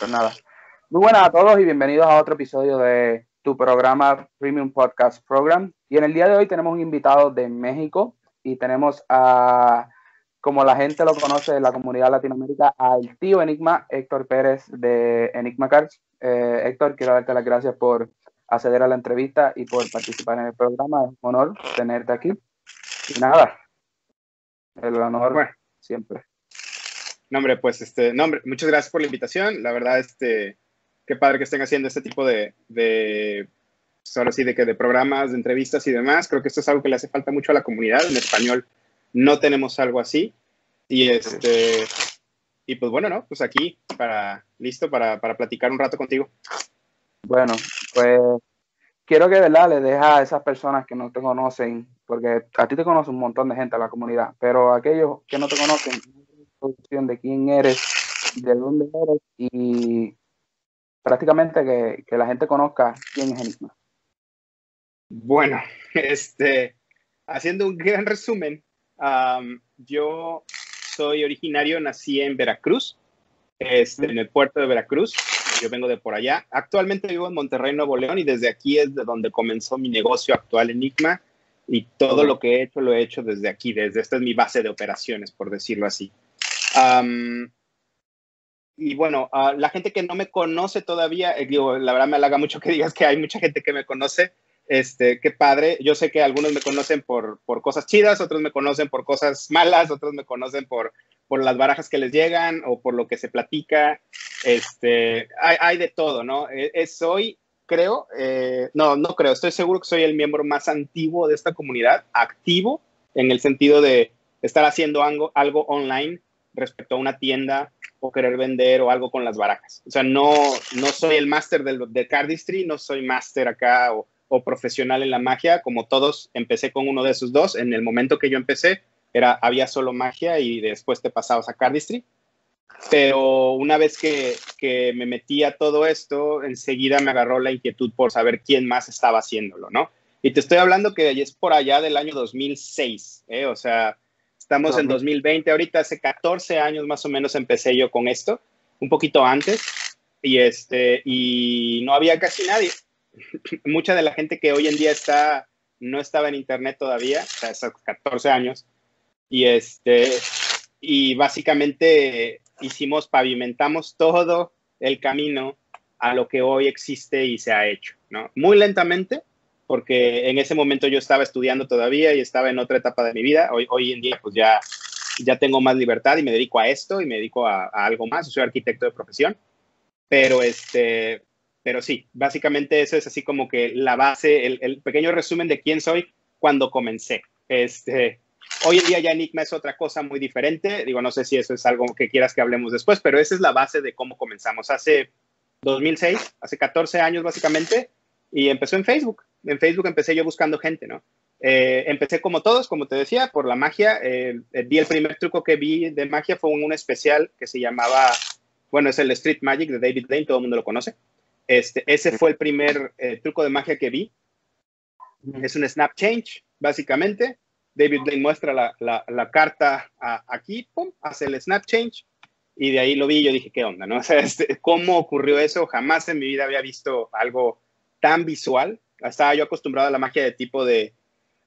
Pues nada. Muy buenas a todos y bienvenidos a otro episodio de tu programa Premium Podcast Program. Y en el día de hoy tenemos un invitado de México y tenemos a, como la gente lo conoce en la comunidad Latinoamérica, al tío Enigma, Héctor Pérez de Enigma Cards. Eh, Héctor, quiero darte las gracias por acceder a la entrevista y por participar en el programa. Es un honor tenerte aquí. Y nada, el honor siempre. No, hombre, pues, este, no, hombre, muchas gracias por la invitación. La verdad, este, qué padre que estén haciendo este tipo de, de pues, sí, de que de programas, de entrevistas y demás. Creo que esto es algo que le hace falta mucho a la comunidad. En español no tenemos algo así. Y este, y pues bueno, ¿no? Pues aquí, para, listo para, para platicar un rato contigo. Bueno, pues quiero que, ¿verdad? Le deja a esas personas que no te conocen, porque a ti te conoce un montón de gente en la comunidad, pero aquellos que no te conocen, de quién eres, de dónde eres y prácticamente que, la gente conozca quién es Enigma. Bueno, este, haciendo un gran resumen, yo soy originario, nací en Veracruz, este, en el puerto de Veracruz. Yo vengo de por allá. Actualmente vivo en Monterrey, Nuevo León, y desde aquí es de donde comenzó mi negocio actual Enigma. Y todo lo que he hecho lo he hecho desde aquí, desde esta es mi base de operaciones, por decirlo así y bueno, la gente que no me conoce todavía, eh, digo, la verdad me halaga mucho que digas que hay mucha gente que me conoce. Este, qué padre. Yo sé que algunos me conocen por, por cosas chidas, otros me conocen por cosas malas, otros me conocen por, por las barajas que les llegan o por lo que se platica. Este, hay, hay de todo, ¿no? Es, e, soy, creo, eh, no, no creo, estoy seguro que soy el miembro más antiguo de esta comunidad, activo en el sentido de estar haciendo algo, algo online respecto a una tienda o querer vender o algo con las barajas. O sea, no, no soy el máster de cardistry, no soy máster acá o, profesional en la magia, como todos empecé con uno de esos dos. En el momento que yo empecé, era, había solo magia y después te pasabas a cardistry. Pero una vez que, que me metí a todo esto, enseguida me agarró la inquietud por saber quién más estaba haciéndolo, ¿no? Y te estoy hablando que es por allá del año 2006, ¿eh? O sea, Estamos en 2020, ahorita hace 14 años más o menos empecé yo con esto, un poquito antes, y, este, y no había casi nadie. Mucha de la gente que hoy en día está, no estaba en internet todavía, o sea, hace 14 años, y, este, y básicamente hicimos, pavimentamos todo el camino a lo que hoy existe y se ha hecho, ¿no? Muy lentamente, porque en ese momento yo estaba estudiando todavía y estaba en otra etapa de mi vida. Hoy, hoy en día pues ya, ya tengo más libertad y me dedico a esto y me dedico a, algo más. Soy arquitecto de profesión, pero este, pero sí, básicamente eso es así como que la base, el, pequeño resumen de quién soy cuando comencé. Este, hoy en día ya Enigma es otra cosa muy diferente. Digo, no sé si eso es algo que quieras que hablemos después, pero esa es la base de cómo comenzamos. Hace 2006, hace 14 años básicamente, y empezó en Facebook en Facebook empecé yo buscando gente, ¿no? Eh, empecé como todos, como te decía, por la magia. Eh, eh, vi el primer truco que vi de magia fue un, un, especial que se llamaba, bueno, es el Street Magic de David Lane, todo el mundo lo conoce. Este, ese fue el primer truco de magia que vi. Es un snap change, básicamente. David Lane muestra la, la, carta aquí, pum, hace el snap change. Y de ahí lo vi y yo dije, ¿qué onda? ¿no? O sea, este, ¿cómo ocurrió eso? Jamás en mi vida había visto algo tan visual estaba yo acostumbrado a la magia de tipo de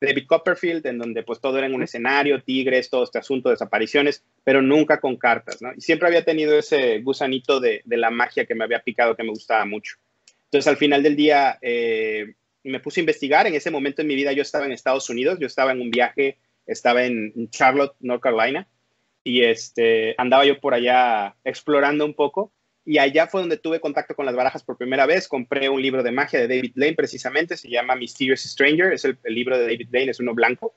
David Copperfield, en donde pues todo era en un escenario, tigres, todo este asunto, desapariciones, pero nunca con cartas, ¿no? Y siempre había tenido ese gusanito de, la magia que me había picado, que me gustaba mucho. Entonces, al final del día, eh, me puse a investigar. En ese momento en mi vida yo estaba en Estados Unidos, yo estaba en un viaje, estaba en Charlotte, North Carolina, y este, andaba yo por allá explorando un poco y allá fue donde tuve contacto con las barajas por primera vez. Compré un libro de magia de David Lane, precisamente, se llama Mysterious Stranger, es el, libro de David Lane, es uno blanco.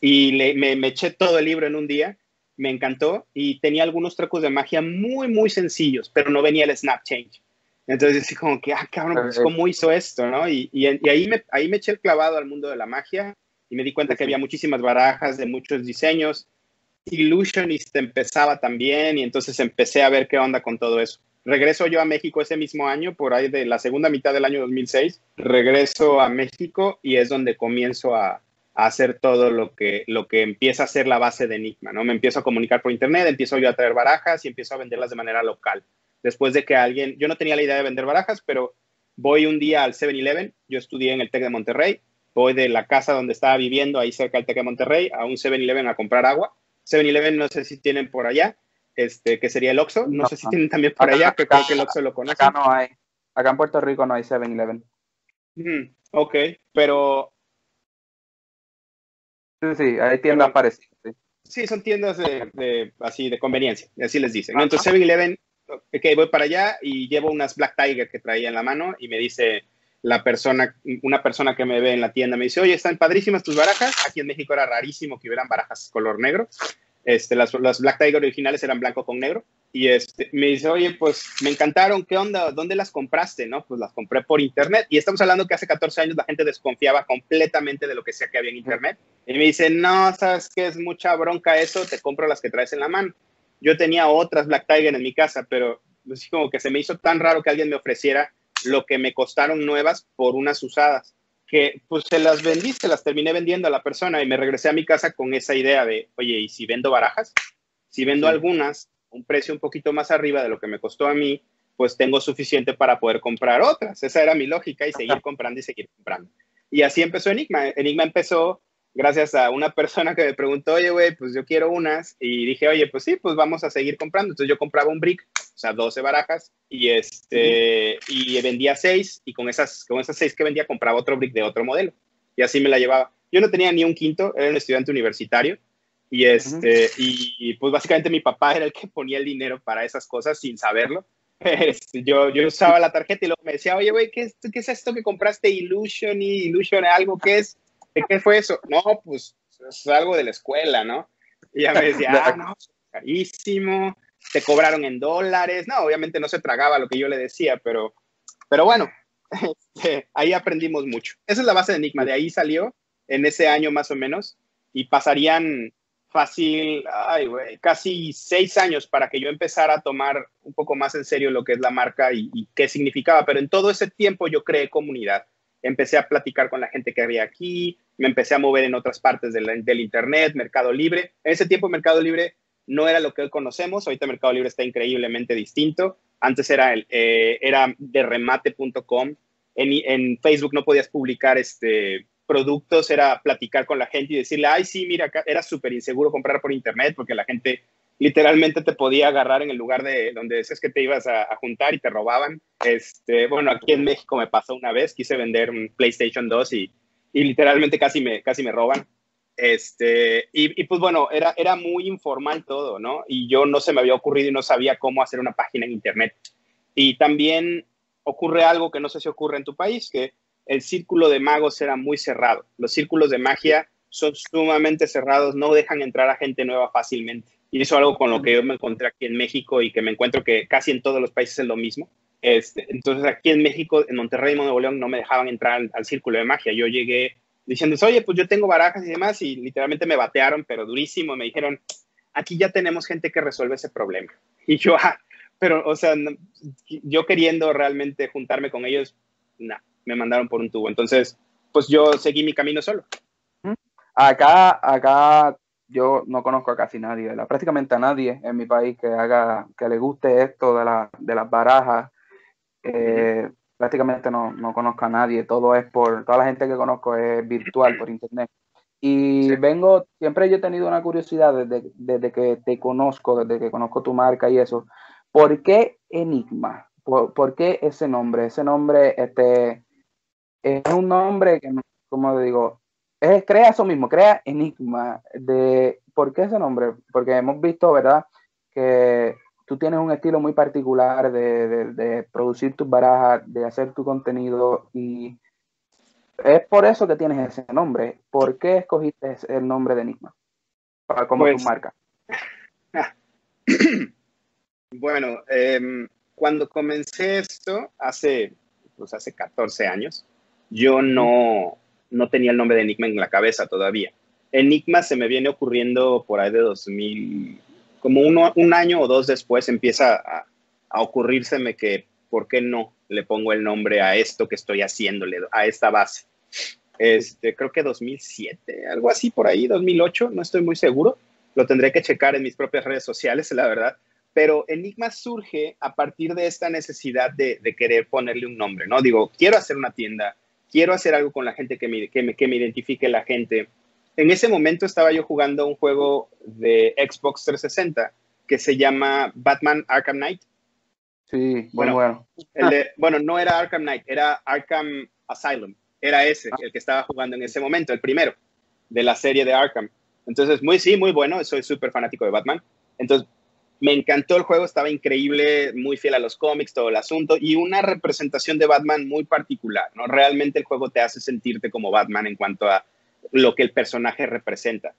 Y me, me, eché todo el libro en un día, me encantó y tenía algunos trucos de magia muy, muy sencillos, pero no venía el snap change. Entonces, así como que, ah, cabrón, pues, ¿cómo hizo esto? ¿no? Y, y, ahí, me, ahí me eché el clavado al mundo de la magia y me di cuenta que había muchísimas barajas de muchos diseños. Illusionist empezaba también y entonces empecé a ver qué onda con todo eso. Regreso yo a México ese mismo año, por ahí de la segunda mitad del año 2006. Regreso a México y es donde comienzo a, hacer todo lo que, lo que empieza a ser la base de Enigma, ¿no? Me empiezo a comunicar por internet, empiezo yo a traer barajas y empiezo a venderlas de manera local. después de que alguien, yo no tenía la idea de vender barajas, pero voy un día al 7-Eleven, yo estudié en el TEC de Monterrey, voy de la casa donde estaba viviendo, ahí cerca del TEC de Monterrey, a un 7-Eleven a comprar agua. 7-Eleven no sé si tienen por allá, este, que sería el Oxxo, no, sé si tienen también por allá, pero creo que el Oxxo lo conoce. Acá no hay, acá en Puerto Rico no hay 7-Eleven. Mm, ok, pero... Sí, sí, hay tiendas parecidas. Sí. son tiendas de, así de conveniencia, así les dicen. Entonces 7-Eleven, ok, voy para allá y llevo unas Black Tiger que traía en la mano y me dice la persona, una persona que me ve en la tienda, me dice, oye, están padrísimas tus barajas. Aquí en México era rarísimo que hubieran barajas color negro. Este, las, las Black Tiger originales eran blanco con negro. Y este, me dice, oye, pues me encantaron, ¿qué onda? ¿Dónde las compraste? No, pues las compré por internet. Y estamos hablando que hace 14 años la gente desconfiaba completamente de lo que sea que había en internet. Y me dice, no, sabes que es mucha bronca eso, te compro las que traes en la mano. Yo tenía otras Black Tiger en mi casa, pero así como que se me hizo tan raro que alguien me ofreciera lo que me costaron nuevas por unas usadas que pues se las vendí, se las terminé vendiendo a la persona y me regresé a mi casa con esa idea de, oye, ¿y si vendo barajas? Si vendo algunas, un precio un poquito más arriba de lo que me costó a mí, pues tengo suficiente para poder comprar otras. Esa era mi lógica y seguir comprando y seguir comprando. Y así empezó Enigma. Enigma empezó gracias a una persona que me preguntó, oye, güey, pues yo quiero unas. Y dije, oye, pues sí, pues vamos a seguir comprando. Entonces yo compraba un brick, o sea, 12 barajas, y, este, y vendía 6, y con esas, con esas 6 que vendía compraba otro brick de otro modelo. Y así me la llevaba. Yo no tenía ni un quinto, era un estudiante universitario. Y, este, y pues básicamente mi papá era el que ponía el dinero para esas cosas sin saberlo. Este, yo, yo usaba la tarjeta y luego me decía, oye, güey, ¿qué es, ¿qué es esto que compraste? Illusion y Illusion, algo, ¿qué es? Qué fue eso? No, pues es algo de la escuela, ¿no? Y ya me decía, ah, no, carísimo, te cobraron en dólares. No, obviamente no se tragaba lo que yo le decía, pero, pero bueno, este, ahí aprendimos mucho. Esa es la base de Enigma, de ahí salió en ese año más o menos, y pasarían fácil, ay, güey, casi seis años para que yo empezara a tomar un poco más en serio lo que es la marca y, y qué significaba, pero en todo ese tiempo yo creé comunidad empecé a platicar con la gente que había aquí, me empecé a mover en otras partes del, Internet, Mercado Libre. En ese tiempo Mercado Libre no era lo que hoy conocemos, ahorita Mercado Libre está increíblemente distinto. Antes era, el, eh, era de remate.com, en, en, Facebook no podías publicar este, productos, era platicar con la gente y decirle, ay, sí, mira, era súper inseguro comprar por Internet porque la gente literalmente te podía agarrar en el lugar de donde decías que te ibas a, juntar y te robaban. Este, bueno, aquí en México me pasó una vez, quise vender un PlayStation 2 y, literalmente casi me, casi me roban. Este, y, y, pues bueno, era, era muy informal todo, ¿no? Y yo no se me había ocurrido y no sabía cómo hacer una página en Internet. Y también ocurre algo que no sé si ocurre en tu país, que el círculo de magos era muy cerrado. Los círculos de magia son sumamente cerrados, no dejan entrar a gente nueva fácilmente. Y eso es algo con lo que yo me encontré aquí en México y que me encuentro que casi en todos los países es lo mismo. Este, entonces aquí en México, en Monterrey y Nuevo León, no me dejaban entrar al, círculo de magia. Yo llegué diciendo, oye, pues yo tengo barajas y demás, y literalmente me batearon, pero durísimo. Me dijeron, aquí ya tenemos gente que resuelve ese problema. Y yo, ah, pero, o sea, yo queriendo realmente juntarme con ellos, no, me mandaron por un tubo. Entonces, pues yo seguí mi camino solo. Acá, acá yo no conozco a casi nadie, prácticamente a nadie en mi país que haga, que le guste esto de, la, de las barajas. Eh, prácticamente no, no, conozco a nadie, todo es por, toda la gente que conozco es virtual, por internet. Y vengo, siempre yo he tenido una curiosidad desde, desde, que te conozco, desde que conozco tu marca y eso. ¿Por qué Enigma? ¿Por, por qué ese nombre? Ese nombre este, es un nombre que, como digo, es, crea eso mismo, crea enigma de por qué ese nombre, porque hemos visto, ¿verdad? Que tú tienes un estilo muy particular de, producir tus barajas, de hacer tu contenido y es por eso que tienes ese nombre. ¿Por qué escogiste el nombre de Enigma para como tu pues, marca? Bueno, em, cuando comencé esto hace, pues hace 14 años, yo no, no tenía el nombre de Enigma en la cabeza todavía. Enigma se me viene ocurriendo por ahí de 2000, como uno, un año o dos después empieza a, a ocurrírseme que, ¿por qué no le pongo el nombre a esto que estoy haciéndole, a esta base? Este, creo que 2007, algo así por ahí, 2008, no estoy muy seguro. Lo tendré que checar en mis propias redes sociales, la verdad. pero Enigma surge a partir de esta necesidad de, querer ponerle un nombre, ¿no? Digo, quiero hacer una tienda, quiero hacer algo con la gente que me, que me, que me identifique la gente. En ese momento estaba yo jugando un juego de Xbox 360 que se llama Batman Arkham Knight. Sí, bueno, bueno. bueno, no era Arkham Knight, era Arkham Asylum. Era ese, el que estaba jugando en ese momento, el primero de la serie de Arkham. Entonces, muy, sí, muy bueno. Soy súper fanático de Batman. Entonces, me encantó el juego, estaba increíble, muy fiel a los cómics, todo el asunto, y una representación de Batman muy particular, ¿no? Realmente el juego te hace sentirte como Batman en cuanto a lo que el personaje representa.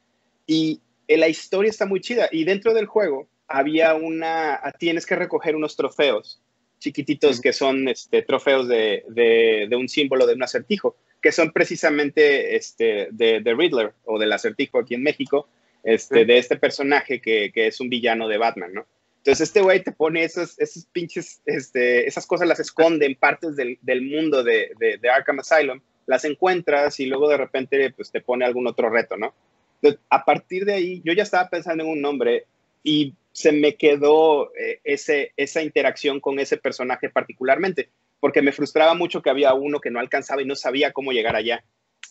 Y la historia está muy chida, y dentro del juego había una, tienes que recoger unos trofeos chiquititos que son este, trofeos de, de, un símbolo de un acertijo, que son precisamente este, de, de Riddler o del acertijo aquí en México, este, de este personaje que, que, es un villano de Batman, ¿no? Entonces este güey te pone esos, esos pinches, este, esas cosas las esconde en partes del, del mundo de, de, Arkham Asylum, las encuentras y luego de repente pues te pone algún otro reto, ¿no? Entonces, a partir de ahí yo ya estaba pensando en un nombre y se me quedó eh, ese, esa interacción con ese personaje particularmente, porque me frustraba mucho que había uno que no alcanzaba y no sabía cómo llegar allá.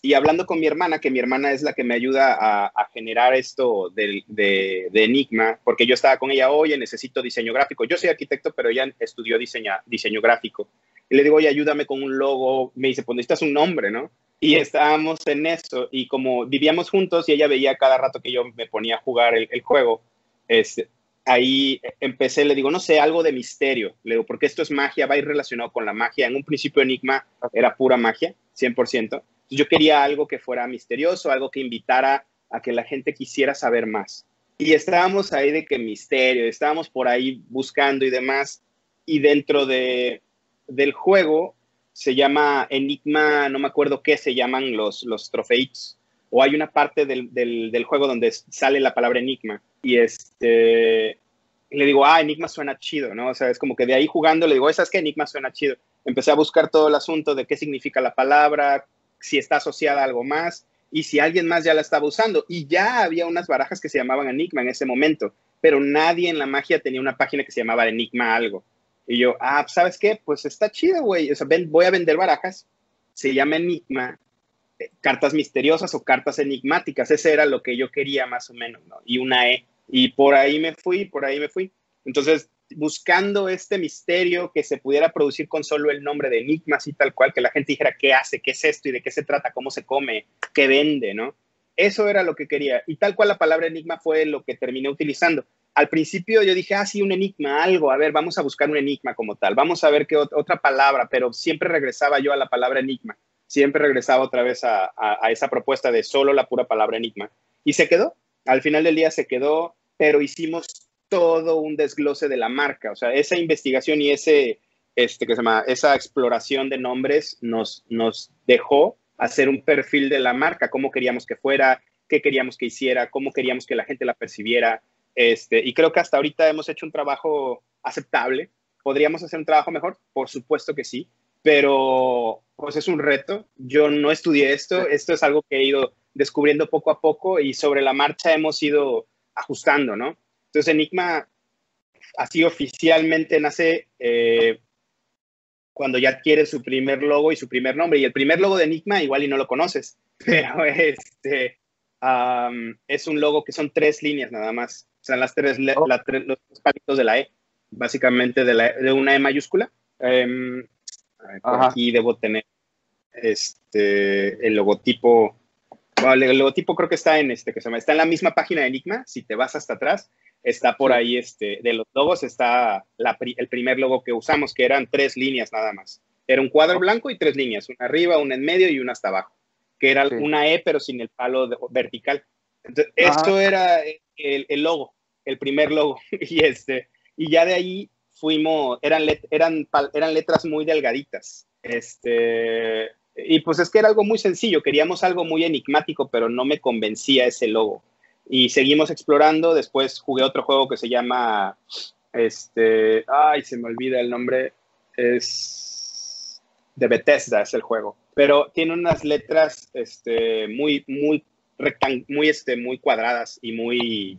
Y hablando con mi hermana, que mi hermana es la que me ayuda a, generar esto de, de, Enigma, porque yo estaba con ella, oye, necesito diseño gráfico. Yo soy arquitecto, pero ella estudió diseña, diseño gráfico. Y le digo, oye, ayúdame con un logo. Me dice, pues necesitas un nombre, ¿no? Y estábamos en eso. Y como vivíamos juntos y ella veía cada rato que yo me ponía a jugar el, el juego, este, ahí empecé, le digo, no sé, algo de misterio. Le digo, porque esto es magia, va a ir relacionado con la magia. En un principio Enigma era pura magia, 100%. Yo quería algo que fuera misterioso, algo que invitara a que la gente quisiera saber más. Y estábamos ahí de que misterio, estábamos por ahí buscando y demás. Y dentro de, del juego se llama Enigma, no me acuerdo qué se llaman los, los trofeitos. O hay una parte del, del, del juego donde sale la palabra Enigma y este, le digo, ah, Enigma suena chido, ¿no? O sea, es como que de ahí jugando le digo, ¿sabes qué? Enigma suena chido. Empecé a buscar todo el asunto de qué significa la palabra, si está asociada a algo más y si alguien más ya la estaba usando. Y ya había unas barajas que se llamaban Enigma en ese momento, pero nadie en la magia tenía una página que se llamaba Enigma algo. Y yo, ah, pues, ¿sabes qué? Pues está chido, güey. O sea, voy a vender barajas. Se llama Enigma cartas misteriosas o cartas enigmáticas. Ese era lo que yo quería más o menos, ¿no? Y una E. Y por ahí me fui, por ahí me fui. Entonces, buscando este misterio que se pudiera producir con solo el nombre de Enigma, así tal cual, que la gente dijera qué hace, qué es esto y de qué se trata, cómo se come, qué vende, ¿no? Eso era lo que quería. Y tal cual la palabra enigma fue lo que terminé utilizando. Al principio yo dije, ah, sí, un enigma, algo, a ver, vamos a buscar un enigma como tal, vamos a ver qué otra palabra, pero siempre regresaba yo a la palabra enigma, siempre regresaba otra vez a, a esa propuesta de solo la pura palabra enigma. Y se quedó, al final del día se quedó, pero hicimos todo un desglose de la marca. O sea, esa investigación y ese, este, que se llama, esa exploración de nombres nos, nos dejó hacer un perfil de la marca, cómo queríamos que fuera, qué queríamos que hiciera, cómo queríamos que la gente la percibiera. Este, y creo que hasta ahorita hemos hecho un trabajo aceptable. ¿Podríamos hacer un trabajo mejor? Por supuesto que sí, pero pues es un reto. Yo no estudié esto, esto es algo que he ido descubriendo poco a poco y sobre la marcha hemos ido ajustando, ¿no? Entonces Enigma así oficialmente nace eh, cuando ya adquiere su primer logo y su primer nombre. Y el primer logo de Enigma igual y no lo conoces, pero este, es un logo que son tres líneas nada más. O sea, las tres, oh. los palitos de la E, básicamente de, la, de una E mayúscula. Em, aquí debo tener este, el logotipo el logotipo creo que está en este, que se llama, está en la misma página de Enigma, si te vas hasta atrás, está por ahí, este, de los logos está el primer logo que usamos, que eran tres líneas nada más. Era un cuadro blanco y tres líneas, una arriba, una en medio y una hasta abajo, que era una E pero sin el palo vertical. Entonces, esto era el, logo, el primer logo, y este, y ya de ahí fuimos, eran, eran, eran letras muy delgaditas, este, y pues es que era algo muy sencillo, queríamos algo muy enigmático, pero no me convencía ese logo. Y seguimos explorando, después jugué otro juego que se llama, este, ay, se me olvida el nombre, es de Bethesda, es el juego, pero tiene unas letras este, muy, muy, muy, este, muy cuadradas y muy,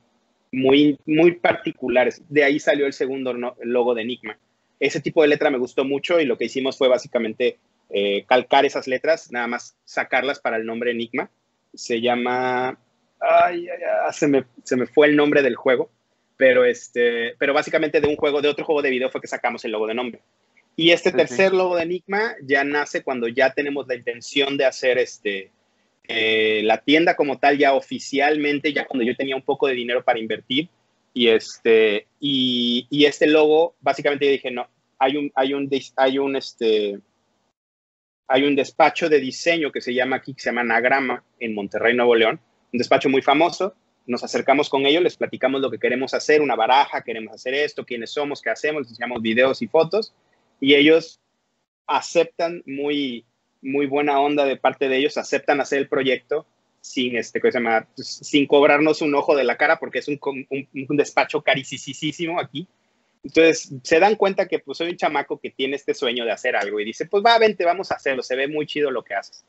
muy, muy particulares. De ahí salió el segundo logo de Enigma. Ese tipo de letra me gustó mucho y lo que hicimos fue básicamente eh, calcar esas letras, nada más sacarlas para el nombre Enigma. Se llama... Ay, ay, se, me, se me fue el nombre del juego, pero, este, pero básicamente de un juego, de otro juego de video fue que sacamos el logo de nombre. Y este tercer logo de Enigma ya nace cuando ya tenemos la intención de hacer este, eh, la tienda como tal ya oficialmente, ya cuando yo tenía un poco de dinero para invertir. Y este, y, y este logo, básicamente yo dije, no, hay un, hay un, hay un, este, hay un despacho de diseño que se llama aquí, que se llama Anagrama, en Monterrey, Nuevo León, un despacho muy famoso. Nos acercamos con ellos, les platicamos lo que queremos hacer, una baraja, queremos hacer esto, quiénes somos, qué hacemos, les enseñamos videos y fotos, y ellos aceptan muy, muy buena onda de parte de ellos, aceptan hacer el proyecto sin, este, se llama? sin cobrarnos un ojo de la cara, porque es un, un, despacho carísimo aquí entonces se dan cuenta que pues soy un chamaco que tiene este sueño de hacer algo y dice, pues va, vente, vamos a hacerlo, se ve muy chido lo que haces.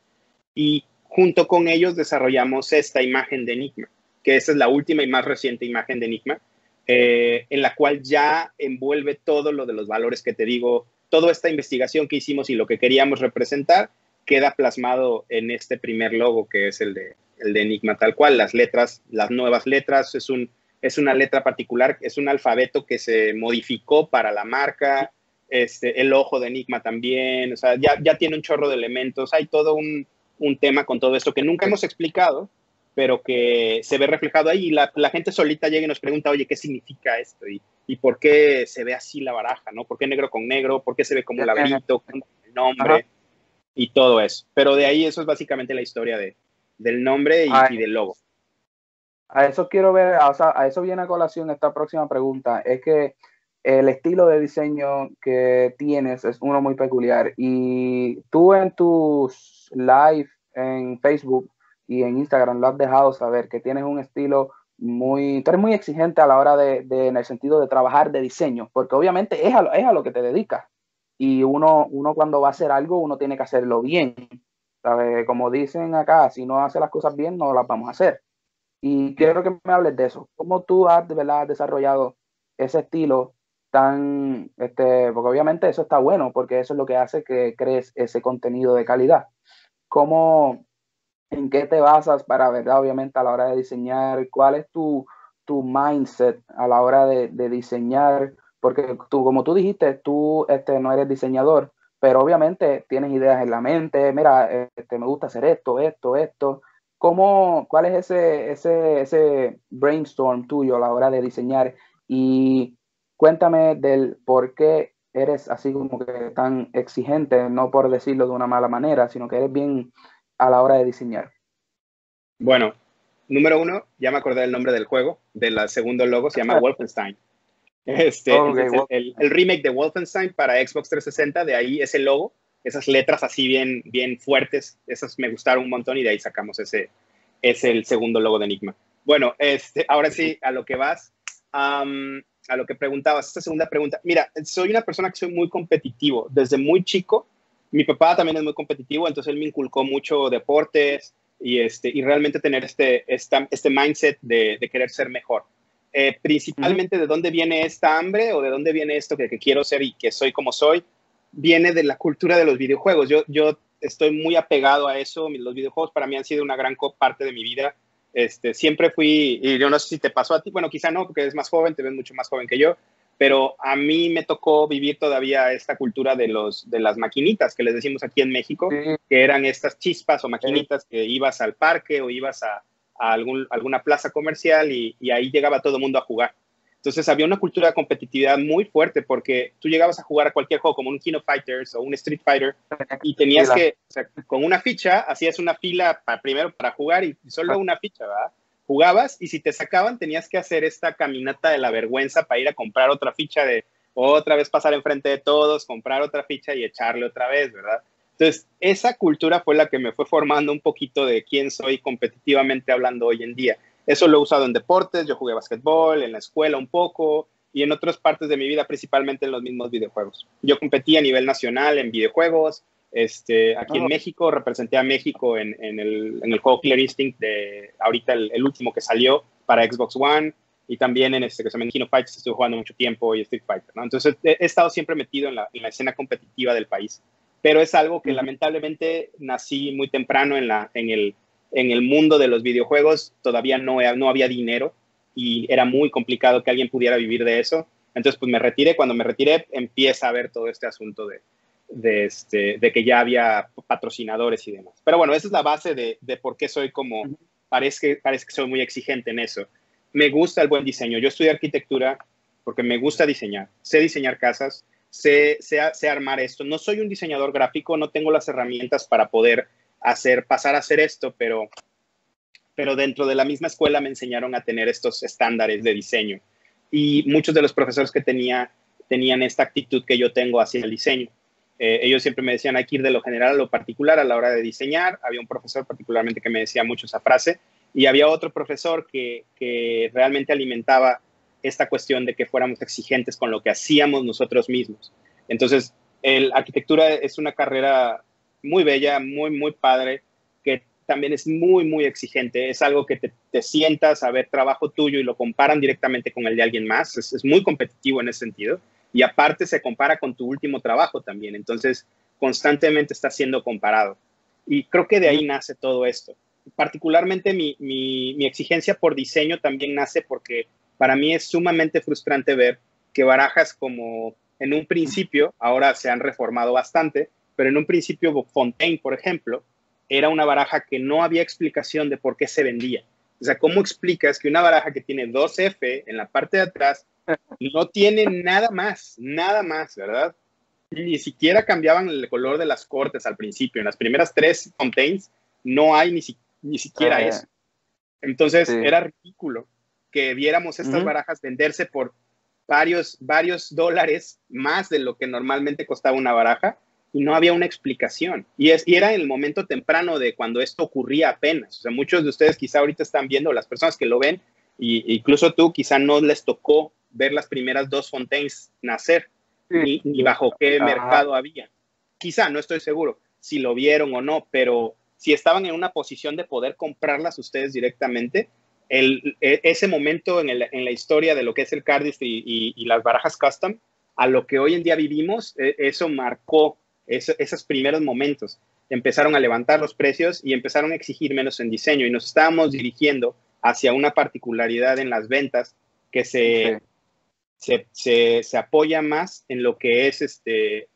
Y junto con ellos desarrollamos esta imagen de Enigma, que esa es la última y más reciente imagen de Enigma, eh, en la cual ya envuelve todo lo de los valores que te digo, toda esta investigación que hicimos y lo que queríamos representar queda plasmado en este primer logo que es el de, el de Enigma tal cual, las letras, las nuevas letras, es un es una letra particular, es un alfabeto que se modificó para la marca, este, el ojo de Enigma también, o sea, ya, ya tiene un chorro de elementos, hay todo un, tema con todo esto que nunca hemos explicado, pero que se ve reflejado ahí y la, gente solita llega y nos pregunta, oye, ¿qué significa esto? Y, y, por qué se ve así la baraja, ¿no? ¿Por qué negro con negro? ¿Por qué se ve como laberinto, con el nombre? Y todo eso. Pero de ahí eso es básicamente la historia de, del nombre y del logo a eso quiero ver, o sea, a eso viene a colación esta próxima pregunta. Es que el estilo de diseño que tienes es uno muy peculiar y tú en tus live en Facebook y en Instagram lo has dejado saber que tienes un estilo muy, eres muy exigente a la hora de, en el sentido de trabajar de diseño, porque obviamente es a, es a lo que te dedicas y uno, uno cuando va a hacer algo, uno tiene que hacerlo bien. ¿Sabe? Como dicen acá, si no hace las cosas bien, no las vamos a hacer. Y quiero que me hables de eso. ¿Cómo tú has desarrollado ese estilo tan, este, porque obviamente eso está bueno, porque eso es lo que hace que crees ese contenido de calidad. ¿Cómo, en qué te basas para, verdad, obviamente a la hora de diseñar? ¿Cuál es tu, tu mindset a la hora de, diseñar? Porque tú, como tú dijiste, tú este, no eres diseñador, pero obviamente tienes ideas en la mente, mira, este, me gusta hacer esto, esto, esto. ¿Cómo, ¿Cuál es ese, ese, ese brainstorm tuyo a la hora de diseñar? Y cuéntame del por qué eres así como que tan exigente, no por decirlo de una mala manera, sino que eres bien a la hora de diseñar. Bueno, número uno, ya me acordé del nombre del juego, del segundo logo, se llama Wolfenstein. Este, el, el, remake de Wolfenstein para Xbox 360, de ahí ese logo esas letras así bien, bien fuertes, esas me gustaron un montón y de ahí sacamos ese, es el segundo logo de Enigma. Bueno, este, ahora sí, a lo que vas, a lo que preguntabas, esta segunda pregunta. Mira, soy una persona que soy muy competitivo. Desde muy chico, mi papá también es muy competitivo, entonces él me inculcó mucho deportes y, este, y realmente tener este, este mindset de, querer ser mejor. Eh, principalmente de dónde viene esta hambre o de dónde viene esto que, que quiero ser y que soy como soy viene de la cultura de los videojuegos. Yo, yo estoy muy apegado a eso. Los videojuegos para mí han sido una gran parte de mi vida. Este, siempre fui, y yo no sé si te pasó a ti, bueno, quizá no, porque eres más joven, te ves mucho más joven que yo, pero a mí me tocó vivir todavía esta cultura de, los, de las maquinitas que les decimos aquí en México, que eran estas chispas o maquinitas que ibas al parque o ibas a, algún, alguna plaza comercial y, y ahí llegaba todo el mundo a jugar. Entonces había una cultura de competitividad muy fuerte porque tú llegabas a jugar a cualquier juego como un King of Fighters o un Street Fighter y tenías que, o sea, con una ficha, hacías una fila para, primero para jugar y solo una ficha, ¿verdad? Jugabas y si te sacaban tenías que hacer esta caminata de la vergüenza para ir a comprar otra ficha de otra vez pasar enfrente de todos, comprar otra ficha y echarle otra vez, ¿verdad? Entonces, esa cultura fue la que me fue formando un poquito de quién soy competitivamente hablando hoy en día. Eso lo he usado en deportes, yo jugué básquetbol, en la escuela un poco y en otras partes de mi vida, principalmente en los mismos videojuegos. Yo competí a nivel nacional en videojuegos, este, aquí en ah. México, representé a México en, el, juego Clear Instinct, de ahorita el, último que salió para Xbox One. y también en este que se llama Kino Fighters estuve jugando mucho tiempo y Street Fighter, ¿no? Entonces he, estado siempre metido en la, en la, escena competitiva del país, pero es algo que lamentablemente nací muy temprano en, la, en, el, en el mundo de los videojuegos, todavía no, no había dinero y era muy complicado que alguien pudiera vivir de eso. Entonces, pues me retiré. Cuando me retiré, empieza a ver todo este asunto de, de, este, de que ya había patrocinadores y demás. Pero bueno, esa es la base de, de por qué soy como, parece, parece que soy muy exigente en eso me gusta el buen diseño. Yo estudié arquitectura porque me gusta diseñar. Sé diseñar casas, sé, sé, armar esto. No soy un diseñador gráfico, no tengo las herramientas para poder hacer, pasar a hacer esto, pero, pero dentro de la misma escuela me enseñaron a tener estos estándares de diseño. Y muchos de los profesores que tenía tenían esta actitud que yo tengo hacia el diseño. Eh, ellos siempre me decían, hay que ir de lo general a lo particular a la hora de diseñar. Había un profesor particularmente que me decía mucho esa frase y había otro profesor que, realmente alimentaba esta cuestión de que fuéramos exigentes con lo que hacíamos nosotros mismos. Entonces, la arquitectura es una carrera muy bella, muy, muy padre, que también es muy, muy exigente. Es algo que te, sientas a ver trabajo tuyo y lo comparan directamente con el de alguien más. Es, es, muy competitivo en ese sentido. Y aparte se compara con tu último trabajo también. Entonces, constantemente está siendo comparado. Y creo que de ahí nace todo esto particularmente mi, exigencia por diseño también nace porque para mí es sumamente frustrante ver que barajas como en un principio, ahora se han reformado bastante, pero en un principio Fontaine, por ejemplo, era una baraja que no había explicación de por qué se vendía. O sea, ¿cómo explicas que una baraja que tiene 2F en la parte de atrás no tiene nada más, nada más, ¿verdad? Ni siquiera cambiaban el color de las cortes al principio. En las primeras tres Fontaines no hay ni, siquiera ni siquiera ah, eso. Entonces era ridículo que viéramos estas barajas venderse por varios, varios dólares más de lo que normalmente costaba una baraja y no había una explicación. Y, es, y era en el momento temprano de cuando esto ocurría apenas. O sea, muchos de ustedes quizá ahorita están viendo, las personas que lo ven, y incluso tú quizá no les tocó ver las primeras dos Fontaines nacer, ni, bajo qué mercado había. Quizá, no estoy seguro si lo vieron o no, pero si estaban en una posición de poder comprarlas ustedes directamente, el, e, ese momento en, en, la historia de lo que es el Cardist y, y, las barajas custom, a lo que hoy en día vivimos, e, eso marcó esos primeros momentos. Empezaron a levantar los precios y empezaron a exigir menos en diseño y nos estábamos dirigiendo hacia una particularidad en las ventas que se, se, se, se, apoya más en lo que es este,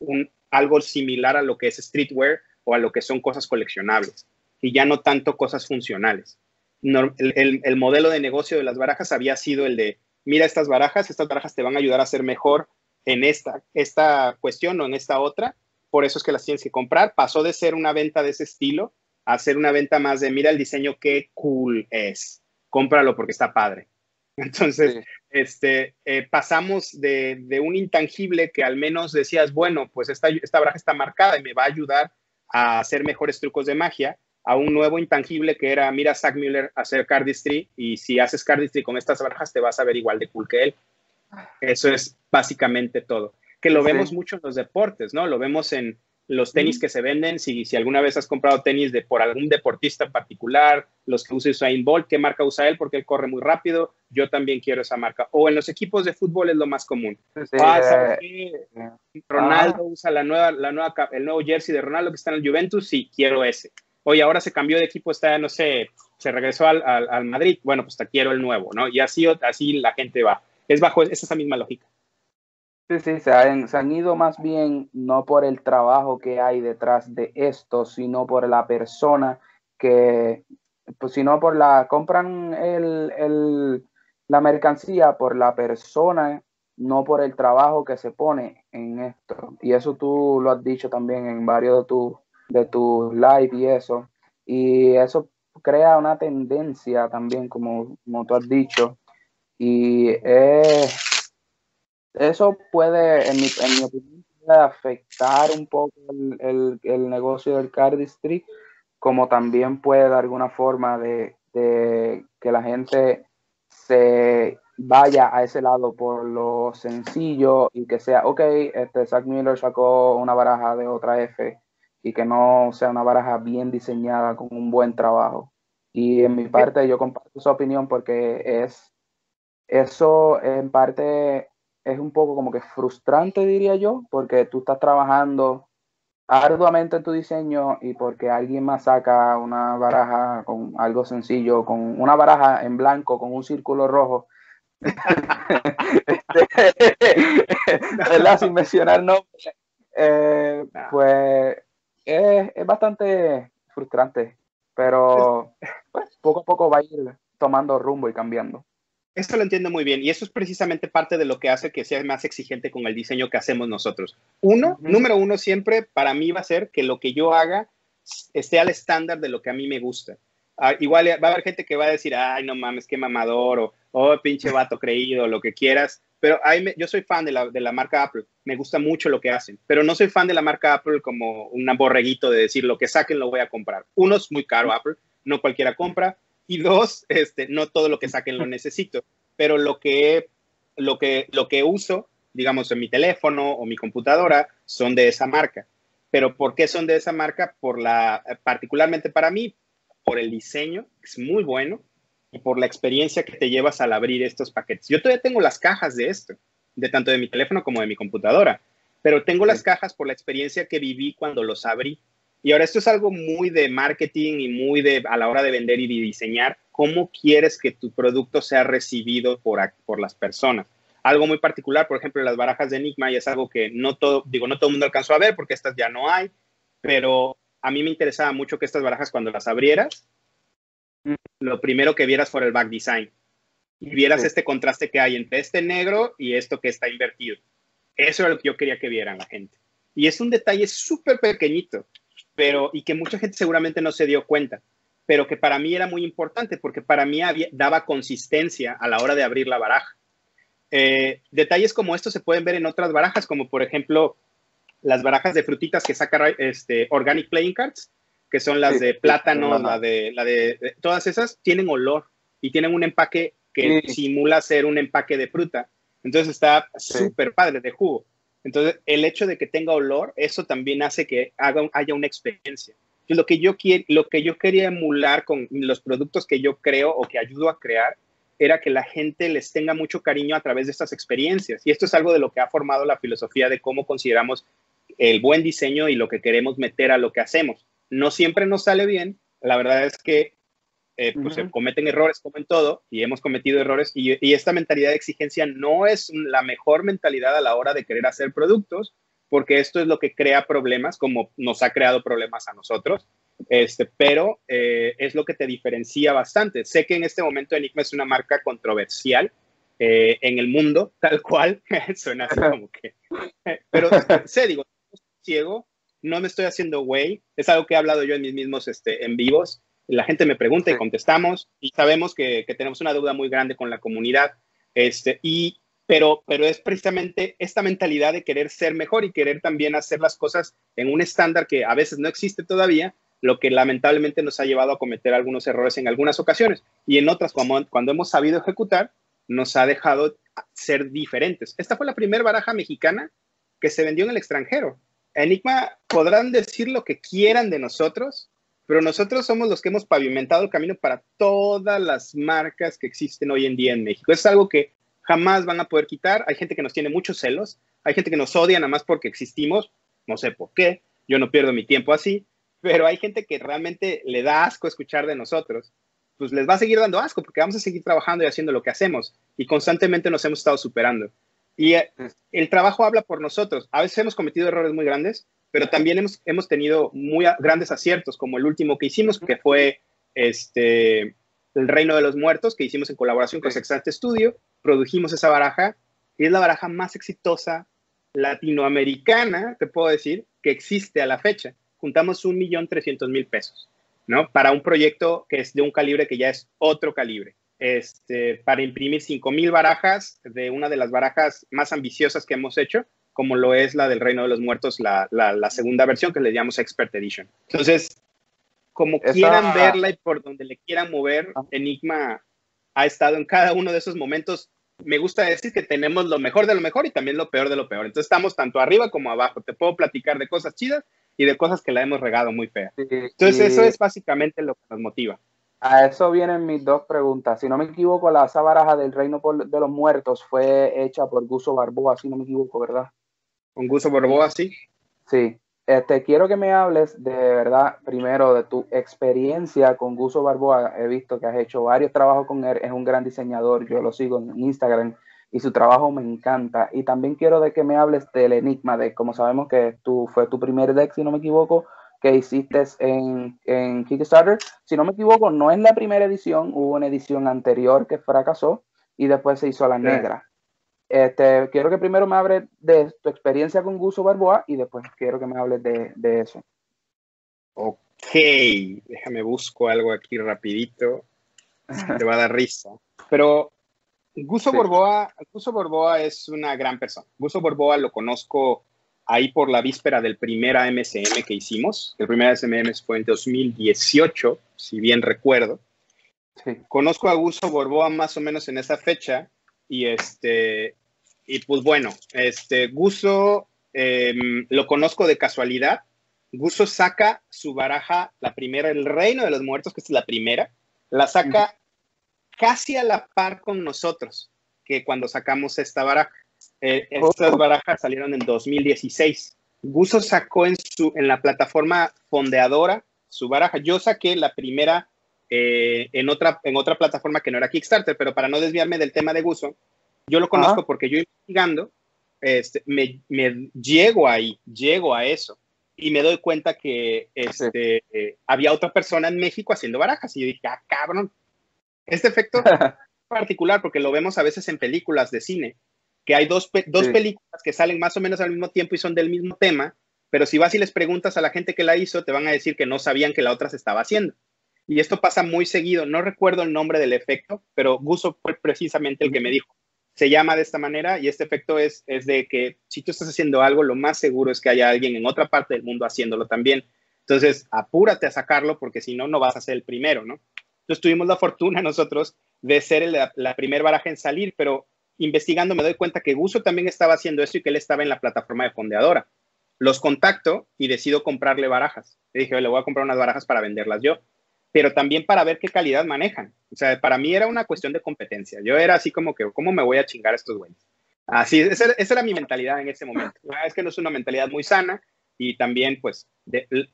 un, algo similar a lo que es streetwear o a lo que son cosas coleccionables y ya no tanto cosas funcionales. el, modelo de negocio de las barajas había sido el de, mira estas barajas, estas barajas te van a ayudar a ser mejor en esta, esta cuestión o en esta otra, por eso es que las tienes que comprar. Pasó de ser una venta de ese estilo a ser una venta más de, mira el diseño, qué cool es, cómpralo porque está padre. Entonces, este, eh, pasamos de, de, un intangible que al menos decías, bueno, pues esta, esta baraja está marcada y me va a ayudar a hacer mejores trucos de magia, a un nuevo intangible que era, mira Zack Miller hacer cardistry y si haces cardistry con estas barajas te vas a ver igual de cool que él. Eso es básicamente todo. Que lo vemos mucho en los deportes, ¿no? Lo vemos en los tenis que se venden, si, si alguna vez has comprado tenis de, por algún deportista particular, los que usa Usain Bolt, ¿qué marca usa él? Porque él corre muy rápido, yo también quiero esa marca. O en los equipos de fútbol es lo más común. ah, eh, Ronaldo usa la nueva, la nueva, el nuevo jersey de Ronaldo que está en el Juventus, sí, quiero ese. Oye, ahora se cambió de equipo, está, no sé, se regresó al, al, Madrid, bueno, pues te quiero el nuevo, ¿no? Y así, así la gente va. Es bajo esa misma lógica. Sí, sí, se han, se han, ido más bien no por el trabajo que hay detrás de esto, sino por la persona que, pues sino por la, compran el, el, la mercancía por la persona, no por el trabajo que se pone en esto. Y eso tú lo has dicho también en varios de tus de tu live y eso. Y eso crea una tendencia también, como, como tú has dicho. Y es eso puede, en mi, opinión, afectar un poco el, negocio del cardistry, como también puede de alguna forma de, que la gente se vaya a ese lado por lo sencillo y que sea, ok, este Zach Miller sacó una baraja de otra F y que no sea una baraja bien diseñada con un buen trabajo. Y en mi parte yo comparto su opinión porque es eso en parte es un poco como que frustrante, diría yo, porque tú estás trabajando arduamente en tu diseño y porque alguien más saca una baraja con algo sencillo, con una baraja en blanco con un círculo rojo, este, Sin mencionar no, eh, pues es, es, bastante frustrante, pero pues, poco a poco va a ir tomando rumbo y cambiando. Eso lo entiendo muy bien y eso es precisamente parte de lo que hace que sea más exigente con el diseño que hacemos nosotros. Uno, número uno siempre para mí va a ser que lo que yo haga esté al estándar de lo que a mí me gusta. Ah, igual va a haber gente que va a decir, ay, no mames, qué mamador, o oh, pinche vato creído, lo que quieras. Pero yo soy fan de la, de la, marca Apple, me gusta mucho lo que hacen, pero no soy fan de la marca Apple como un borreguito de decir lo que saquen lo voy a comprar. Uno es muy caro Apple, no cualquiera compra y dos, este, no todo lo que saquen lo necesito, pero lo que, lo que, lo que uso, digamos, en mi teléfono o mi computadora, son de esa marca. Pero ¿por qué son de esa marca? Por la, particularmente para mí, por el diseño, es muy bueno, y por la experiencia que te llevas al abrir estos paquetes. Yo todavía tengo las cajas de esto, de tanto de mi teléfono como de mi computadora, pero tengo las cajas por la experiencia que viví cuando los abrí. Y ahora esto es algo muy de marketing y muy de a la hora de vender y de diseñar, cómo quieres que tu producto sea recibido por, por las personas. Algo muy particular, por ejemplo, las barajas de Enigma, y es algo que no todo, digo, no todo el mundo alcanzó a ver porque estas ya no hay, pero a mí me interesaba mucho que estas barajas cuando las abrieras, lo primero que vieras fuera el back design y vieras este contraste que hay entre este negro y esto que está invertido. Eso era lo que yo quería que vieran la gente. Y es un detalle súper pequeñito, pero y que mucha gente seguramente no se dio cuenta, pero que para mí era muy importante porque para mí daba consistencia a la hora de abrir la baraja. Eh, detalles como estos se pueden ver en otras barajas, como por ejemplo las barajas de frutitas que saca este, Organic Playing Cards, que son las de plátano, la, de, la de, todas esas tienen olor y tienen un empaque que simula ser un empaque de fruta. Entonces está súper padre de jugo. Entonces, el hecho de que tenga olor, eso también hace que haga, haya una experiencia. lo que, yo lo que yo quería emular con los productos que yo creo o que ayudo a crear era que la gente les tenga mucho cariño a través de estas experiencias. Y esto es algo de lo que ha formado la filosofía de cómo consideramos el buen diseño y lo que queremos meter a lo que hacemos. No siempre nos sale bien. La verdad es que eh, pues, se cometen errores como en todo y hemos cometido errores y, esta mentalidad de exigencia no es la mejor mentalidad a la hora de querer hacer productos porque esto es lo que crea problemas como nos ha creado problemas a nosotros, este, pero eh, es lo que te diferencia bastante. Sé que en este momento Enigma es una marca controversial eh, en el mundo, tal cual, suena así como que, pero sé, digo, ciego, no me estoy haciendo güey, es algo que he hablado yo en mis mismos este, en vivos, la gente me pregunta y contestamos y sabemos que, tenemos una deuda muy grande con la comunidad, este, y, pero, pero es precisamente esta mentalidad de querer ser mejor y querer también hacer las cosas en un estándar que a veces no existe todavía, lo que lamentablemente nos ha llevado a cometer algunos errores en algunas ocasiones y en otras, como, cuando hemos sabido ejecutar, nos ha dejado ser diferentes. Esta fue la primera baraja mexicana que se vendió en el extranjero. Enigma podrán decir lo que quieran de nosotros, pero nosotros somos los que hemos pavimentado el camino para todas las marcas que existen hoy en día en México. Es algo que jamás van a poder quitar. Hay gente que nos tiene muchos celos, hay gente que nos odia nada más porque existimos, no sé por qué, yo no pierdo mi tiempo así, pero hay gente que realmente le da asco escuchar de nosotros. Pues les va a seguir dando asco porque vamos a seguir trabajando y haciendo lo que hacemos y constantemente nos hemos estado superando. Y eh, el trabajo habla por nosotros. A veces hemos cometido errores muy grandes, pero también hemos, hemos tenido muy grandes aciertos, como el último que hicimos, que fue este, El Reino de los Muertos, que hicimos en colaboración con Sextante Studio. Produjimos esa baraja y es la baraja más exitosa latinoamericana, te puedo decir, que existe a la fecha. Juntamos un millón trescientos mil pesos, ¿no? Para un proyecto que es de un calibre que ya es otro calibre. Este, para imprimir cinco mil barajas de una de las barajas más ambiciosas que hemos hecho, como lo es la del Reino de los Muertos, la, la, segunda versión que le llamamos Expert Edition. Entonces, como quieran verla y por donde le quieran mover, Enigma ha estado en cada uno de esos momentos. Me gusta decir que tenemos lo mejor de lo mejor y también lo peor de lo peor. Entonces estamos tanto arriba como abajo. Te puedo platicar de cosas chidas y de cosas que la hemos regado muy fea. Entonces eso es básicamente lo que nos motiva. A eso vienen mis dos preguntas. Si no me equivoco, la esa baraja del Reino de los Muertos fue hecha por Guso Barboa, si no me equivoco, ¿verdad? ¿Con Guso Barboa, sí? Sí. Este, quiero que me hables de verdad, primero, de tu experiencia con Guso Barboa. He visto que has hecho varios trabajos con él, es un gran diseñador, yo lo sigo en Instagram y su trabajo me encanta. Y también quiero de que me hables del Enigma, de como sabemos que tú, fue tu primer deck, si no me equivoco, que hiciste en, en Kickstarter. Si no me equivoco, no es la primera edición, hubo una edición anterior que fracasó y después se hizo la negra. Este, quiero que primero me hables de tu experiencia con Guso Barboa y después quiero que me hables de, de eso. Ok, déjame busco algo aquí rapidito. Te va a dar risa. Pero Guso, Barboa, Guso Borboa es una gran persona. Guso Borboa lo conozco ahí por la víspera del primer AMCM que hicimos. El primer AMCM fue en 2018, si bien recuerdo. Conozco a Guso Borboa más o menos en esa fecha y este y pues bueno, este Guso em, lo conozco de casualidad. Guso saca su baraja, la primera, el Reino de los Muertos, que es la primera, la saca casi a la par con nosotros que cuando sacamos esta baraja. Eh, estas barajas salieron en 2016. Guso sacó en, su, en la plataforma fondeadora su baraja. Yo saqué la primera eh, en, otra, en otra plataforma que no era Kickstarter, pero para no desviarme del tema de Guso, yo lo conozco porque yo investigando, este, me, me, llego ahí, llego a eso y me doy cuenta que este, eh, había otra persona en México haciendo barajas y yo dije, ah, cabrón, este efecto particular porque lo vemos a veces en películas de cine que hay dos, dos películas que salen más o menos al mismo tiempo y son del mismo tema, pero si vas y les preguntas a la gente que la hizo, te van a decir que no sabían que la otra se estaba haciendo. Y esto pasa muy seguido. No recuerdo el nombre del efecto, pero Guso fue precisamente el que me dijo. Se llama de esta manera y este efecto es, es de que si tú estás haciendo algo, lo más seguro es que haya alguien en otra parte del mundo haciéndolo también. Entonces, apúrate a sacarlo porque si no, no vas a ser el primero, ¿no? Entonces, tuvimos la fortuna nosotros de ser la, la primer baraja en salir, pero investigando me doy cuenta que Guso también estaba haciendo eso y que él estaba en la plataforma de fondeadora. Los contacto y decido comprarle barajas. Le dije, le voy a comprar unas barajas para venderlas yo, pero también para ver qué calidad manejan. O sea, para mí era una cuestión de competencia. Yo era así como que, ¿cómo me voy a chingar a estos güeyes? Así, esa, era mi mentalidad en ese momento. Es que no es una mentalidad muy sana y también, pues,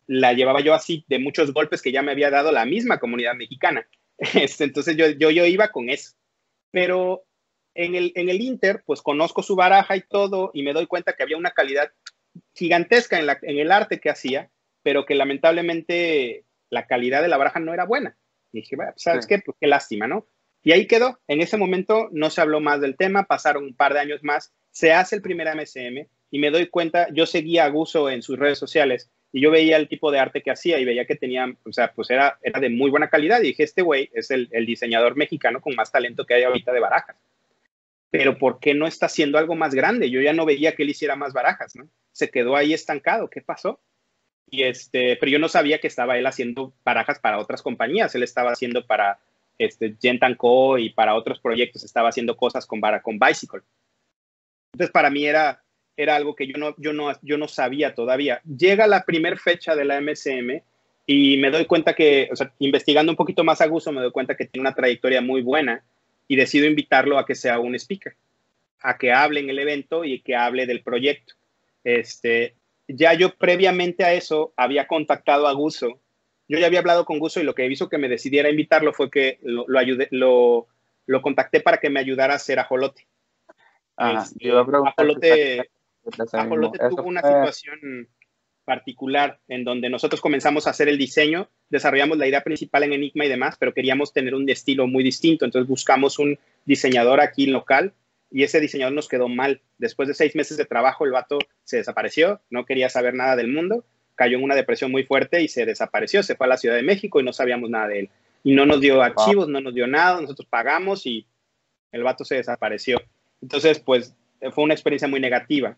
la llevaba yo así de muchos golpes que ya me había dado la misma comunidad mexicana. Este, entonces yo, yo, yo iba con eso. Pero en el, en el Inter, pues conozco su baraja y todo, y me doy cuenta que había una calidad gigantesca en, la, en el arte que hacía, pero que lamentablemente la calidad de la baraja no era buena. Y dije, bueno, ¿sabes qué? Pues qué lástima, ¿no? Y ahí quedó. En ese momento no se habló más del tema, pasaron un par de años más, se hace el primer MSM y me doy cuenta, yo seguía a Guso en sus redes sociales y yo veía el tipo de arte que hacía y veía que tenía, o sea, pues era, era de muy buena calidad y dije, este güey es el, el diseñador mexicano con más talento que hay ahorita de barajas pero ¿por qué no está haciendo algo más grande? Yo ya no veía que él hiciera más barajas, ¿no? Se quedó ahí estancado, ¿qué pasó? Y este, pero yo no sabía que estaba él haciendo barajas para otras compañías, él estaba haciendo para este, Co y para otros proyectos, estaba haciendo cosas con, con Bicycle. Entonces, para mí era, era algo que yo no, yo, no, yo no sabía todavía. Llega la primera fecha de la MSM y me doy cuenta que, o sea, investigando un poquito más a gusto, me doy cuenta que tiene una trayectoria muy buena y decido invitarlo a que sea un speaker, a que hable en el evento y que hable del proyecto. Este, ya yo previamente a eso había contactado a Guso. Yo ya había hablado con Guso y lo que hizo que me decidiera invitarlo fue que lo, lo, ayudé, lo, lo contacté para que me ayudara a hacer ajolote. Ah, este, ajolote, ajolote tuvo una situación particular en donde nosotros comenzamos a hacer el diseño, desarrollamos la idea principal en Enigma y demás, pero queríamos tener un estilo muy distinto, entonces buscamos un diseñador aquí local y ese diseñador nos quedó mal. Después de seis meses de trabajo, el vato se desapareció, no quería saber nada del mundo, cayó en una depresión muy fuerte y se desapareció, se fue a la Ciudad de México y no sabíamos nada de él. Y no nos dio archivos, no nos dio nada, nosotros pagamos y el vato se desapareció. Entonces, pues fue una experiencia muy negativa.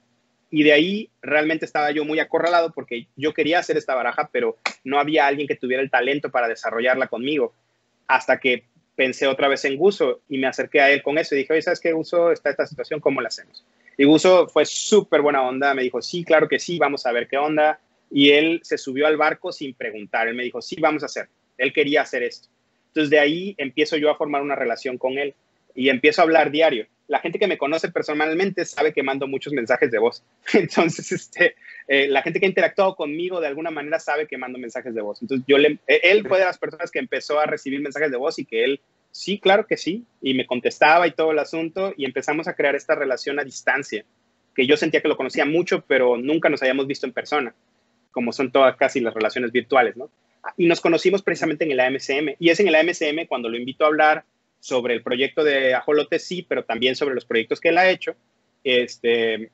Y de ahí realmente estaba yo muy acorralado porque yo quería hacer esta baraja, pero no había alguien que tuviera el talento para desarrollarla conmigo. Hasta que pensé otra vez en Guso y me acerqué a él con eso y dije, oye, ¿sabes qué, Guso? Está esta situación, ¿cómo la hacemos? Y Guso fue súper buena onda, me dijo, sí, claro que sí, vamos a ver qué onda. Y él se subió al barco sin preguntar, él me dijo, sí, vamos a hacer. Él quería hacer esto. Entonces de ahí empiezo yo a formar una relación con él y empiezo a hablar diario. La gente que me conoce personalmente sabe que mando muchos mensajes de voz. Entonces, este, eh, la gente que ha interactuado conmigo de alguna manera sabe que mando mensajes de voz. Entonces, yo eh, él fue de las personas que empezó a recibir mensajes de voz y que él, sí, claro que sí, y me contestaba y todo el asunto y empezamos a crear esta relación a distancia, que yo sentía que lo conocía mucho, pero nunca nos habíamos visto en persona, como son todas casi las relaciones virtuales, ¿no? Y nos conocimos precisamente en el AMCM. Y es en el AMCM cuando lo invito a hablar sobre el proyecto de Ajolote, sí, pero también sobre los proyectos que él ha hecho, este,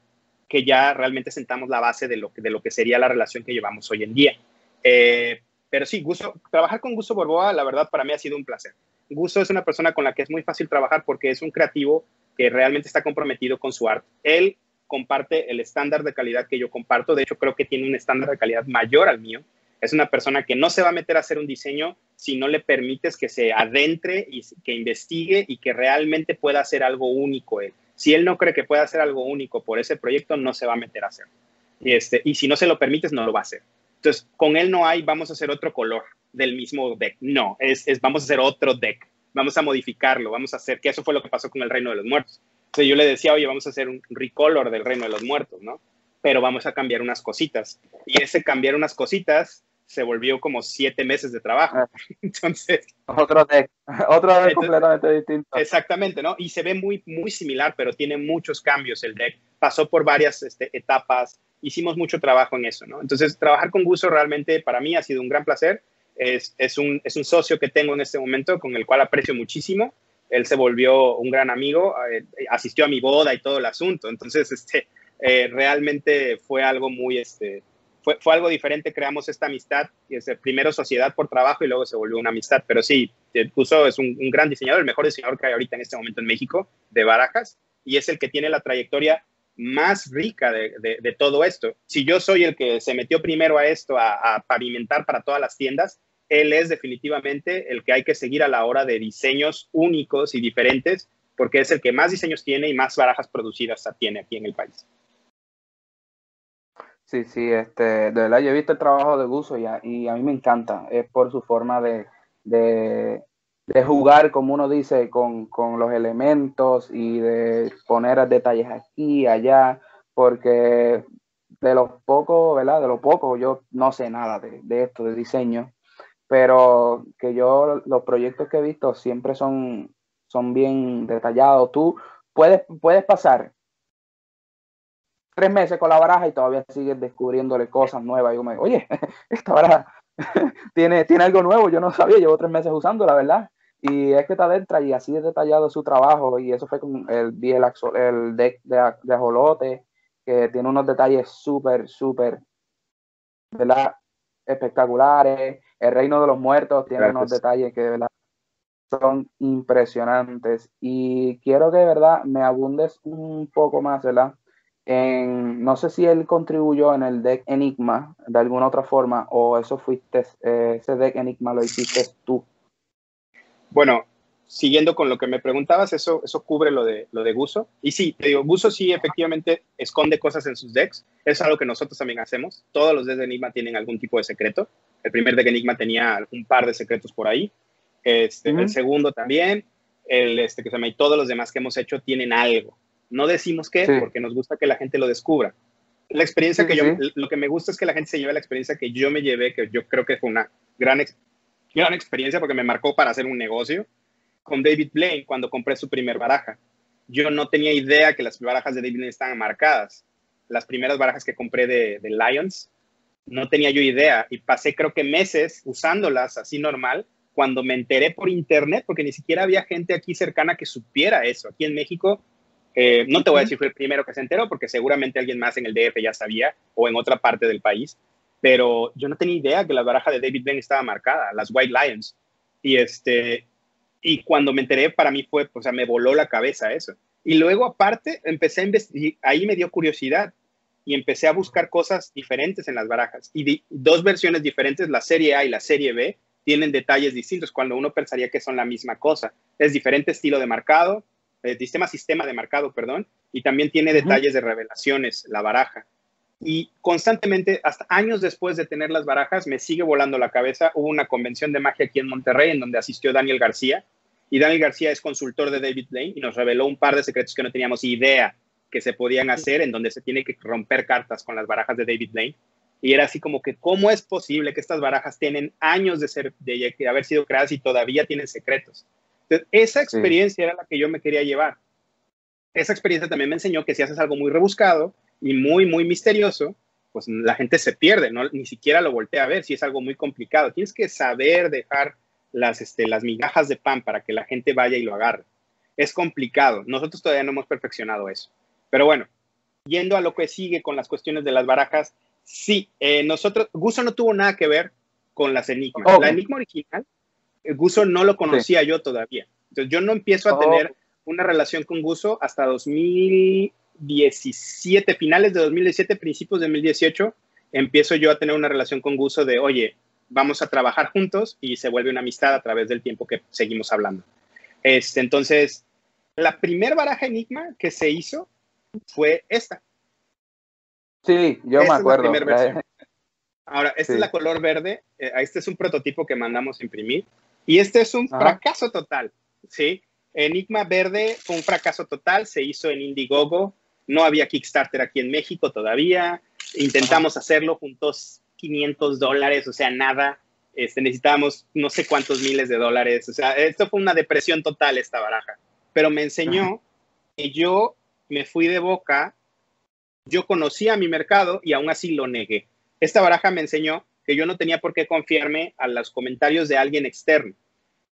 que ya realmente sentamos la base de lo, de lo que sería la relación que llevamos hoy en día. Eh, pero sí, Gusto, trabajar con Gusto Borboa, la verdad, para mí ha sido un placer. Gusto es una persona con la que es muy fácil trabajar porque es un creativo que realmente está comprometido con su arte. Él comparte el estándar de calidad que yo comparto, de hecho creo que tiene un estándar de calidad mayor al mío, es una persona que no se va a meter a hacer un diseño si no le permites que se adentre y que investigue y que realmente pueda hacer algo único él. Si él no cree que pueda hacer algo único por ese proyecto, no se va a meter a hacer. Y, este, y si no se lo permites, no lo va a hacer. Entonces, con él no hay, vamos a hacer otro color del mismo deck. No, es, es vamos a hacer otro deck. Vamos a modificarlo, vamos a hacer, que eso fue lo que pasó con el Reino de los Muertos. Entonces yo le decía, oye, vamos a hacer un recolor del Reino de los Muertos, ¿no? Pero vamos a cambiar unas cositas. Y ese cambiar unas cositas se volvió como siete meses de trabajo. Ah. Entonces. Otro deck, otro deck completamente distinto. Exactamente, ¿no? Y se ve muy, muy similar, pero tiene muchos cambios el deck. Pasó por varias este, etapas, hicimos mucho trabajo en eso, ¿no? Entonces, trabajar con Gusto realmente para mí ha sido un gran placer. Es, es, un, es un socio que tengo en este momento con el cual aprecio muchísimo. Él se volvió un gran amigo, eh, asistió a mi boda y todo el asunto. Entonces, este, eh, realmente fue algo muy, este, fue, fue algo diferente, creamos esta amistad, y es primero sociedad por trabajo y luego se volvió una amistad, pero sí, Puso es un, gran diseñador, el mejor diseñador que hay ahorita en este momento en México, de Barajas, y es el que tiene la trayectoria más rica de, de, todo esto. Si yo soy el que se metió primero a esto, a, a, pavimentar para todas las tiendas, él es definitivamente el que hay que seguir a la hora de diseños únicos y diferentes, porque es el que más diseños tiene y más barajas producidas tiene aquí en el país. Sí, sí, este, de verdad yo he visto el trabajo de Guso y a, y a mí me encanta, es por su forma de, de, jugar, como uno dice, con, con, los elementos y de poner detalles aquí y allá, porque de los pocos, ¿verdad? De lo poco, yo no sé nada de, de, esto, de diseño, pero que yo los proyectos que he visto siempre son, son bien detallados. Tú puedes, puedes pasar tres meses con la baraja y todavía sigues descubriéndole cosas nuevas. Y yo me oye, esta baraja tiene, tiene algo nuevo, yo no sabía, llevo tres meses usando, la verdad. Y es que está dentro y así es detallado su trabajo. Y eso fue con el, el, el deck de, de ajolote, que tiene unos detalles súper, súper, ¿verdad? Espectaculares. El reino de los muertos tiene unos detalles que verdad son impresionantes. Y quiero que de verdad me abundes un poco más, ¿verdad? No sé si él contribuyó en el deck Enigma de alguna otra forma o eso fuiste, eh, ese deck Enigma lo hiciste tú. Bueno, siguiendo con lo que me preguntabas, eso, eso cubre lo de, lo de Guso. Y sí, te digo, Guso sí efectivamente esconde cosas en sus decks. Es algo que nosotros también hacemos. Todos los decks de Enigma tienen algún tipo de secreto. El primer deck Enigma tenía un par de secretos por ahí. Este, El segundo también. El este, que se llama, y todos los demás que hemos hecho tienen algo. No decimos qué, porque nos gusta que la gente lo descubra. La experiencia que yo, lo que me gusta es que la gente se lleve la experiencia que yo me llevé, que yo creo que fue una gran, gran experiencia porque me marcó para hacer un negocio, con David Blaine cuando compré su primer baraja. Yo no tenía idea que las barajas de David Blaine estaban marcadas. Las primeras barajas que compré de, de Lions, no tenía yo idea y pasé creo que meses usándolas así normal cuando me enteré por internet, porque ni siquiera había gente aquí cercana que supiera eso. Aquí en México eh, no te voy a decir fue el primero que se enteró, porque seguramente alguien más en el DF ya sabía o en otra parte del país, pero yo no tenía idea que la baraja de David Blaine estaba marcada, las White Lions. Y, este, y cuando me enteré, para mí fue, o sea, me voló la cabeza eso. Y luego, aparte, empecé a investigar, ahí me dio curiosidad y empecé a buscar cosas diferentes en las barajas. Y dos versiones diferentes, la serie A y la serie B, tienen detalles distintos cuando uno pensaría que son la misma cosa. Es diferente estilo de marcado, sistema sistema de marcado, perdón, y también tiene detalles de revelaciones, la baraja. Y constantemente, hasta años después de tener las barajas, me sigue volando la cabeza. Hubo una convención de magia aquí en Monterrey en donde asistió Daniel García. Y Daniel García es consultor de David Blaine y nos reveló un par de secretos que no teníamos idea que se podían hacer en donde se tiene que romper cartas con las barajas de David Blaine. Y era así como que, ¿cómo es posible que estas barajas tienen años de, ser, de, haber sido creadas y todavía tienen secretos? Entonces, esa experiencia era la que yo me quería llevar. Esa experiencia también me enseñó que si haces algo muy rebuscado y muy, muy misterioso, pues la gente se pierde, ¿no? ni siquiera lo voltea a ver si es algo muy complicado. Tienes que saber dejar las, este, las migajas de pan para que la gente vaya y lo agarre. Es complicado. Nosotros todavía no hemos perfeccionado eso. Pero bueno, yendo a lo que sigue con las cuestiones de las barajas, sí, eh, nosotros, Guso no tuvo nada que ver con las enigmas. La enigma original, Guso no lo conocía yo todavía. Entonces yo no empiezo a tener una relación con Guso hasta 2017, finales de 2017, principios de 2018, empiezo yo a tener una relación con Guso de, oye, vamos a trabajar juntos y se vuelve una amistad a través del tiempo que seguimos hablando. Este, entonces, la primer baraja enigma que se hizo fue esta. Sí, yo me acuerdo. Ahora, esta es la color verde. Eh, este es un prototipo que mandamos imprimir. Y este es un fracaso total. ¿sí? Enigma Verde fue un fracaso total. Se hizo en Indiegogo. No había Kickstarter aquí en México todavía. Intentamos hacerlo juntos 500 dólares, o sea, nada. Este, necesitábamos no sé cuántos miles de dólares. O sea, esto fue una depresión total esta baraja. Pero me enseñó que yo me fui de boca, yo conocía mi mercado y aún así lo negué. Esta baraja me enseñó que yo no tenía por qué confiarme a los comentarios de alguien externo.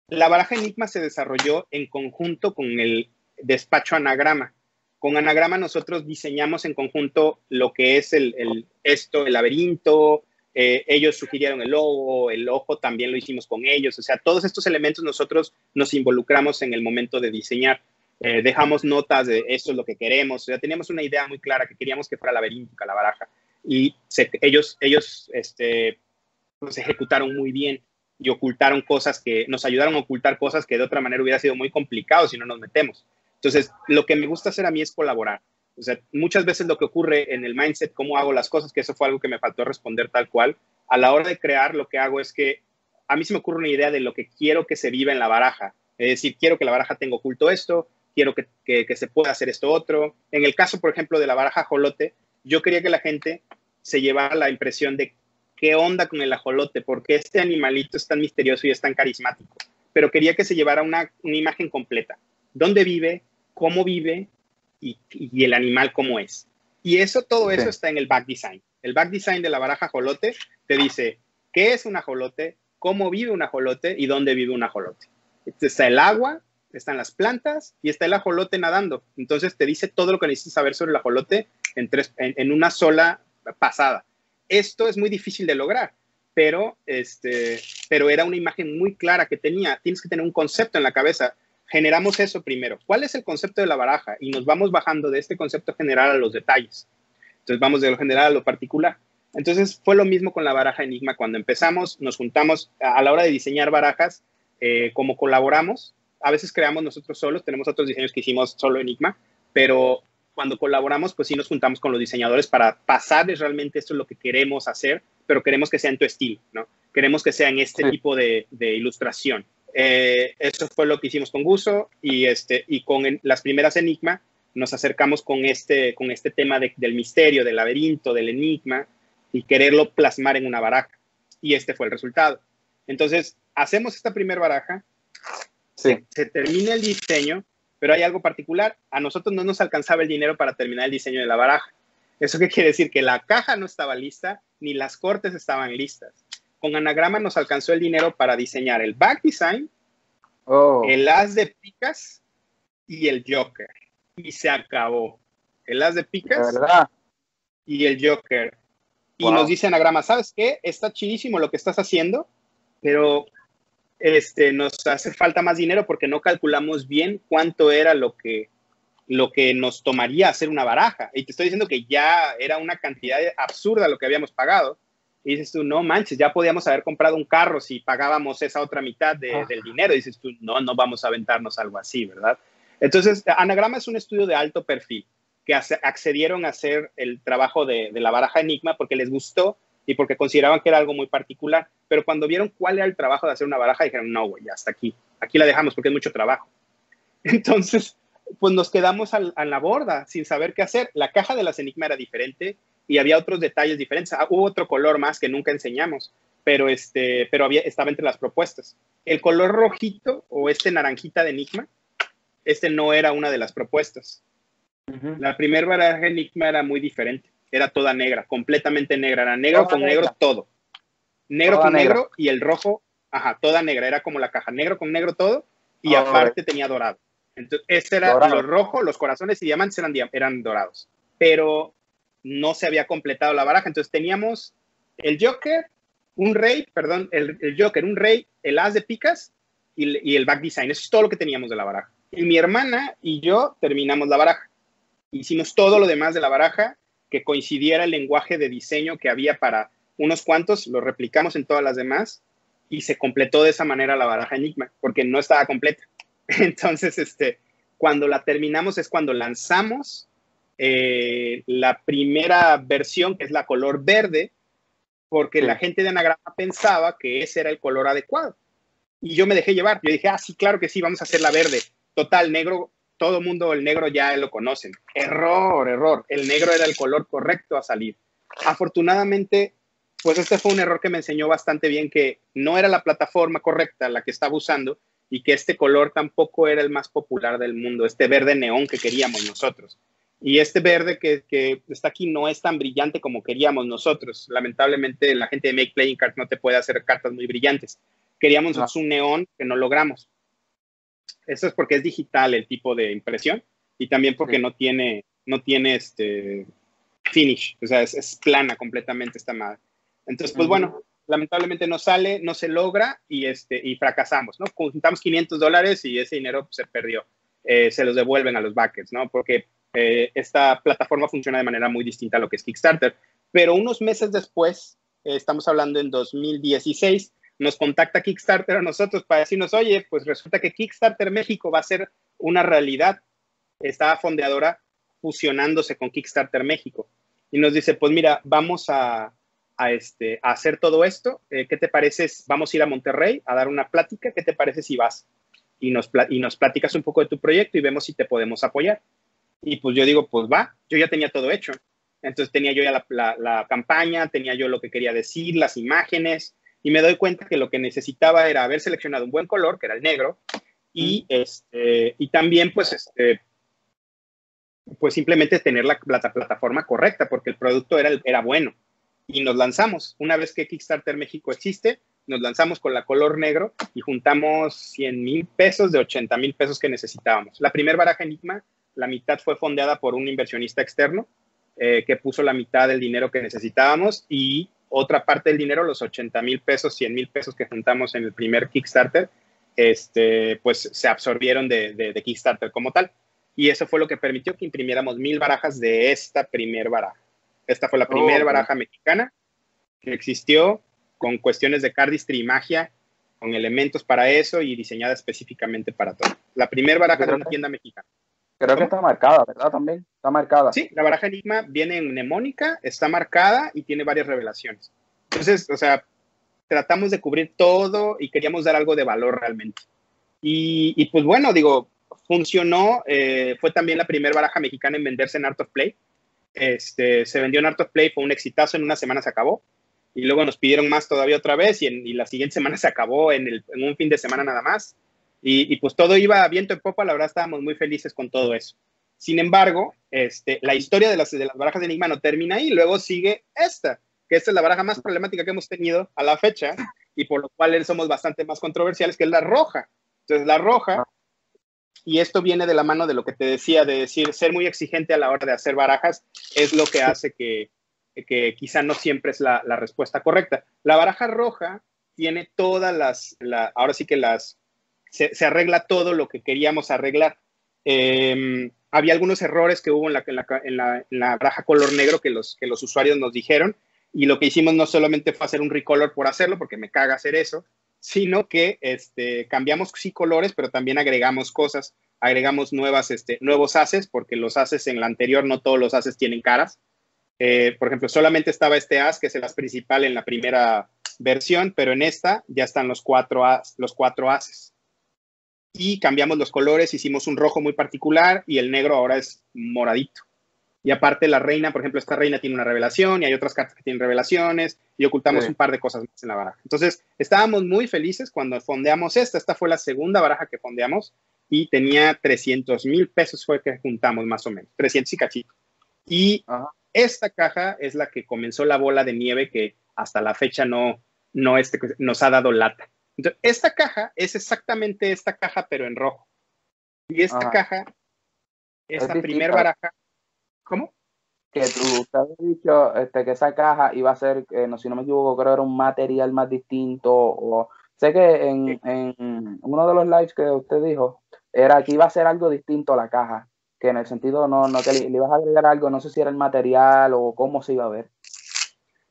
La baraja Enigma se desarrolló en conjunto con el despacho Anagrama. Con Anagrama nosotros diseñamos en conjunto lo que es el, esto, el laberinto, eh, ellos sugirieron el logo, el ojo también lo hicimos con ellos, o sea, todos estos elementos nosotros nos involucramos en el momento de diseñar. Eh, dejamos notas de esto es lo que queremos, o sea, teníamos una idea muy clara que queríamos que fuera laberíntica la baraja y ellos, ellos este, pues, ejecutaron muy bien y ocultaron cosas que nos ayudaron a ocultar cosas que de otra manera hubiera sido muy complicado si no nos metemos. Entonces, lo que me gusta hacer a mí es colaborar. O sea, muchas veces lo que ocurre en el mindset, cómo hago las cosas, que eso fue algo que me faltó responder tal cual, a la hora de crear lo que hago es que a mí se me ocurre una idea de lo que quiero que se viva en la baraja. Es decir, quiero que la baraja tenga oculto esto, quiero que, se pueda hacer esto otro. En el caso, por ejemplo, de la baraja ajolote, yo quería que la gente se llevara la impresión de qué onda con el ajolote, porque este animalito es tan misterioso y es tan carismático. Pero quería que se llevara una, imagen completa. ¿Dónde vive? ¿Cómo vive? Y, el animal cómo es. Y eso, todo eso está en el back design. El back design de la baraja ajolote te dice qué es un ajolote, cómo vive un ajolote y dónde vive un ajolote. Está el agua, están las plantas y está el ajolote nadando. Entonces te dice todo lo que necesitas saber sobre el ajolote en, tres, en, una sola pasada. Esto es muy difícil de lograr, pero, este, pero era una imagen muy clara que tenía. Tienes que tener un concepto en la cabeza. Generamos eso primero. ¿Cuál es el concepto de la baraja? Y nos vamos bajando de este concepto general a los detalles. Entonces vamos de lo general a lo particular. Entonces fue lo mismo con la baraja Enigma. Cuando empezamos, nos juntamos a la hora de diseñar barajas, eh, como colaboramos, a veces creamos nosotros solos, tenemos otros diseños que hicimos solo Enigma, pero cuando colaboramos, pues sí nos juntamos con los diseñadores para pasarles realmente esto es lo que queremos hacer, pero queremos que sea en tu estilo, ¿no? Queremos que sea en este tipo de, ilustración. Eh, eso fue lo que hicimos con Guso y, este, y con las primeras Enigma nos acercamos con este, con este tema del misterio, del laberinto, del enigma y quererlo plasmar en una baraja. Y este fue el resultado. Entonces, hacemos esta primera baraja se, termina el diseño, pero hay algo particular. A nosotros no nos alcanzaba el dinero para terminar el diseño de la baraja. ¿Eso qué quiere decir? Que la caja no estaba lista, ni las cortes estaban listas. Con Anagrama nos alcanzó el dinero para diseñar el back design, oh. el as de picas y el Joker. Y se acabó. El as de picas y el Joker. Y nos dice Anagrama, ¿sabes qué? Está chidísimo lo que estás haciendo, pero este, nos hace falta más dinero porque no calculamos bien cuánto era lo que, lo que nos tomaría hacer una baraja. Y te estoy diciendo que ya era una cantidad absurda lo que habíamos pagado. Y dices tú, no manches, ya podíamos haber comprado un carro si pagábamos esa otra mitad del dinero. Y dices tú, no, no vamos a aventarnos algo así, ¿verdad? Entonces, Anagrama es un estudio de alto perfil que accedieron a hacer el trabajo de, la baraja Enigma porque les gustó y porque consideraban que era algo muy particular. Pero cuando vieron cuál era el trabajo de hacer una baraja, dijeron, no, güey, hasta aquí. Aquí la dejamos porque es mucho trabajo. Entonces, pues nos quedamos a, la borda sin saber qué hacer. La caja de las Enigma era diferente y había otros detalles diferentes. Ah, hubo otro color más que nunca enseñamos, pero, este, pero había, estaba entre las propuestas. El color rojito o este naranjita de Enigma, este no era una de las propuestas. La primera baraja Enigma era muy diferente. Era toda negra, completamente negra. Era negro con negro todo. Negro con negro y el rojo, ajá, toda negra. Era como la caja, negro con negro todo y aparte tenía dorado. Entonces, ese era lo rojo, los corazones y diamantes eran, eran dorados. Pero no se había completado la baraja. Entonces teníamos el Joker, un rey, perdón, el, Joker, un rey, el as de picas y, y, el back design. Eso es todo lo que teníamos de la baraja. Y mi hermana y yo terminamos la baraja. Hicimos todo lo demás de la baraja que coincidiera el lenguaje de diseño que había para unos cuantos, lo replicamos en todas las demás y se completó de esa manera la baraja Enigma, porque no estaba completa. Entonces, este, cuando la terminamos es cuando lanzamos eh, la primera versión, que es la color verde, porque la gente de Anagrama pensaba que ese era el color adecuado. Y yo me dejé llevar. Yo dije, ah, sí, claro que sí, vamos a hacer la verde. Total, negro, todo mundo el negro ya lo conocen. Error, error. El negro era el color correcto a salir. Afortunadamente, pues este fue un error que me enseñó bastante bien que no era la plataforma correcta la que estaba usando y que este color tampoco era el más popular del mundo, este verde neón que queríamos nosotros. Y este verde que, está aquí no es tan brillante como queríamos nosotros. Lamentablemente la gente de Make Playing Cards no te puede hacer cartas muy brillantes. Queríamos un neón que no logramos. Eso es porque es digital el tipo de impresión y también porque no tiene, no tiene este finish, o sea, es, plana completamente esta madre. Entonces, pues bueno, lamentablemente no sale, no se logra y, este, y fracasamos, ¿no? Juntamos 500 dólares y ese dinero se perdió. Eh, se los devuelven a los backers, ¿no? Porque eh, esta plataforma funciona de manera muy distinta a lo que es Kickstarter. Pero unos meses después, eh, estamos hablando en 2016, nos contacta Kickstarter a nosotros para decirnos, oye, pues resulta que Kickstarter México va a ser una realidad. Está fondeadora fusionándose con Kickstarter México. Y nos dice, pues mira, vamos a, este, hacer todo esto. Eh, ¿Qué te parece? Vamos a ir a Monterrey a dar una plática. ¿Qué te parece si vas? Y nos, y nos platicas un poco de tu proyecto y vemos si te podemos apoyar. Y pues yo digo, pues va, yo ya tenía todo hecho. Entonces tenía yo ya la campaña, tenía yo lo que quería decir, las imágenes, y me doy cuenta que lo que necesitaba era haber seleccionado un buen color, que era el negro, y, este, y también pues, este, pues simplemente tener la, plataforma correcta, porque el producto era, era bueno. Y nos lanzamos. Una vez que Kickstarter México existe, nos lanzamos con la color negro y juntamos 100 mil pesos de 80 mil pesos que necesitábamos. La primera baraja Enigma, la mitad fue fondeada por un inversionista externo eh, que puso la mitad del dinero que necesitábamos y otra parte del dinero, los 80 mil pesos, 100 mil pesos que juntamos en el primer Kickstarter, este, pues se absorbieron de, Kickstarter como tal. Y eso fue lo que permitió que imprimiéramos mil barajas de esta primer baraja. Esta fue la primera baraja mexicana que existió con cuestiones de cardistry y magia, con elementos para eso y diseñada específicamente para todo. La primera baraja de una tienda mexicana. Creo que está marcada, ¿verdad? También está marcada. Sí, la baraja Enigma viene en mnemónica, está marcada y tiene varias revelaciones. Entonces, o sea, tratamos de cubrir todo y queríamos dar algo de valor realmente. Y, pues bueno, digo, funcionó. Eh, fue también la primera baraja mexicana en venderse en Art of Play. Este, se vendió en Art of Play, fue un exitazo, en una semana se acabó. Y luego nos pidieron más todavía otra vez y, en, y la siguiente semana se acabó en, el, en un fin de semana nada más. Y, pues todo iba viento en popa, la verdad estábamos muy felices con todo eso. Sin embargo, este, la historia de las, de las barajas de Enigma no termina ahí, luego sigue esta, que esta es la baraja más problemática que hemos tenido a la fecha y por lo cual somos bastante más controversiales, que es la roja. Entonces, la roja, y esto viene de la mano de lo que te decía, de decir, ser muy exigente a la hora de hacer barajas, es lo que hace que, que quizá no siempre es la, respuesta correcta. La baraja roja tiene todas las, la, ahora sí que las se, arregla todo lo que queríamos arreglar. Em, había algunos errores que hubo en la, en la, en baraja color negro que los, que los usuarios nos dijeron y lo que hicimos no solamente fue hacer un recolor por hacerlo, porque me caga hacer eso, sino que este, cambiamos sí colores, pero también agregamos cosas, agregamos nuevas, este, nuevos haces, porque los haces en la anterior no todos los haces tienen caras. Eh, por ejemplo, solamente estaba este as, que es el as principal en la primera versión, pero en esta ya están los cuatro, as, los cuatro haces. Y cambiamos los colores, hicimos un rojo muy particular y el negro ahora es moradito. Y aparte la reina, por ejemplo, esta reina tiene una revelación y hay otras cartas que tienen revelaciones y ocultamos un par de cosas más en la baraja. Entonces, estábamos muy felices cuando fondeamos esta. Esta fue la segunda baraja que fondeamos y tenía 300 mil pesos fue que juntamos más o menos, 300 y cachito. Y esta caja es la que comenzó la bola de nieve que hasta la fecha no, no este, nos ha dado lata. Entonces, esta caja es exactamente esta caja, pero en rojo. Y esta caja, esta primera baraja, ¿cómo? Que tú te habías dicho este, que esa caja iba a ser, eh, no, si no me equivoco, creo que era un material más distinto. O, sé que en, en uno de los lives que usted dijo, era que iba a ser algo distinto a la caja, que en el sentido no, no que le, ibas a agregar algo, no sé si era el material o cómo se iba a ver.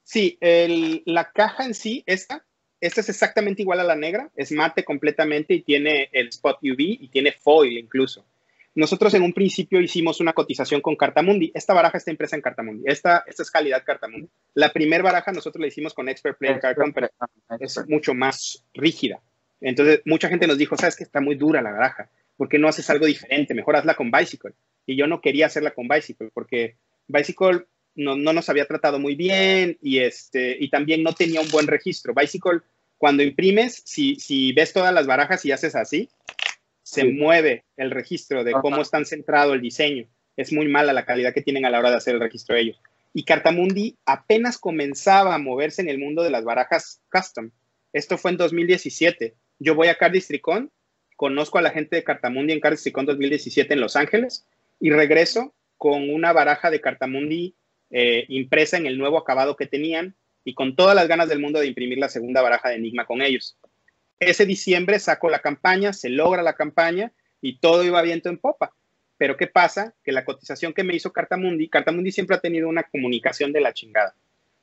Sí, el, la caja en sí, esta, esta es exactamente igual a la negra, es mate completamente y tiene el spot UV y tiene foil incluso. Nosotros en un principio hicimos una cotización con Cartamundi. Esta baraja está impresa en Cartamundi. Esta, esta es calidad Cartamundi. La primera baraja nosotros la hicimos con Expert Player Card Company. Es mucho más rígida. Entonces, mucha gente nos dijo, sabes que está muy dura la baraja. ¿por qué no haces algo diferente? Mejor hazla con Bicycle. Y yo no quería hacerla con Bicycle porque Bicycle no, nos había tratado muy bien y, este, y también no tenía un buen registro. Bicycle, cuando imprimes, si, si ves todas las barajas y haces así, se mueve el registro de cómo están centrado el diseño. Es muy mala la calidad que tienen a la hora de hacer el registro de ellos. Y Cartamundi apenas comenzaba a moverse en el mundo de las barajas custom. Esto fue en 2017. Yo voy a Cardistricón conozco a la gente de Cartamundi en Cardsticon 2017 en Los Ángeles y regreso con una baraja de Cartamundi eh, impresa en el nuevo acabado que tenían y con todas las ganas del mundo de imprimir la segunda baraja de Enigma con ellos. Ese diciembre saco la campaña, se logra la campaña y todo iba viento en popa. Pero ¿qué pasa? Que la cotización que me hizo Cartamundi, Cartamundi siempre ha tenido una comunicación de la chingada.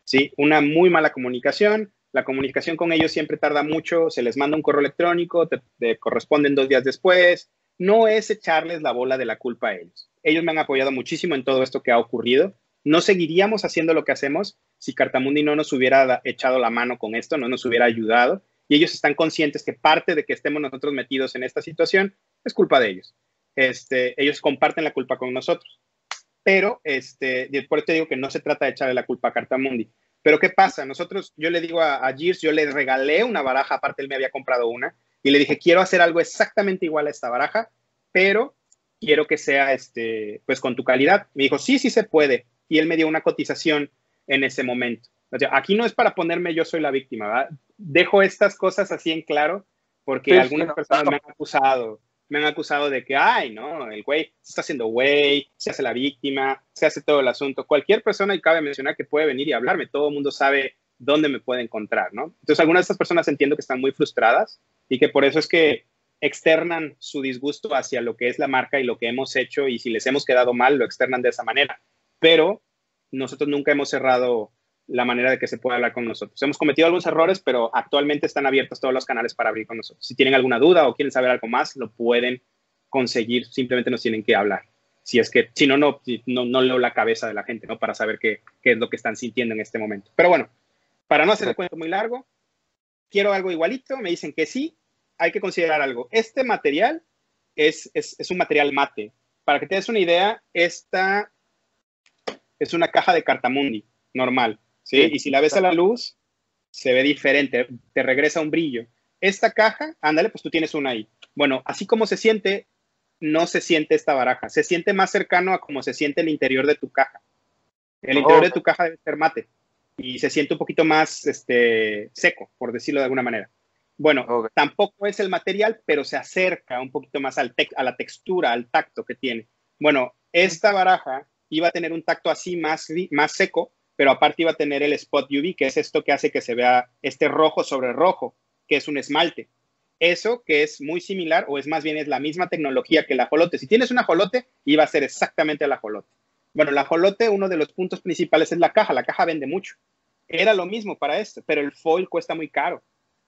¿sí? Una muy mala comunicación, la comunicación con ellos siempre tarda mucho, se les manda un correo electrónico, te, corresponden dos días después. No es echarles la bola de la culpa a ellos. Ellos me han apoyado muchísimo en todo esto que ha ocurrido. No seguiríamos haciendo lo que hacemos si Cartamundi no nos hubiera echado la mano con esto, no nos hubiera ayudado. Y ellos están conscientes que parte de que estemos nosotros metidos en esta situación es culpa de ellos. Este, ellos comparten la culpa con nosotros. Pero, este, por eso te digo que no se trata de echarle la culpa a Cartamundi. Pero ¿qué pasa? Nosotros, yo le digo a, a yo le regalé una baraja, aparte él me había comprado una, y le dije, quiero hacer algo exactamente igual a esta baraja, pero quiero que sea, este, pues con tu calidad. Me dijo, sí, sí se puede. Y él me dio una cotización en ese momento. O sea, aquí no es para ponerme yo soy la víctima, ¿verdad? Dejo estas cosas así en claro porque algunas personas me han acusado me han acusado de que, ay, no, el güey se está haciendo güey, se hace la víctima, se hace todo el asunto. Cualquier persona, y cabe mencionar que puede venir y hablarme, todo el mundo sabe dónde me puede encontrar, ¿no? Entonces, algunas de estas personas entiendo que están muy frustradas y que por eso es que externan su disgusto hacia lo que es la marca y lo que hemos hecho y si les hemos quedado mal, lo externan de esa manera. Pero nosotros nunca hemos cerrado la manera de que se pueda hablar con nosotros. Hemos cometido algunos errores, pero actualmente están abiertos todos los canales para abrir con nosotros. Si tienen alguna duda o quieren saber algo más, lo pueden conseguir, simplemente nos tienen que hablar. Si es que, si no, no, no, leo la cabeza de la gente, ¿no? Para saber qué, qué es lo que están sintiendo en este momento. Pero bueno, para no hacer el cuento muy largo, quiero algo igualito, me dicen que sí, hay que considerar algo. Este material es, es, es un material mate. Para que te des una idea, esta es una caja de Cartamundi normal. ¿sí? Y si la ves a la luz, se ve diferente, te regresa un brillo. Esta caja, ándale, pues tú tienes una ahí. Bueno, así como se siente, no se siente esta baraja. Se siente más cercano a como se siente el interior de tu caja. El interior de tu caja debe ser mate y se siente un poquito más este, seco, por decirlo de alguna manera. Bueno, tampoco es el material, pero se acerca un poquito más al a la textura, al tacto que tiene. Bueno, esta baraja iba a tener un tacto así más, más seco, pero aparte iba a tener el spot UV, que es esto que hace que se vea este rojo sobre rojo, que es un esmalte. Eso que es muy similar, o es más bien es la misma tecnología que el ajolote. Si tienes un ajolote, iba a ser exactamente el ajolote. Bueno, el ajolote, uno de los puntos principales es la caja. La caja vende mucho. Era lo mismo para esto, pero el foil cuesta muy caro.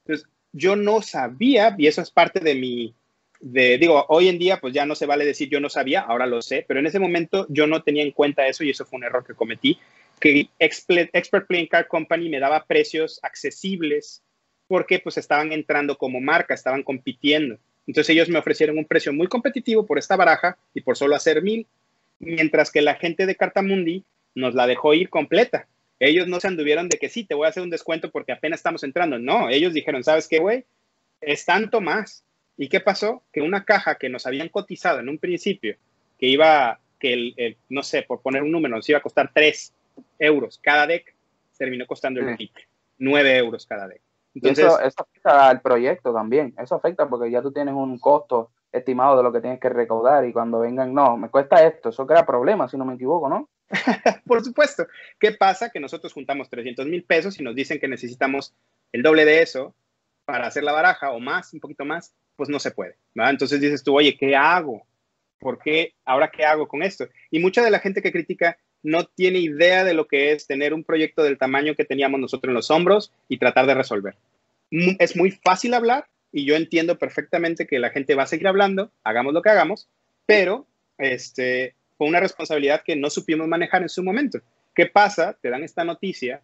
Entonces, yo no sabía, y eso es parte de mi, de, digo, hoy en día pues ya no se vale decir yo no sabía, ahora lo sé, pero en ese momento yo no tenía en cuenta eso y eso fue un error que cometí, que Expert Playing Card Company me daba precios accesibles porque pues estaban entrando como marca, estaban compitiendo. Entonces ellos me ofrecieron un precio muy competitivo por esta baraja y por solo hacer mil, mientras que la gente de Cartamundi nos la dejó ir completa. Ellos no se anduvieron de que sí, te voy a hacer un descuento porque apenas estamos entrando. No, ellos dijeron, ¿sabes qué, güey? Es tanto más. ¿Y qué pasó? Que una caja que nos habían cotizado en un principio, que iba, que el, no sé, por poner un número, nos iba a costar 3 euros cada deck, terminó costando el sí. 9 euros cada deck. Entonces, eso, eso, afecta al proyecto también. Eso afecta porque ya tú tienes un costo estimado de lo que tienes que recaudar y cuando vengan, no, me cuesta esto, eso crea problemas, si no me equivoco, ¿no? Por supuesto. ¿Qué pasa? Que nosotros juntamos 300 mil pesos y nos dicen que necesitamos el doble de eso para hacer la baraja o más, un poquito más, pues no se puede. ¿verdad? Entonces dices tú, oye, ¿qué hago? ¿Por qué? ¿Ahora qué hago con esto? Y mucha de la gente que critica no tiene idea de lo que es tener un proyecto del tamaño que teníamos nosotros en los hombros y tratar de resolver. Es muy fácil hablar y yo entiendo perfectamente que la gente va a seguir hablando, hagamos lo que hagamos, pero este, fue una responsabilidad que no supimos manejar en su momento. ¿Qué pasa? Te dan esta noticia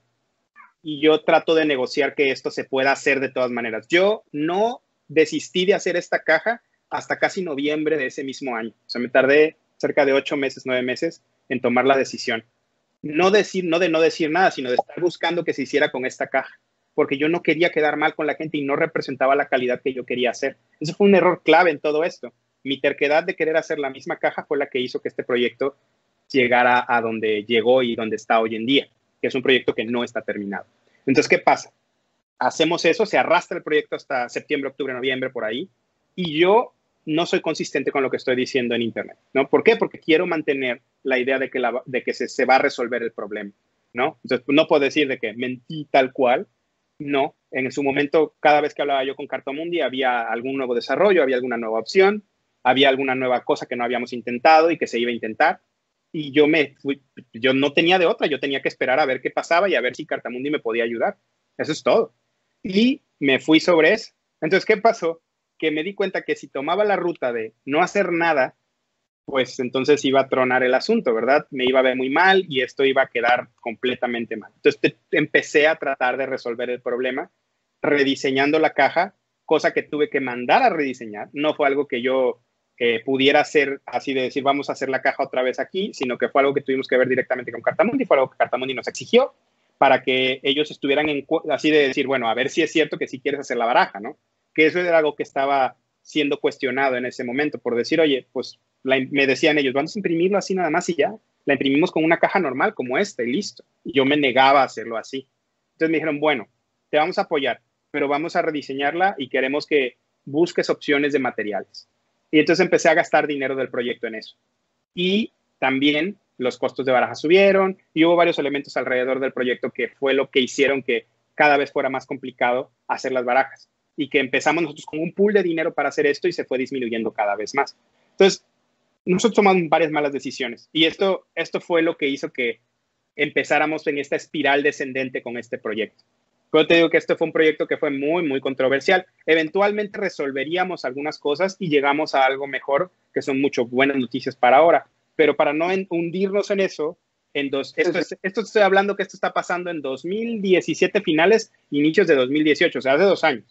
y yo trato de negociar que esto se pueda hacer de todas maneras. Yo no desistí de hacer esta caja hasta casi noviembre de ese mismo año. O sea, me tardé cerca de ocho meses, nueve meses en tomar la decisión. No, decir, no de no decir nada, sino de estar buscando que se hiciera con esta caja, porque yo no quería quedar mal con la gente y no representaba la calidad que yo quería hacer. Eso fue un error clave en todo esto. Mi terquedad de querer hacer la misma caja fue la que hizo que este proyecto llegara a donde llegó y donde está hoy en día, que es un proyecto que no está terminado. Entonces, ¿qué pasa? Hacemos eso, se arrastra el proyecto hasta septiembre, octubre, noviembre, por ahí, y yo no soy consistente con lo que estoy diciendo en Internet, ¿no? ¿Por qué? Porque quiero mantener la idea de que, de que se, se, va a resolver el problema, ¿no? Entonces, no puedo decir de que mentí tal cual, no. En su momento, cada vez que hablaba yo con Cartomundi, había algún nuevo desarrollo, había alguna nueva opción, había alguna nueva cosa que no habíamos intentado y que se iba a intentar. Y yo me fui, yo no tenía de otra, yo tenía que esperar a ver qué pasaba y a ver si Cartamundi me podía ayudar. Eso es todo. Y me fui sobre eso. Entonces, ¿qué pasó? Que me di cuenta que si tomaba la ruta de no hacer nada, pues entonces iba a tronar el asunto, ¿verdad? Me iba a ver muy mal y esto iba a quedar completamente mal. Entonces empecé a tratar de resolver el problema rediseñando la caja, cosa que tuve que mandar a rediseñar. No fue algo que yo pudiera ser así de decir, vamos a hacer la caja otra vez aquí, sino que fue algo que tuvimos que ver directamente con Cartamundi, fue algo que Cartamundi nos exigió para que ellos estuvieran en, así de decir, bueno, a ver si es cierto que si quieres hacer la baraja, ¿no? Que eso era algo que estaba siendo cuestionado en ese momento, por decir, oye, pues me decían ellos, vamos a imprimirlo así nada más y ya, la imprimimos con una caja normal como esta y listo. Y yo me negaba a hacerlo así. Entonces me dijeron, bueno, te vamos a apoyar, pero vamos a rediseñarla y queremos que busques opciones de materiales. Y entonces empecé a gastar dinero del proyecto en eso. Y también los costos de baraja subieron y hubo varios elementos alrededor del proyecto que fue lo que hicieron que cada vez fuera más complicado hacer las barajas y que empezamos nosotros con un pool de dinero para hacer esto y se fue disminuyendo cada vez más. Entonces, nosotros tomamos varias malas decisiones y esto, esto fue lo que hizo que empezáramos en esta espiral descendente con este proyecto. Pero te digo que este fue un proyecto que fue muy, muy controversial. Eventualmente resolveríamos algunas cosas y llegamos a algo mejor, que son mucho buenas noticias para ahora. Pero para no hundirnos en eso, en dos, esto, es, esto estoy hablando que esto está pasando en 2017 finales, inicios de 2018, o sea, hace dos años.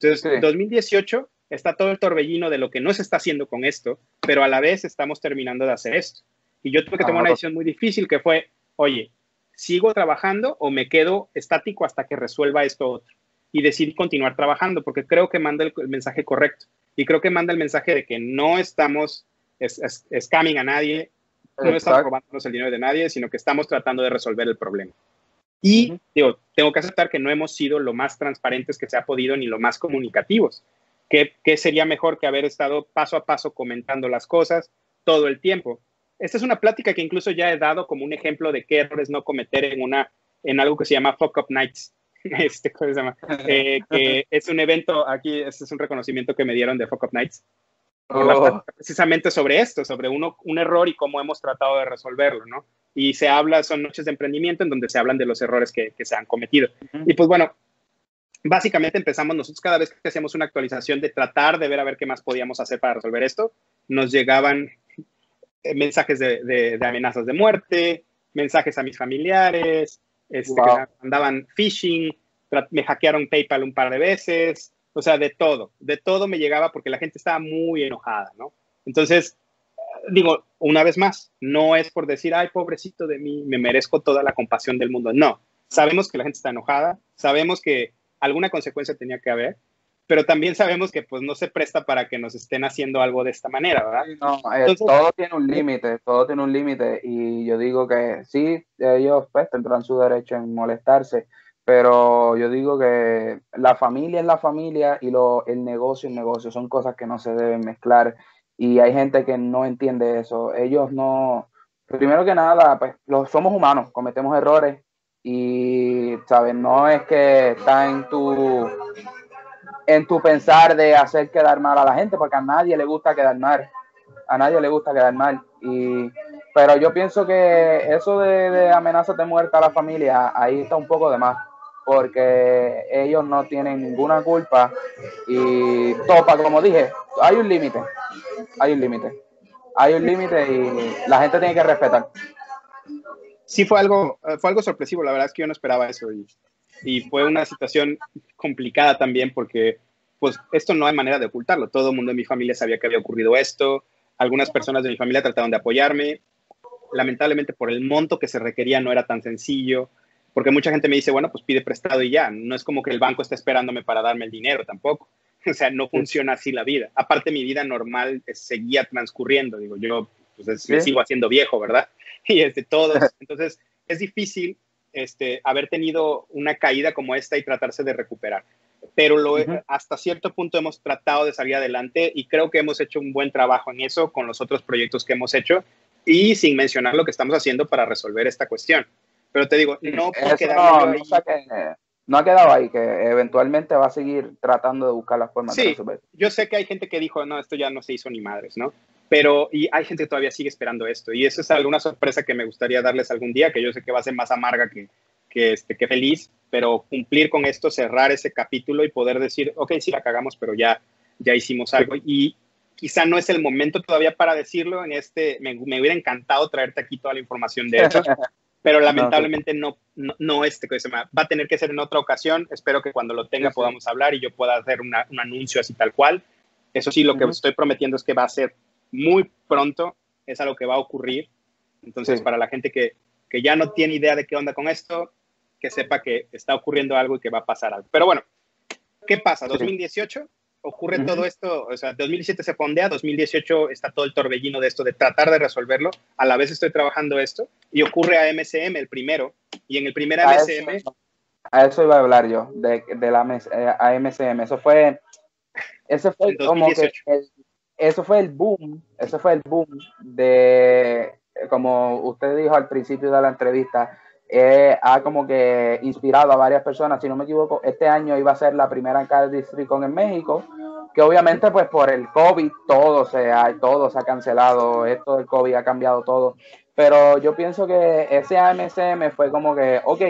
Entonces, en 2018 está todo el torbellino de lo que no se está haciendo con esto, pero a la vez estamos terminando de hacer esto. Y yo tuve que tomar una decisión muy difícil que fue, oye, ¿sigo trabajando o me quedo estático hasta que resuelva esto otro? Y decidí continuar trabajando porque creo que manda el, mensaje correcto. Y creo que manda el mensaje de que no estamos scamming a nadie, no estamos robándonos el dinero de nadie, sino que estamos tratando de resolver el problema. Y digo, tengo que aceptar que no hemos sido lo más transparentes que se ha podido ni lo más comunicativos. ¿Qué, ¿Qué, sería mejor que haber estado paso a paso comentando las cosas todo el tiempo? esta es una plática que incluso ya he dado como un ejemplo de qué errores no cometer en, una, en algo que se llama Fuck Up Nights. Este, ¿cómo se llama? Eh, que es un evento, aquí este es un reconocimiento que me dieron de Fuck Up Nights, oh. precisamente sobre esto, sobre uno, un error y cómo hemos tratado de resolverlo, ¿no? Y se habla, son noches de emprendimiento en donde se hablan de los errores que, que se han cometido. Y pues bueno, básicamente empezamos nosotros cada vez que hacíamos una actualización de tratar de ver a ver qué más podíamos hacer para resolver esto, nos llegaban eh, mensajes de, amenazas de muerte, mensajes a mis familiares, este, andaban phishing, me hackearon PayPal un par de veces, o sea, de todo, de todo me llegaba porque la gente estaba muy enojada, ¿no? Entonces, digo, una vez más, no es por decir, ay, pobrecito de mí, me merezco toda la compasión del mundo. No, sabemos que la gente está enojada, sabemos que alguna consecuencia tenía que haber, pero también sabemos que pues no se presta para que nos estén haciendo algo de esta manera, ¿verdad? no, eh, todo tiene un límite, todo tiene un límite y yo digo que sí, ellos pues tendrán su derecho en molestarse, pero yo digo que la familia es la familia y lo, el negocio es negocio, son cosas que no se deben mezclar y hay gente que no entiende eso. Ellos no, primero que nada, pues los, somos humanos, cometemos errores y, ¿sabes? No es que está en tu, en tu pensar de hacer quedar mal a la gente, porque a nadie le gusta quedar mal, a nadie le gusta quedar mal. Y, pero yo pienso que eso de, de amenazas de muerte a la familia, ahí está un poco de más porque ellos no tienen ninguna culpa y topa, como dije, hay un límite, hay un límite, hay un límite y la gente tiene que respetar. Sí, fue algo, fue algo sorpresivo, la verdad es que yo no esperaba eso y, y fue una situación complicada también porque pues esto no hay manera de ocultarlo, todo el mundo en mi familia sabía que había ocurrido esto, algunas personas de mi familia trataron de apoyarme, lamentablemente por el monto que se requería no era tan sencillo, porque mucha gente me dice, bueno, pues pide prestado y ya, no es como que el banco está esperándome para darme el dinero tampoco. O sea, no funciona así la vida. Aparte, mi vida normal seguía transcurriendo. Digo, yo pues, me sigo haciendo viejo, ¿verdad? Y este, todos. Entonces, es difícil este, haber tenido una caída como esta y tratarse de recuperar. Pero lo, hasta cierto punto hemos tratado de salir adelante y creo que hemos hecho un buen trabajo en eso con los otros proyectos que hemos hecho y sin mencionar lo que estamos haciendo para resolver esta cuestión. Pero te digo, no no, ha quedado ahí, que eventualmente va a seguir tratando de buscar las formas de resolver. Yo sé que hay gente que dijo, no, esto ya no se hizo ni madres, ¿no? Pero, y hay gente que todavía sigue esperando esto. Y eso es alguna sorpresa que me gustaría darles algún día, que yo sé que va a ser más amarga que, que, este, que feliz, pero cumplir con esto, cerrar ese capítulo y poder decir, ok, sí la cagamos, pero ya, ya hicimos algo. Y quizá no es el momento todavía para decirlo. En este, me, me hubiera encantado traerte aquí toda la información de eso, pero lamentablemente no, no, no este, va a tener que ser en otra ocasión. Espero que cuando lo tenga podamos hablar y yo pueda hacer un anuncio así tal cual. Eso sí, lo que estoy prometiendo es que va a ser muy pronto, es algo que va a ocurrir. Entonces, para la gente que, que ya no tiene idea de qué onda con esto, que sepa que está ocurriendo algo y que va a pasar algo. Pero bueno, ¿qué pasa? 2018 ocurre todo esto, o sea, 2017 se fondea, 2018 está todo el torbellino de esto, de tratar de resolverlo, a la vez estoy trabajando esto, y ocurre a MCM el primero, y en el primer MCM... a eso iba a hablar yo, de, de la eh, a MCM, eso fue, eso fue como que, eso fue el boom, eso fue el boom de, como usted dijo al principio de la entrevista, eh, ha como que inspirado a varias personas. Si no me equivoco, este año iba a ser la primera Card Districon en México, que obviamente pues por el COVID todo se ha, todo se ha cancelado, esto del COVID ha cambiado todo. Pero yo pienso que ese AMCM fue como que, ok,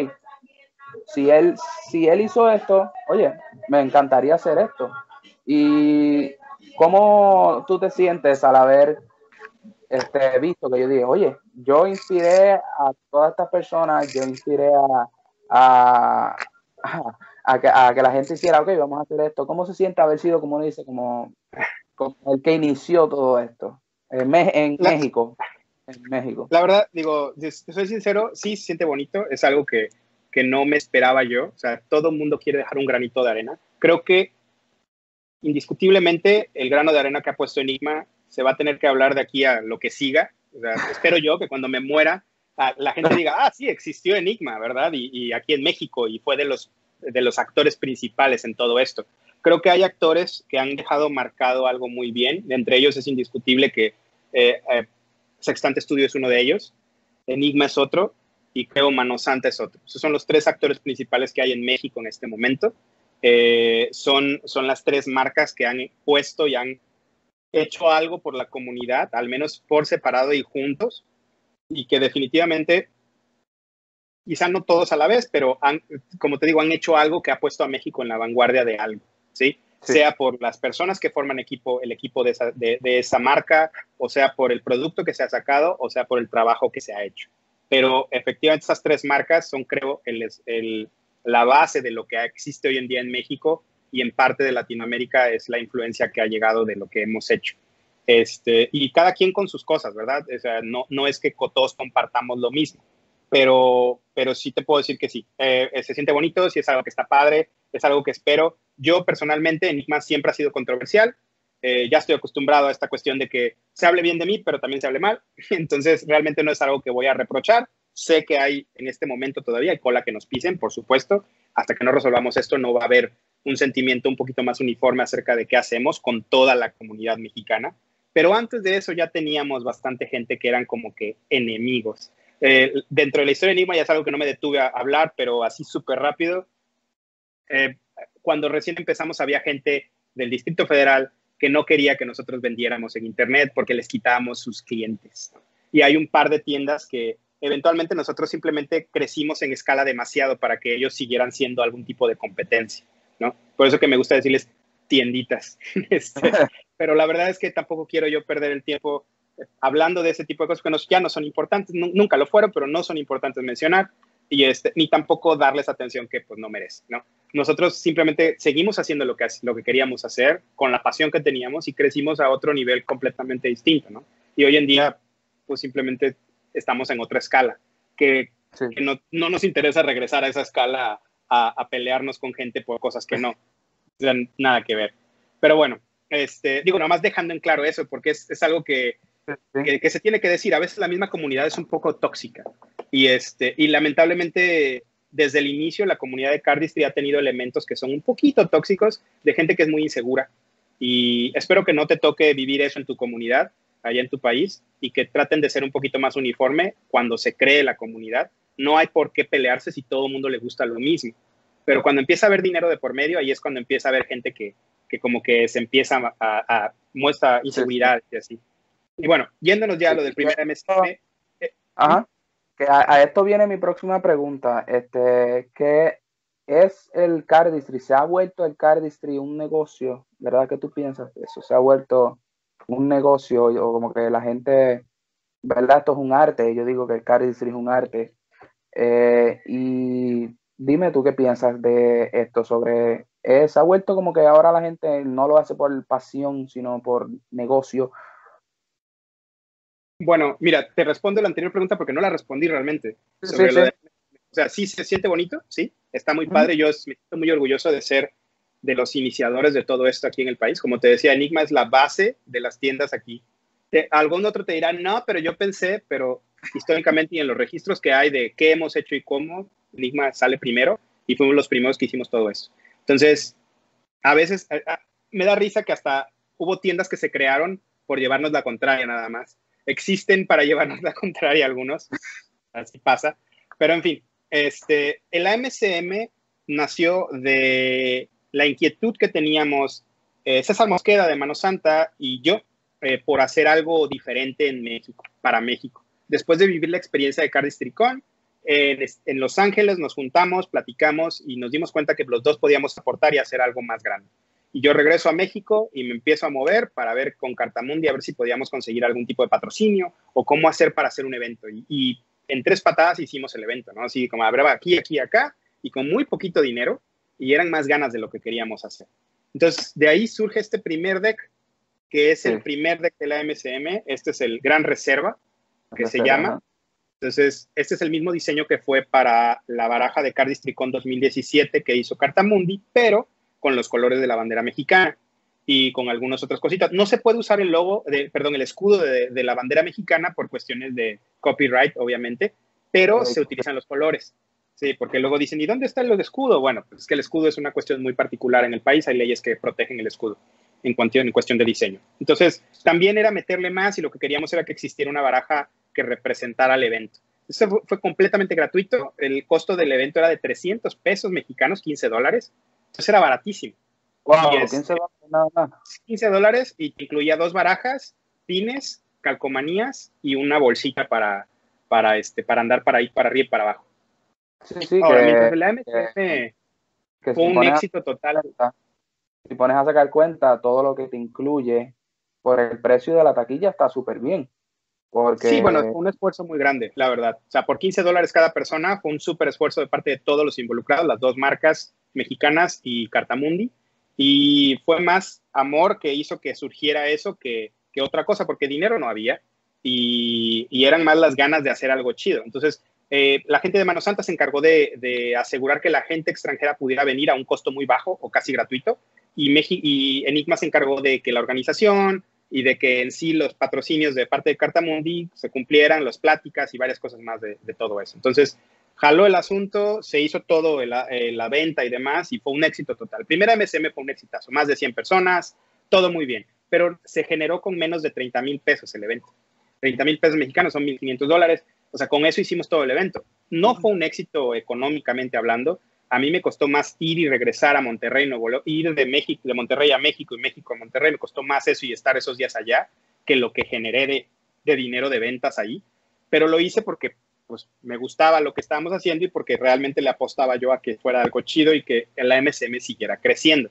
si él, si él hizo esto, oye, me encantaría hacer esto. ¿Y cómo tú te sientes al haber este, visto que yo dije, oye, yo inspiré a todas estas personas, yo inspiré a, a, que, a, que, la gente hiciera, ok, vamos a hacer esto. ¿Cómo se siente haber sido, como dice, como, el que inició todo esto en, en México? En México. La verdad, digo, soy sincero, sí se siente bonito, es algo que, que no me esperaba yo. O sea, todo el mundo quiere dejar un granito de arena. Creo que indiscutiblemente el grano de arena que ha puesto Enigma se va a tener que hablar de aquí a lo que siga. Espero yo que cuando me muera la gente diga, ah, sí, existió Enigma, ¿verdad? Y, aquí en México y fue de los, de los actores principales en todo esto. Creo que hay actores que han dejado marcado algo muy bien. Entre ellos es indiscutible que eh, eh, Sextante Studio es uno de ellos, Enigma es otro y creo Mano Santa es otro. Esos son los tres actores principales que hay en México en este momento. Eh, son, son las tres marcas que han puesto y han hecho algo por la comunidad, al menos por separado y juntos, y que definitivamente quizá no todos a la vez, pero han, como te digo, han hecho algo que ha puesto a México en la vanguardia de algo, ¿sí? Sea por las personas que forman equipo, el equipo de esa, de, esa marca, o sea por el producto que se ha sacado, o sea por el trabajo que se ha hecho. Pero efectivamente estas tres marcas son, creo, el, el, la base de lo que existe hoy en día en México y en parte de Latinoamérica es la influencia que ha llegado de lo que hemos hecho. Este, y cada quien con sus cosas, ¿verdad? O no, no es que todos compartamos lo mismo, pero, pero sí te puedo decir que sí. Eh, se siente bonito, sí es algo que está padre, es algo que espero. Yo personalmente, Enigma siempre ha sido controversial. Eh, ya estoy acostumbrado a esta cuestión de que se hable bien de mí, pero también se hable mal. Entonces, realmente no es algo que voy a reprochar. Sé que hay en este momento todavía, cola que nos pisen, por supuesto. Hasta que no resolvamos esto, no va a haber un sentimiento un poquito más uniforme acerca de qué hacemos con toda la comunidad mexicana. Pero antes de eso ya teníamos bastante gente que eran como que enemigos. Eh, dentro de la historia de Enigma ya es algo que no me detuve a hablar, pero así súper rápido. Eh, cuando recién empezamos había gente del Distrito Federal que no quería que nosotros vendiéramos en Internet porque les quitábamos sus clientes. Y hay un par de tiendas que eventualmente nosotros simplemente crecimos en escala demasiado para que ellos siguieran siendo algún tipo de competencia, ¿no? Por eso que me gusta decirles tienditas. Este, pero la verdad es que tampoco quiero yo perder el tiempo eh, hablando de ese tipo de cosas que ya no son importantes, nunca lo fueron, pero no son importantes mencionar, y este, ni tampoco darles atención que pues no merece, ¿no? Nosotros simplemente seguimos haciendo lo que, lo que queríamos hacer con la pasión que teníamos y crecimos a otro nivel completamente distinto, ¿no? Y hoy en día, pues simplemente estamos en otra escala, que, no, no, nos interesa regresar a esa escala a, a, pelearnos con gente por cosas que no, nada que ver. Pero bueno, este, digo, nada más dejando en claro eso, porque es, es algo que, que, se tiene que decir. A veces la misma comunidad es un poco tóxica y, este, y lamentablemente desde el inicio la comunidad de Cardistry ha tenido elementos que son un poquito tóxicos de gente que es muy insegura. Y espero que no te toque vivir eso en tu comunidad, allá en tu país, y que traten de ser un poquito más uniforme cuando se cree la comunidad. No hay por qué pelearse si todo el mundo le gusta lo mismo. Pero cuando empieza a haber dinero de por medio, ahí es cuando empieza a haber gente que, que como que se empieza a, a, muestra inseguridad y así. Y bueno, yéndonos ya a lo del primer MSM. Eh, Ajá. Que a, esto viene mi próxima pregunta. Este, ¿qué es el cardistry? ¿Se ha vuelto el cardistry un negocio? ¿Verdad que tú piensas eso? ¿Se ha vuelto un negocio o como que la gente, ¿verdad? Esto es un arte. Yo digo que el cardistry es un arte. Eh, y dime tú qué piensas de esto sobre eh, se ha vuelto como que ahora la gente no lo hace por pasión, sino por negocio. Bueno, mira, te respondo la anterior pregunta porque no la respondí realmente. o sea, sí se siente bonito, sí, está muy padre. Yo me siento muy orgulloso de ser de los iniciadores de todo esto aquí en el país. Como te decía, Enigma es la base de las tiendas aquí. algún otro te dirá, no, pero yo pensé, pero históricamente y en los registros que hay de qué hemos hecho y cómo, Enigma sale primero y fuimos los primeros que hicimos todo eso. Entonces, a veces me da risa que hasta hubo tiendas que se crearon por llevarnos la contraria nada más. Existen para llevarnos la contraria algunos, así pasa. Pero en fin, este, el AMCM nació de la inquietud que teníamos eh, César Mosqueda de Mano Santa y yo eh, por hacer algo diferente en México, para México. Después de vivir la experiencia de Cardis Tricón, en, Los Ángeles nos juntamos, platicamos y nos dimos cuenta que los dos podíamos aportar y hacer algo más grande. Y yo regreso a México y me empiezo a mover para ver con Cartamundi a ver si podíamos conseguir algún tipo de patrocinio o cómo hacer para hacer un evento. Y, en tres patadas hicimos el evento, ¿no? Así como habrá aquí, aquí, acá y con muy poquito dinero y eran más ganas de lo que queríamos hacer. Entonces, de ahí surge este primer deck, que es el primer deck de la MCM. Este es el Gran Reserva, que se llama. Entonces, este es el mismo diseño que fue para la baraja de Cardis Tricón 2017 que hizo Cartamundi, pero con los colores de la bandera mexicana y con algunas otras cositas. No se puede usar el logo, de, perdón, el escudo de, la bandera mexicana por cuestiones de copyright, obviamente, pero se utilizan los colores. Sí, porque luego dicen, ¿y dónde está el escudo? Bueno, pues es que el escudo es una cuestión muy particular en el país, hay leyes que protegen el escudo en cuestión, en cuestión de diseño. Entonces, también era meterle más y lo que queríamos era que existiera una baraja que representara el evento. Eso fue, completamente gratuito. El costo del evento era de 300 pesos mexicanos, 15 dólares. Entonces era baratísimo. Wow, 15 dólares nada más. 15 dólares y incluía dos barajas, pines, calcomanías y una bolsita para, para, este, para andar para ir para arriba y para abajo. Sí, sí, Ahora, que, mientras el AMCM que fue si un éxito total. si pones a sacar cuenta todo lo que te incluye por el precio de la taquilla está súper bien. Porque Sí, bueno, fue un esfuerzo muy grande, la verdad. O sea, por 15 dólares cada persona fue un súper esfuerzo de parte de todos los involucrados, las dos marcas mexicanas y Cartamundi. Y fue más amor que hizo que surgiera eso que, que otra cosa, porque dinero no había y, y eran más las ganas de hacer algo chido. Entonces, eh, la gente de Mano Santa se encargó de, asegurar que la gente extranjera pudiera venir a un costo muy bajo o casi gratuito. Y, Meji- y Enigma se encargó de que la organización, y de que en sí los patrocinios de parte de Cartamundi se cumplieran, las pláticas y varias cosas más de, de todo eso. Entonces, jaló el asunto, se hizo todo, el- eh, la venta y demás, y fue un éxito total. Primera MSM fue un exitazo, más de 100 personas, todo muy bien, pero se generó con menos de 30 mil pesos el evento. 30 mil pesos mexicanos son 1.500 dólares, o sea, con eso hicimos todo el evento. No fue un éxito económicamente hablando, a mí me costó más ir y regresar a Monterrey, Nuevo León, ir de México, de Monterrey a México y México a Monterrey, me costó más eso y estar esos días allá que lo que generé de, de dinero de ventas ahí. Pero lo hice porque pues, me gustaba lo que estábamos haciendo y porque realmente le apostaba yo a que fuera algo chido y que la MSM siguiera creciendo.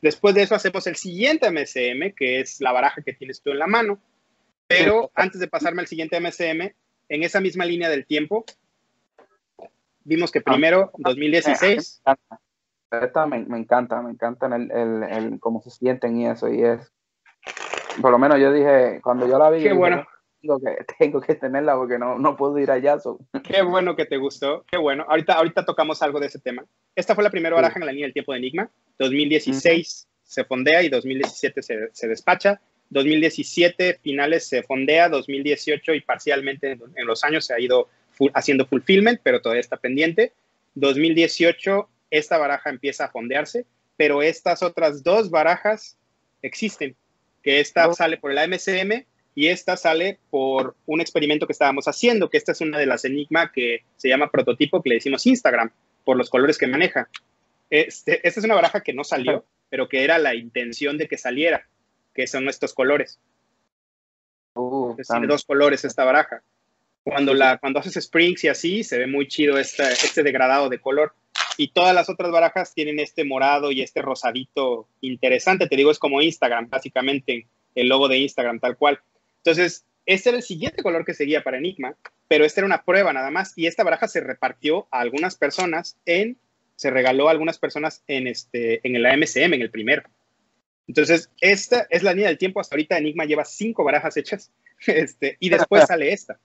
Después de eso hacemos el siguiente MSM, que es la baraja que tienes tú en la mano. Pero antes de pasarme al siguiente MSM, en esa misma línea del tiempo, vimos que primero, 2016, esta me, me encanta, me encanta el, el, el cómo se sienten y eso, y es, por lo menos yo dije, cuando yo la vi, Qué bueno. tengo que, tengo que tenerla porque no, no puedo ir allá. so. Qué bueno que te gustó, qué bueno. Ahorita, ahorita tocamos algo de ese tema. Esta fue la primera Sí. baraja en la línea del tiempo de Enigma. 2016 se fondea y 2017 se, se despacha. 2017 finales se fondea, 2018 y parcialmente en, los años se ha ido fu- haciendo fulfillment, pero todavía está pendiente. 2018 esta baraja empieza a fondearse, pero estas otras dos barajas existen, que esta Oh. sale por el AMCM y esta sale por un experimento que estábamos haciendo, que esta es una de las Enigma que se llama prototipo, que le decimos Instagram, por los colores que maneja. Este, esta es una baraja que no salió, pero que era la intención de que saliera, que son estos colores. Uh, Entonces, tiene dos colores esta baraja. Cuando, la, cuando haces springs y así, se ve muy chido esta- este degradado de color. Y todas las otras barajas tienen este morado y este rosadito interesante. Te digo, es como Instagram, básicamente, el logo de Instagram, tal cual. Entonces, este era el siguiente color que seguía para Enigma, pero esta era una prueba nada más. Y esta baraja se repartió a algunas personas en, se regaló a algunas personas en, este, en el AMCM, en el primero. Entonces, esta es la línea del tiempo. Hasta ahorita Enigma lleva cinco barajas hechas. Este, y después sale esta.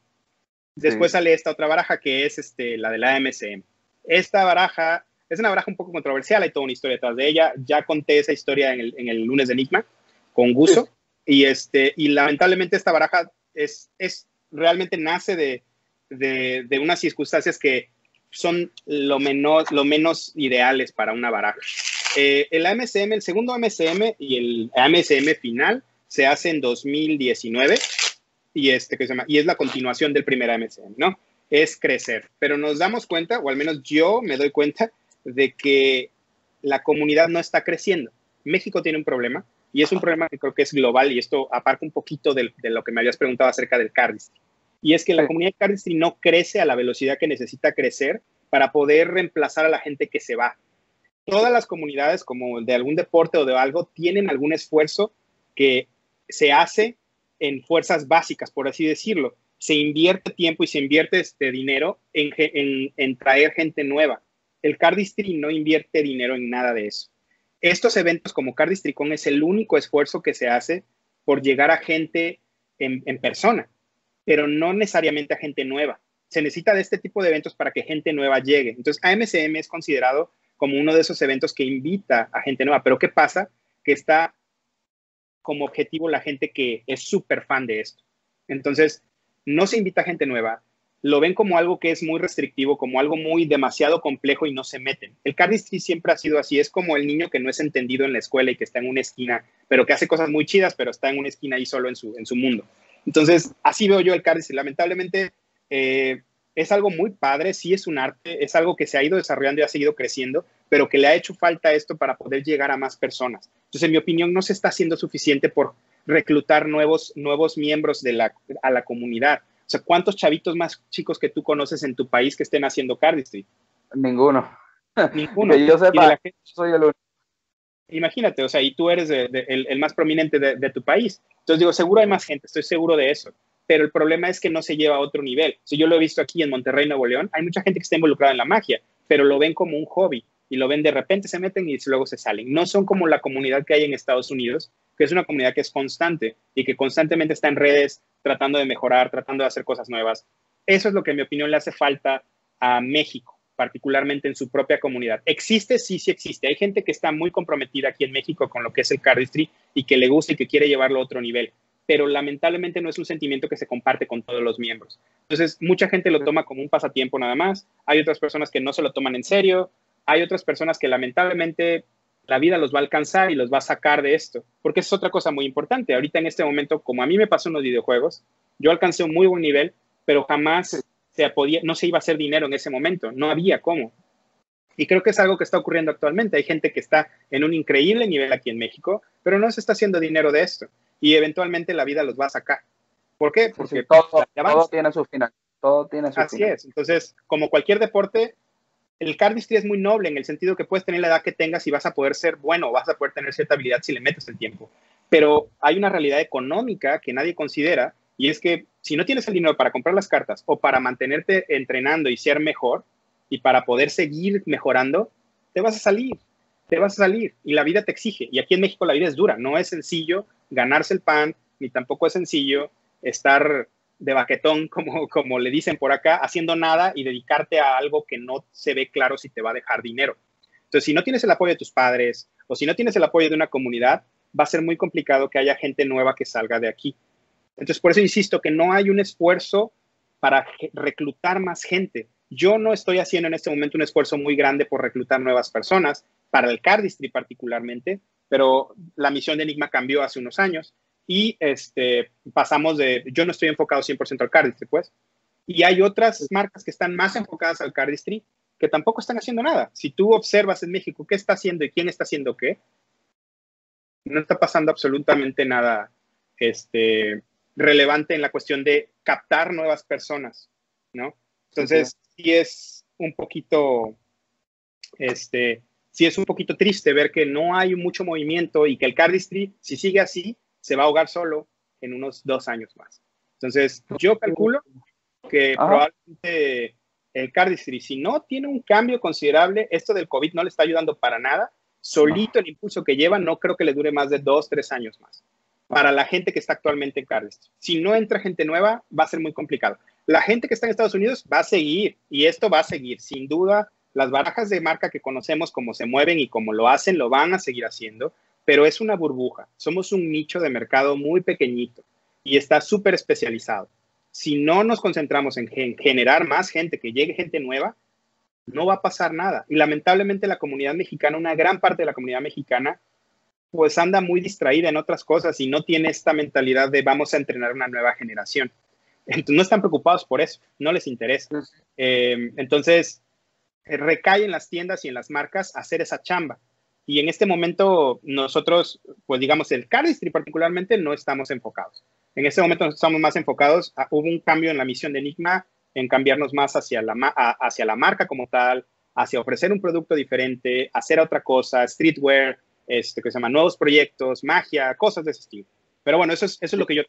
Después Sí. sale esta otra baraja que es este, la de la AMCM. Esta baraja es una baraja un poco controversial, hay toda una historia detrás de ella. Ya conté esa historia en el, en el lunes de Enigma con Guso. Y, este, y lamentablemente esta baraja es, es realmente nace de, de, de unas circunstancias que son lo menos, lo menos ideales para una baraja. Eh, el AMCM, el segundo AMCM y el AMCM final se hace en 2019 y, este, que se llama, y es la continuación del primer AMCM, ¿no? Es crecer. Pero nos damos cuenta, o al menos yo me doy cuenta, de que la comunidad no está creciendo. México tiene un problema y es un problema que creo que es global y esto aparca un poquito de, lo que me habías preguntado acerca del cardistry. Y es que la Sí. comunidad de cardistry no crece a la velocidad que necesita crecer para poder reemplazar a la gente que se va. Todas las comunidades, como de algún deporte o de algo, tienen algún esfuerzo que se hace en fuerzas básicas, por así decirlo. Se invierte tiempo y se invierte este dinero en, ge- en- en traer gente nueva. El Cardistry no invierte dinero en nada de eso. Estos eventos como Cardistricón es el único esfuerzo que se hace por llegar a gente en, en persona, pero no necesariamente a gente nueva. Se necesita de este tipo de eventos para que gente nueva llegue. Entonces, AMCM es considerado como uno de esos eventos que invita a gente nueva. Pero ¿qué pasa? Que está como objetivo la gente que es súper fan de esto. Entonces, no se invita a gente nueva, lo ven como algo que es muy restrictivo, como algo muy demasiado complejo y no se meten. El cardistry siempre ha sido así, es como el niño que no es entendido en la escuela y que está en una esquina, pero que hace cosas muy chidas, pero está en una esquina ahí solo en su, en su mundo. Entonces, así veo yo el cardistry. Lamentablemente, eh, es algo muy padre, sí es un arte, es algo que se ha ido desarrollando y ha seguido creciendo, pero que le ha hecho falta esto para poder llegar a más personas. Entonces, en mi opinión, no se está haciendo suficiente por reclutar nuevos, nuevos miembros de la, a la comunidad. O sea, ¿cuántos chavitos más chicos que tú conoces en tu país que estén haciendo cardistry? Ninguno. Ninguno. que yo sepa, soy el único. Imagínate, o sea, y tú eres el, más prominente de, tu país. Entonces digo, seguro hay más gente, estoy seguro de eso. Pero el problema es que no se lleva a otro nivel. Si yo lo he visto aquí en Monterrey, Nuevo León, hay mucha gente que está involucrada en la magia, pero lo ven como un hobby y lo ven de repente, se meten y luego se salen. No son como la comunidad que hay en Estados Unidos, que es una comunidad que es constante y que constantemente está en redes tratando de mejorar, tratando de hacer cosas nuevas. Eso es lo que en mi opinión le hace falta a México particularmente en su propia comunidad. ¿Existe? Sí, sí existe. Hay gente que está muy comprometida aquí en México con lo que es el cardistry y que le gusta y que quiere llevarlo a otro nivel, pero lamentablemente no es un sentimiento que se comparte con todos los miembros. Entonces, mucha gente lo toma como un pasatiempo nada más. Hay otras personas que no se lo toman en serio. Hay otras personas que lamentablemente la vida los va a alcanzar y los va a sacar de esto, porque es otra cosa muy importante. Ahorita en este momento, como a mí me pasó en los videojuegos, yo alcancé un muy buen nivel, pero jamás podía, no se iba a hacer dinero en ese momento, no había cómo. Y creo que es algo que está ocurriendo actualmente. Hay gente que está en un increíble nivel aquí en México, pero no se está haciendo dinero de esto. Y eventualmente la vida los va a sacar. ¿Por qué? Porque todo, tiene su final. Todo tiene su Así es. Entonces, como cualquier deporte, el cardistry es muy noble en el sentido que puedes tener la edad que tengas y vas a poder ser bueno, vas a poder tener cierta habilidad si le metes el tiempo. Pero hay una realidad económica que nadie considera y es que si no tienes el dinero para comprar las cartas o para mantenerte entrenando y ser mejor y para poder seguir mejorando, te vas a salir, te vas a salir y la vida te exige. Y aquí en México la vida es dura, no es sencillo ganarse el pan, ni tampoco es sencillo estar de baquetón, como, como le dicen por acá, haciendo nada y dedicarte a algo que no se ve claro si te va a dejar dinero. Entonces, si no tienes el apoyo de tus padres o si no tienes el apoyo de una comunidad, va a ser muy complicado que haya gente nueva que salga de aquí. Entonces, por eso insisto que no hay un esfuerzo para reclutar más gente. Yo no estoy haciendo en este momento un esfuerzo muy grande por reclutar nuevas personas, para el cardistry particularmente, pero la misión de Enigma cambió hace unos años y este, pasamos de, yo no estoy enfocado 100% al cardistry, pues, y hay otras marcas que están más enfocadas al cardistry que tampoco están haciendo nada. Si tú observas en México qué está haciendo y quién está haciendo qué, no está pasando absolutamente nada este, relevante en la cuestión de captar nuevas personas, ¿no? Entonces, sí es un poquito, este, sí es un poquito triste ver que no hay mucho movimiento y que el cardistry, si sigue así, se va a ahogar solo en unos dos años más. Entonces, yo calculo que probablemente el cardistry, si no tiene un cambio considerable, esto del COVID no le está ayudando para nada. Solito el impulso que lleva, no creo que le dure más de dos, tres años más para la gente que está actualmente en Cardistry. Si no entra gente nueva, va a ser muy complicado. La gente que está en Estados Unidos va a seguir y esto va a seguir. Sin duda, las barajas de marca que conocemos, como se mueven y como lo hacen, lo van a seguir haciendo, pero es una burbuja. Somos un nicho de mercado muy pequeñito y está súper especializado. Si no nos concentramos en generar más gente, que llegue gente nueva, no va a pasar nada. Y lamentablemente la comunidad mexicana, una gran parte de la comunidad mexicana, pues anda muy distraída en otras cosas y no tiene esta mentalidad de vamos a entrenar una nueva generación. Entonces, no están preocupados por eso, no les interesa. Eh, entonces, recae en las tiendas y en las marcas hacer esa chamba. Y en este momento nosotros, pues digamos, el Cardistry particularmente no estamos enfocados. En este momento estamos más enfocados, hubo un cambio en la misión de Enigma, en cambiarnos más hacia la, hacia la marca como tal, hacia ofrecer un producto diferente, hacer otra cosa, streetwear, este, que se llama nuevos proyectos, magia, cosas de ese estilo. Pero bueno, eso es, eso es lo que yo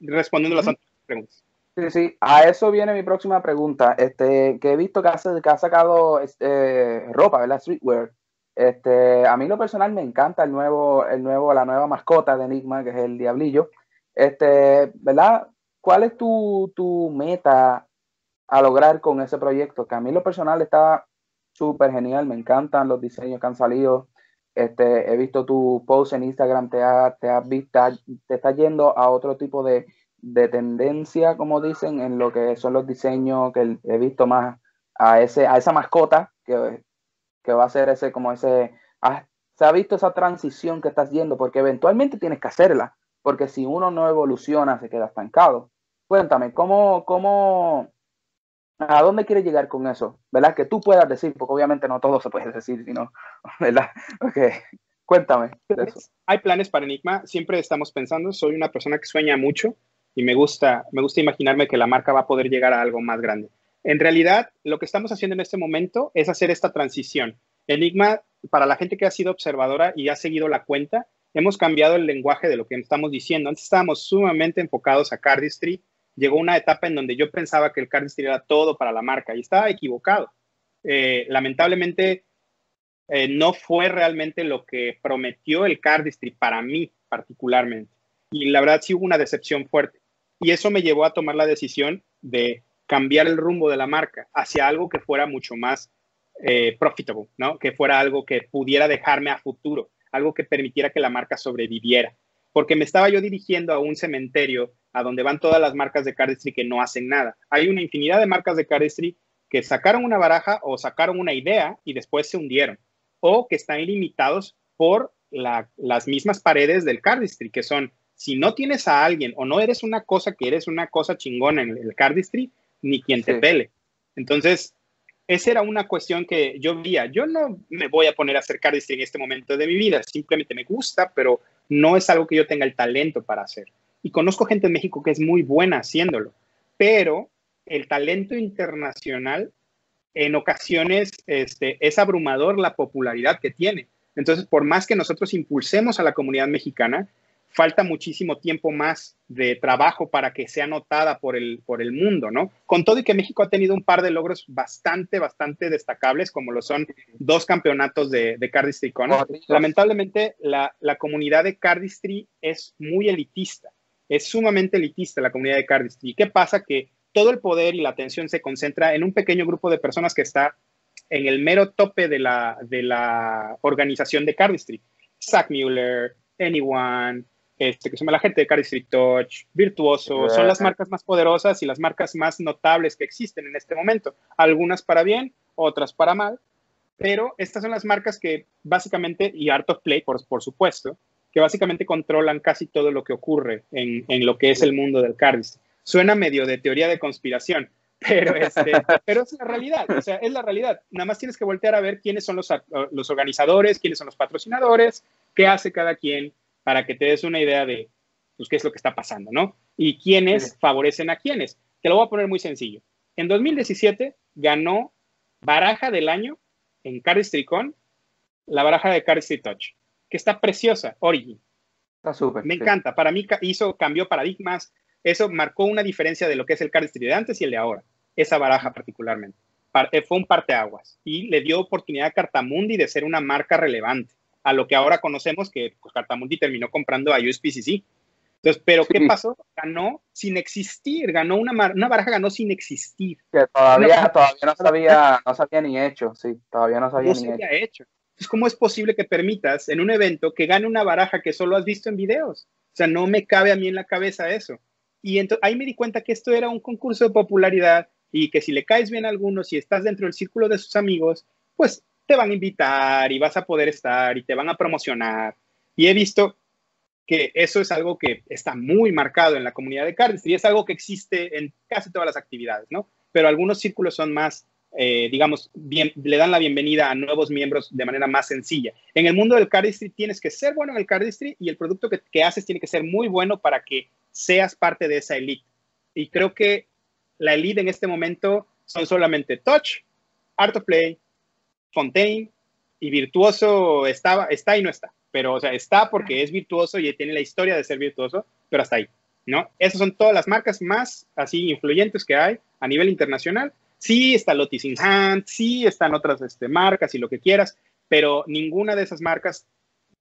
respondiendo a las preguntas. Sí, sí, a eso viene mi próxima pregunta. Este, que he visto que, que ha sacado este, ropa, ¿verdad? Streetwear. Este, a mí lo personal me encanta el nuevo, el nuevo, la nueva mascota de Enigma, que es el Diablillo. Este, ¿verdad? ¿Cuál es tu, tu meta a lograr con ese proyecto? Que a mí lo personal está súper genial, me encantan los diseños que han salido. Este, he visto tu post en Instagram, te, te has visto, te está yendo a otro tipo de, tendencia, como dicen, en lo que son los diseños que he visto más a ese, a esa mascota que, va a ser ese, como ese, ah, se ha visto esa transición que estás yendo, porque eventualmente tienes que hacerla, porque si uno no evoluciona, se queda estancado. Cuéntame, ¿cómo, cómo, ¿A dónde quieres llegar con eso? ¿Verdad? Que tú puedas decir, porque obviamente no todo se puede decir, sino, ¿verdad? Ok, cuéntame. Hay planes para Enigma, siempre estamos pensando, soy una persona que sueña mucho y me gusta, me gusta imaginarme que la marca va a poder llegar a algo más grande. En realidad, lo que estamos haciendo en este momento es hacer esta transición. Enigma, para la gente que ha sido observadora y ha seguido la cuenta, hemos cambiado el lenguaje de lo que estamos diciendo. Antes estábamos sumamente enfocados a Cardistry. Llegó una etapa en donde yo pensaba que el Cardistry era todo para la marca y estaba equivocado. Eh, lamentablemente, eh, no fue realmente lo que prometió el Cardistry para mí particularmente. Y la verdad sí hubo una decepción fuerte. Y eso me llevó a tomar la decisión de cambiar el rumbo de la marca hacia algo que fuera mucho más eh, profitable, ¿no? Que fuera algo que pudiera dejarme a futuro, algo que permitiera que la marca sobreviviera. Porque me estaba yo dirigiendo a un cementerio a donde van todas las marcas de cardistry que no hacen nada. Hay una infinidad de marcas de cardistry que sacaron una baraja o sacaron una idea y después se hundieron, o que están limitados por las mismas paredes del cardistry, que son, si no tienes a alguien o no eres una cosa que eres una cosa chingona en el cardistry, ni quien te pele. Entonces, esa era una cuestión que yo veía. Yo no me voy a poner a hacer cardistry en este momento de mi vida, simplemente me gusta, pero no es algo que yo tenga el talento para hacer. Y conozco gente en México que es muy buena haciéndolo, pero el talento internacional en ocasiones este, es abrumador la popularidad que tiene. Entonces, por más que nosotros impulsemos a la comunidad mexicana, falta muchísimo tiempo más de trabajo para que sea notada por el, por el mundo, ¿no? Con todo y que México ha tenido un par de logros bastante, bastante destacables, como lo son dos campeonatos de, de Cardistry Con. Lamentablemente, la, la, comunidad de Cardistry es muy elitista, es sumamente elitista la comunidad de Cardistry. ¿Qué pasa? Que todo el poder y la atención se concentra en un pequeño grupo de personas que está en el mero tope de la, de la organización de Cardistry. Zach Mueller, Anyone, este, que se llama la gente de Cardistry Touch, Virtuoso, son las marcas más poderosas y las marcas más notables que existen en este momento. Algunas para bien, otras para mal, pero estas son las marcas que básicamente, y Art of Play, por, por supuesto, que básicamente controlan casi todo lo que ocurre en, en lo que es el mundo del cardistry. Suena medio de teoría de conspiración, pero, este, pero es la realidad, o sea, es la realidad. Nada más tienes que voltear a ver quiénes son los, los organizadores, quiénes son los patrocinadores, qué hace cada quien, para que te des una idea de pues, qué es lo que está pasando, ¿no? Y quiénes favorecen a quiénes. Te lo voy a poner muy sencillo. En 2017 ganó baraja del año en Cardistry Con la baraja de Cardistry Touch, que está preciosa, Origin. Está súper. Me encanta. Para mí hizo, cambió paradigmas. Eso marcó una diferencia de lo que es el Cardistry de antes y el de ahora. Esa baraja particularmente. Eh, fue un parteaguas y le dio oportunidad a Cartamundi de ser una marca relevante a lo que ahora conocemos que pues, Cartamundi terminó comprando a USPCC. Entonces, pero ¿qué pasó? Ganó sin existir, ganó una, una baraja, ganó sin existir. Que todavía, no, todavía no sabía, no sabía ni hecho, sí, todavía no sabía no ni hecho. hecho. Entonces, ¿cómo es posible que permitas en un evento que gane una baraja que solo has visto en videos? O sea, no me cabe a mí en la cabeza eso. Y entonces ahí me di cuenta que esto era un concurso de popularidad y que si le caes bien a algunos, si estás dentro del círculo de sus amigos, pues te van a invitar y vas a poder estar y te van a promocionar. Y he visto que eso es algo que está muy marcado en la comunidad de cardistry y es algo que existe en casi todas las actividades, ¿no? Pero algunos círculos son más, eh, digamos, bien, le dan la bienvenida a nuevos miembros de manera más sencilla. En el mundo del cardistry tienes que ser bueno en el cardistry y el producto que, que haces tiene que ser muy bueno para que seas parte de esa elite. Y creo que la elite en este momento son solamente Touch, Art of Play, Fontaine y virtuoso estaba, está y no está. Pero, o sea, está porque es virtuoso y tiene la historia de ser virtuoso, pero hasta ahí, ¿no? Esas son todas las marcas más así influyentes que hay a nivel internacional. Sí está Lotus in Hand, sí están otras este, marcas y lo que quieras, pero ninguna de esas marcas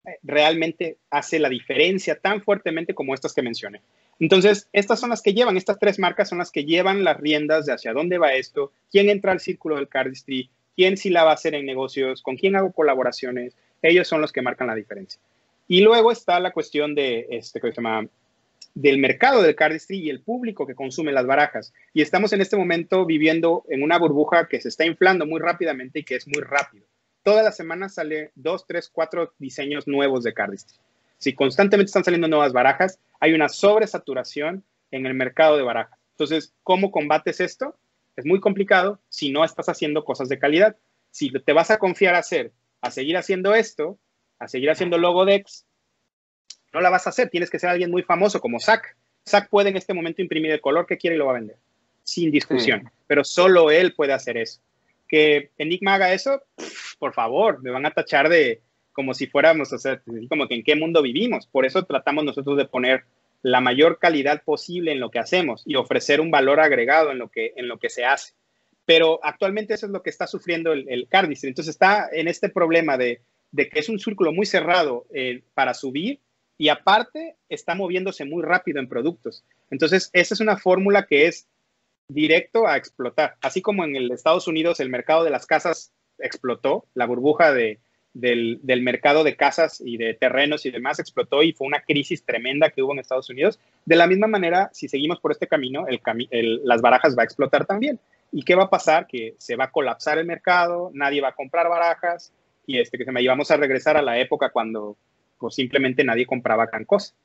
eh, realmente hace la diferencia tan fuertemente como estas que mencioné. Entonces, estas son las que llevan, estas tres marcas son las que llevan las riendas de hacia dónde va esto, quién entra al círculo del cardistry, quién sí la va a hacer en negocios, con quién hago colaboraciones, ellos son los que marcan la diferencia. Y luego está la cuestión de, este, del mercado del cardistry y el público que consume las barajas. Y estamos en este momento viviendo en una burbuja que se está inflando muy rápidamente y que es muy rápido. Toda la semana sale dos, tres, cuatro diseños nuevos de cardistry. Si constantemente están saliendo nuevas barajas, hay una sobresaturación en el mercado de barajas. Entonces, ¿cómo combates esto? Es muy complicado si no estás haciendo cosas de calidad. Si te vas a confiar a hacer, a seguir haciendo esto, a seguir haciendo logodex, no la vas a hacer. Tienes que ser alguien muy famoso como Zach. Zach puede en este momento imprimir el color que quiere y lo va a vender. sin discusión, pero solo él puede hacer eso. Que Enigma haga eso, por favor, me van a tachar de como si fuéramos, o sea, como que en qué mundo vivimos. Por eso tratamos nosotros de poner la mayor calidad posible en lo que hacemos y ofrecer un valor agregado en lo que, en lo que se hace. Pero actualmente eso es lo que está sufriendo el, el Entonces está en este problema de, de, que es un círculo muy cerrado eh, para subir y aparte está moviéndose muy rápido en productos. Entonces esa es una fórmula que es directo a explotar. Así como en el Estados Unidos el mercado de las casas explotó, la burbuja de, del, mercado de casas y de terrenos y demás explotó y fue una crisis tremenda que hubo en Estados Unidos. De la misma manera, si seguimos por este camino, las barajas va a explotar también. ¿Y qué va a pasar? Que se va a colapsar el mercado, nadie va a comprar barajas y este, que se me vamos a regresar a la época cuando pues, simplemente nadie compraba gran cosa.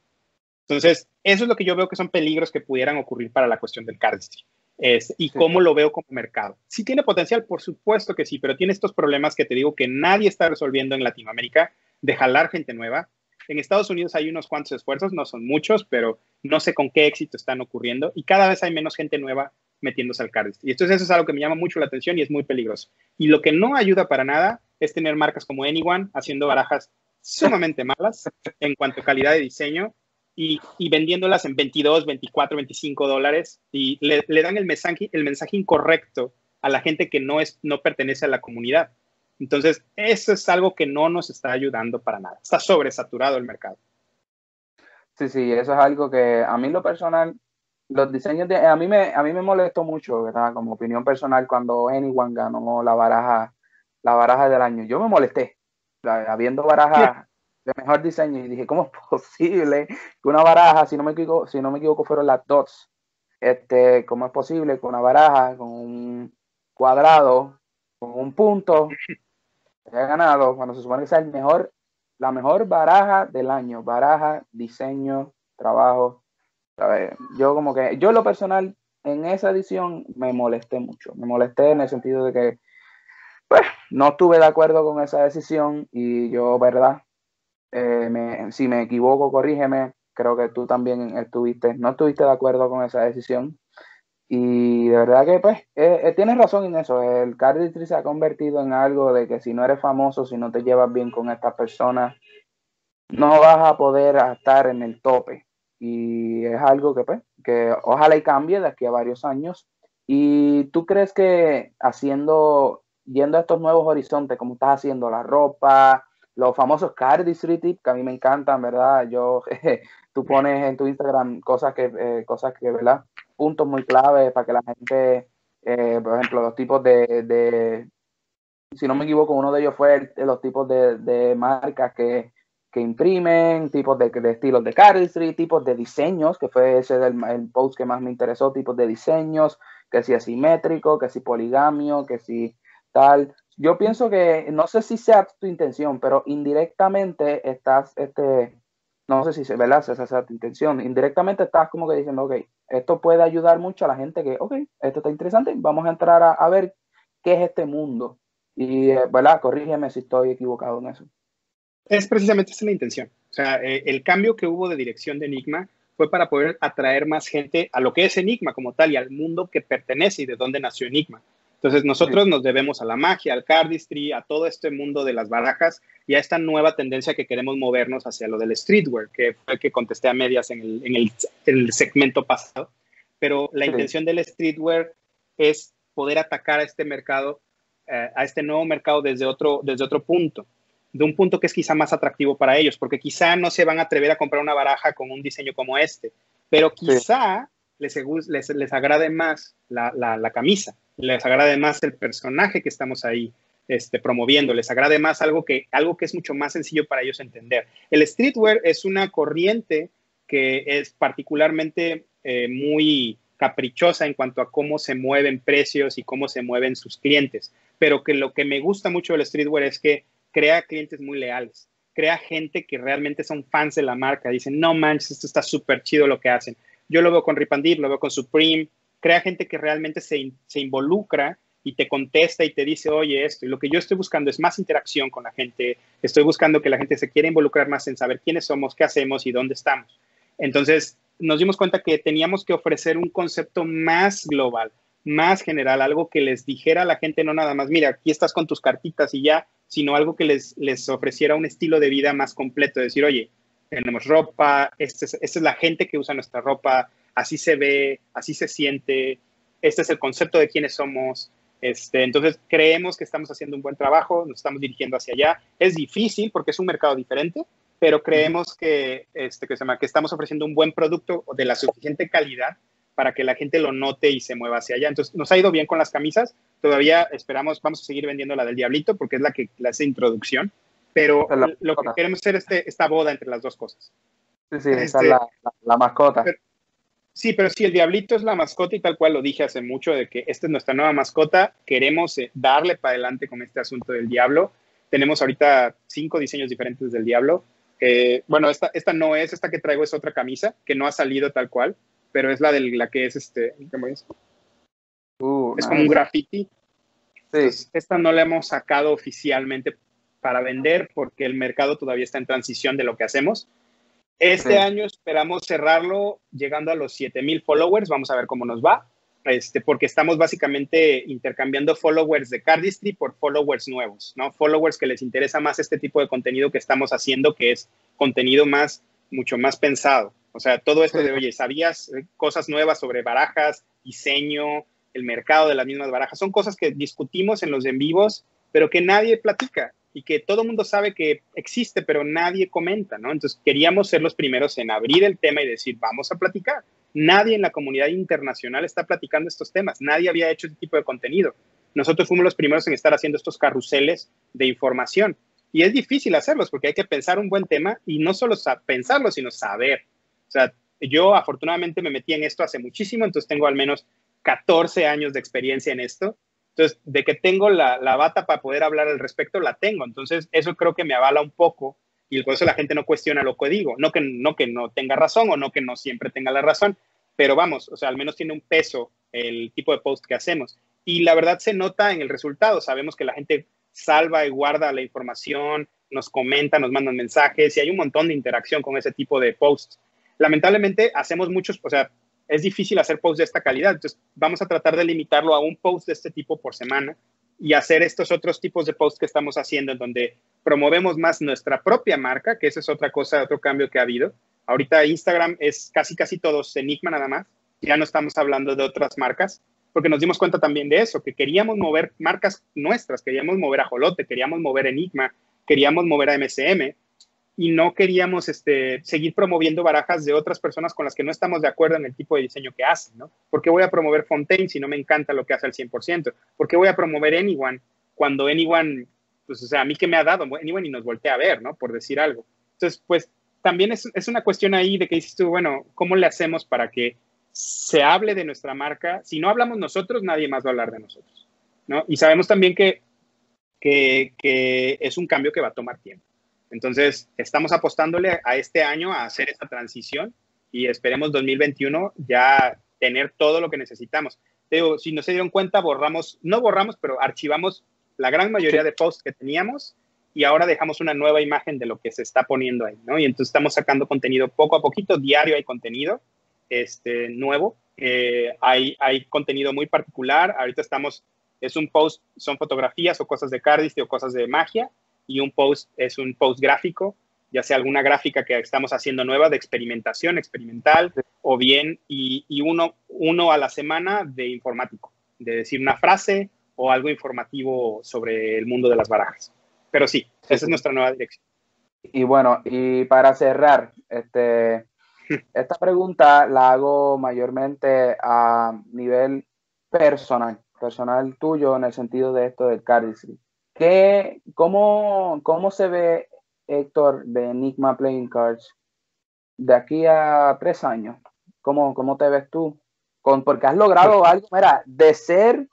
Entonces, eso es lo que yo veo que son peligros que pudieran ocurrir para la cuestión del cardistry. Es, y cómo lo veo como mercado. Si tiene potencial, por supuesto que sí, pero tiene estos problemas que te digo que nadie está resolviendo en Latinoamérica de jalar gente nueva. En Estados Unidos hay unos cuantos esfuerzos, no son muchos, pero no sé con qué éxito están ocurriendo y cada vez hay menos gente nueva metiéndose al cardistry. Y entonces eso es algo que me llama mucho la atención y es muy peligroso. Y lo que no ayuda para nada es tener marcas como Anyone haciendo barajas sumamente malas en cuanto a calidad de diseño y, vendiéndolas en 22, 24, 25 dólares y le, dan el mensaje, el mensaje incorrecto a la gente que no, es, no pertenece a la comunidad. Entonces, eso es algo que no nos está ayudando para nada. Está sobresaturado el mercado. Sí, sí, eso es algo que a mí lo personal, los diseños de, a mí me, a mí me molestó mucho, ¿verdad? Como opinión personal cuando Anyone ganó la baraja, la baraja del año. Yo me molesté, habiendo barajas de mejor diseño. Y dije, ¿cómo es posible que una baraja, si no me equivoco, si no me equivoco fueron las dots, este, ¿cómo es posible que una baraja con un cuadrado, con un punto, haya ganado cuando se supone que sea el mejor, la mejor baraja del año, baraja, diseño, trabajo. Yo como que, yo lo personal, en esa edición me molesté mucho, me molesté en el sentido de que pues, no estuve de acuerdo con esa decisión y yo, ¿verdad? Eh, si me equivoco, corrígeme. Creo que tú también estuviste, no estuviste de acuerdo con esa decisión. Y de verdad que, pues, eh, eh, tienes razón en eso. El cardistry se ha convertido en algo de que si no eres famoso, si no te llevas bien con estas personas, no vas a poder estar en el tope. Y es algo que, pues, que ojalá y cambie de aquí a varios años. ¿Y tú crees que haciendo, yendo a estos nuevos horizontes, como estás haciendo la ropa, los famosos cardistry tips que a mí me encantan, ¿verdad? Yo, tú pones en tu Instagram cosas que, eh, cosas que, ¿verdad? Puntos muy claves para que la gente, eh, por ejemplo, los tipos de, de, si no me equivoco, uno de ellos fue los tipos de, de marcas que, que, imprimen, tipos de, de, estilos de cardistry, tipos de diseños, que fue ese el, el post que más me interesó, tipos de diseños, que si asimétrico, que si poligamio, que si tal yo pienso que, no sé si sea tu intención, pero indirectamente estás, este, no sé si se, ¿verdad? Esa es tu intención. Indirectamente estás como que diciendo, ok, esto puede ayudar mucho a la gente que, ok, esto está interesante, vamos a entrar a, ver qué es este mundo. Y, eh, ¿verdad? Corrígeme si estoy equivocado en eso. Es precisamente esa la intención. O sea, eh, el cambio que hubo de dirección de Enigma fue para poder atraer más gente a lo que es Enigma como tal y al mundo que pertenece y de dónde nació Enigma. Entonces nosotros nos debemos a la magia, al cardistry, a todo este mundo de las barajas y a esta nueva tendencia que queremos movernos hacia lo del streetwear, que fue que contesté a medias en el, segmento pasado. Pero la intención del streetwear es poder atacar a este mercado, eh, a este nuevo mercado desde otro, desde otro punto, de un punto que es quizá más atractivo para ellos, porque quizá no se van a atrever a comprar una baraja con un diseño como este, pero quizá les, les, les, agrade más la, la camisa les agrade más el personaje que estamos ahí este, promoviendo, les agrade más algo que, algo que es mucho más sencillo para ellos entender. El streetwear es una corriente que es particularmente eh, muy caprichosa en cuanto a cómo se mueven precios y cómo se mueven sus clientes, pero que lo que me gusta mucho del streetwear es que crea clientes muy leales, crea gente que realmente son fans de la marca, dicen, no manches, esto está súper chido lo que hacen. Yo lo veo con Ripandip, lo veo con Supreme, crea gente que realmente se, involucra y te contesta y te dice, oye, esto. Y lo que yo estoy buscando es más interacción con la gente. Estoy buscando que la gente se quiera involucrar más en saber quiénes somos, qué hacemos y dónde estamos. Entonces, nos dimos cuenta que teníamos que ofrecer un concepto más global, más general, algo que les dijera a la gente, no nada más, mira, aquí estás con tus cartitas y ya, sino algo que les, les ofreciera un estilo de vida más completo, decir, oye, tenemos ropa, esta es, esta es la gente que usa nuestra ropa, así se ve, así se siente, este es el concepto de quiénes somos. Este, entonces, creemos que estamos haciendo un buen trabajo, nos estamos dirigiendo hacia allá. Es difícil porque es un mercado diferente, pero creemos que, este, que, se llama, que estamos ofreciendo un buen producto de la suficiente calidad para que la gente lo note y se mueva hacia allá. Entonces, nos ha ido bien con las camisas. Todavía esperamos, vamos a seguir vendiendo la del Diablito porque es la que la hace introducción, pero lo que queremos hacer es este, esta boda entre las dos cosas. Sí, sí, esa es este, la, la, mascota. Sí, pero si el Diablito es la mascota y tal cual lo dije hace mucho, de que esta es nuestra nueva mascota, queremos eh, darle para adelante con este asunto del Diablo. Tenemos ahorita cinco diseños diferentes del Diablo. Eh, bueno, esta, esta no es, esta que traigo es otra camisa, que no ha salido tal cual, pero es la de la que es este, ¿cómo es? Uh, es como un graffiti. Sí. esta no la hemos sacado oficialmente para vender porque el mercado todavía está en transición de lo que hacemos. Este año esperamos cerrarlo llegando a los 7000 followers, vamos a ver cómo nos va, este, porque estamos básicamente intercambiando followers de Cardistry por followers nuevos, ¿no? Followers que les interesa más este tipo de contenido que estamos haciendo, que es contenido más, mucho más pensado. O sea, todo esto de, oye, ¿sabías eh, cosas nuevas sobre barajas, diseño, el mercado de las mismas barajas? Son cosas que discutimos en los en vivos, pero que nadie platica y que todo el mundo sabe que existe, pero nadie comenta, ¿no? Entonces queríamos ser los primeros en abrir el tema y decir, vamos a platicar. Nadie en la comunidad internacional está platicando estos temas, nadie había hecho este tipo de contenido. Nosotros fuimos los primeros en estar haciendo estos carruseles de información. Y es difícil hacerlos porque hay que pensar un buen tema y no solo pensarlo, sino saber. O sea, yo afortunadamente me metí en esto hace muchísimo, entonces tengo al menos 14 años de experiencia en esto. Entonces, de que tengo la, bata para poder hablar al respecto, la tengo. Entonces, eso creo que me avala un poco y por eso la gente no cuestiona lo que digo. No que, no que no tenga razón o no que no siempre tenga la razón, pero vamos, o sea, al menos tiene un peso el tipo de post que hacemos. Y la verdad se nota en el resultado. Sabemos que la gente salva y guarda la información, nos comenta, nos mandan mensajes y hay un montón de interacción con ese tipo de posts lamentablemente hacemos muchos, o sea, es difícil hacer posts de esta calidad, entonces vamos a tratar de limitarlo a un post de este tipo por semana y hacer estos otros tipos de posts que estamos haciendo en donde promovemos más nuestra propia marca, que esa es otra cosa, otro cambio que ha habido. Ahorita Instagram es casi, casi todos Enigma nada más, ya no estamos hablando de otras marcas, porque nos dimos cuenta también de eso, que queríamos mover marcas nuestras, queríamos mover a Jolote, queríamos mover Enigma, queríamos mover a MCM, y no queríamos este, seguir promoviendo barajas de otras personas con las que no estamos de acuerdo en el tipo de diseño que hacen, ¿no? ¿Por qué voy a promover Fontaine si no me encanta lo que hace al 100%? ¿Por qué voy a promover Anyone cuando Anyone, pues, o sea, a mí que me ha dado Anyone y nos voltea a ver, ¿no? Por decir algo. Entonces, pues, también es, es una cuestión ahí de que dices tú, bueno, ¿cómo le hacemos para que se hable de nuestra marca? Si no hablamos nosotros, nadie más va a hablar de nosotros, ¿no? Y sabemos también que, que, que es un cambio que va a tomar tiempo. Entonces, estamos apostándole a este año a hacer esta transición y esperemos 2021 ya tener todo lo que necesitamos. Pero si no se dieron cuenta, borramos, no borramos, pero archivamos la gran mayoría de posts que teníamos y ahora dejamos una nueva imagen de lo que se está poniendo ahí, ¿no? Y entonces estamos sacando contenido poco a poquito, diario hay contenido este, nuevo, eh, hay, hay contenido muy particular, ahorita estamos, es un post, son fotografías o cosas de Cardistry o cosas de magia, y un post es un post gráfico, ya sea alguna gráfica que estamos haciendo nueva de experimentación, experimental, o bien, y, uno, uno a la semana de informático, de decir una frase o algo informativo sobre el mundo de las barajas. Pero sí, esa es nuestra nueva dirección. Y bueno, y para cerrar, este, esta pregunta la hago mayormente a nivel personal, personal tuyo en el sentido de esto del cardistry. ¿Qué, cómo, ¿Cómo se ve Héctor de Enigma Playing Cards de aquí a tres años? ¿Cómo, cómo te ves tú? Con, porque has logrado algo, mira, de ser,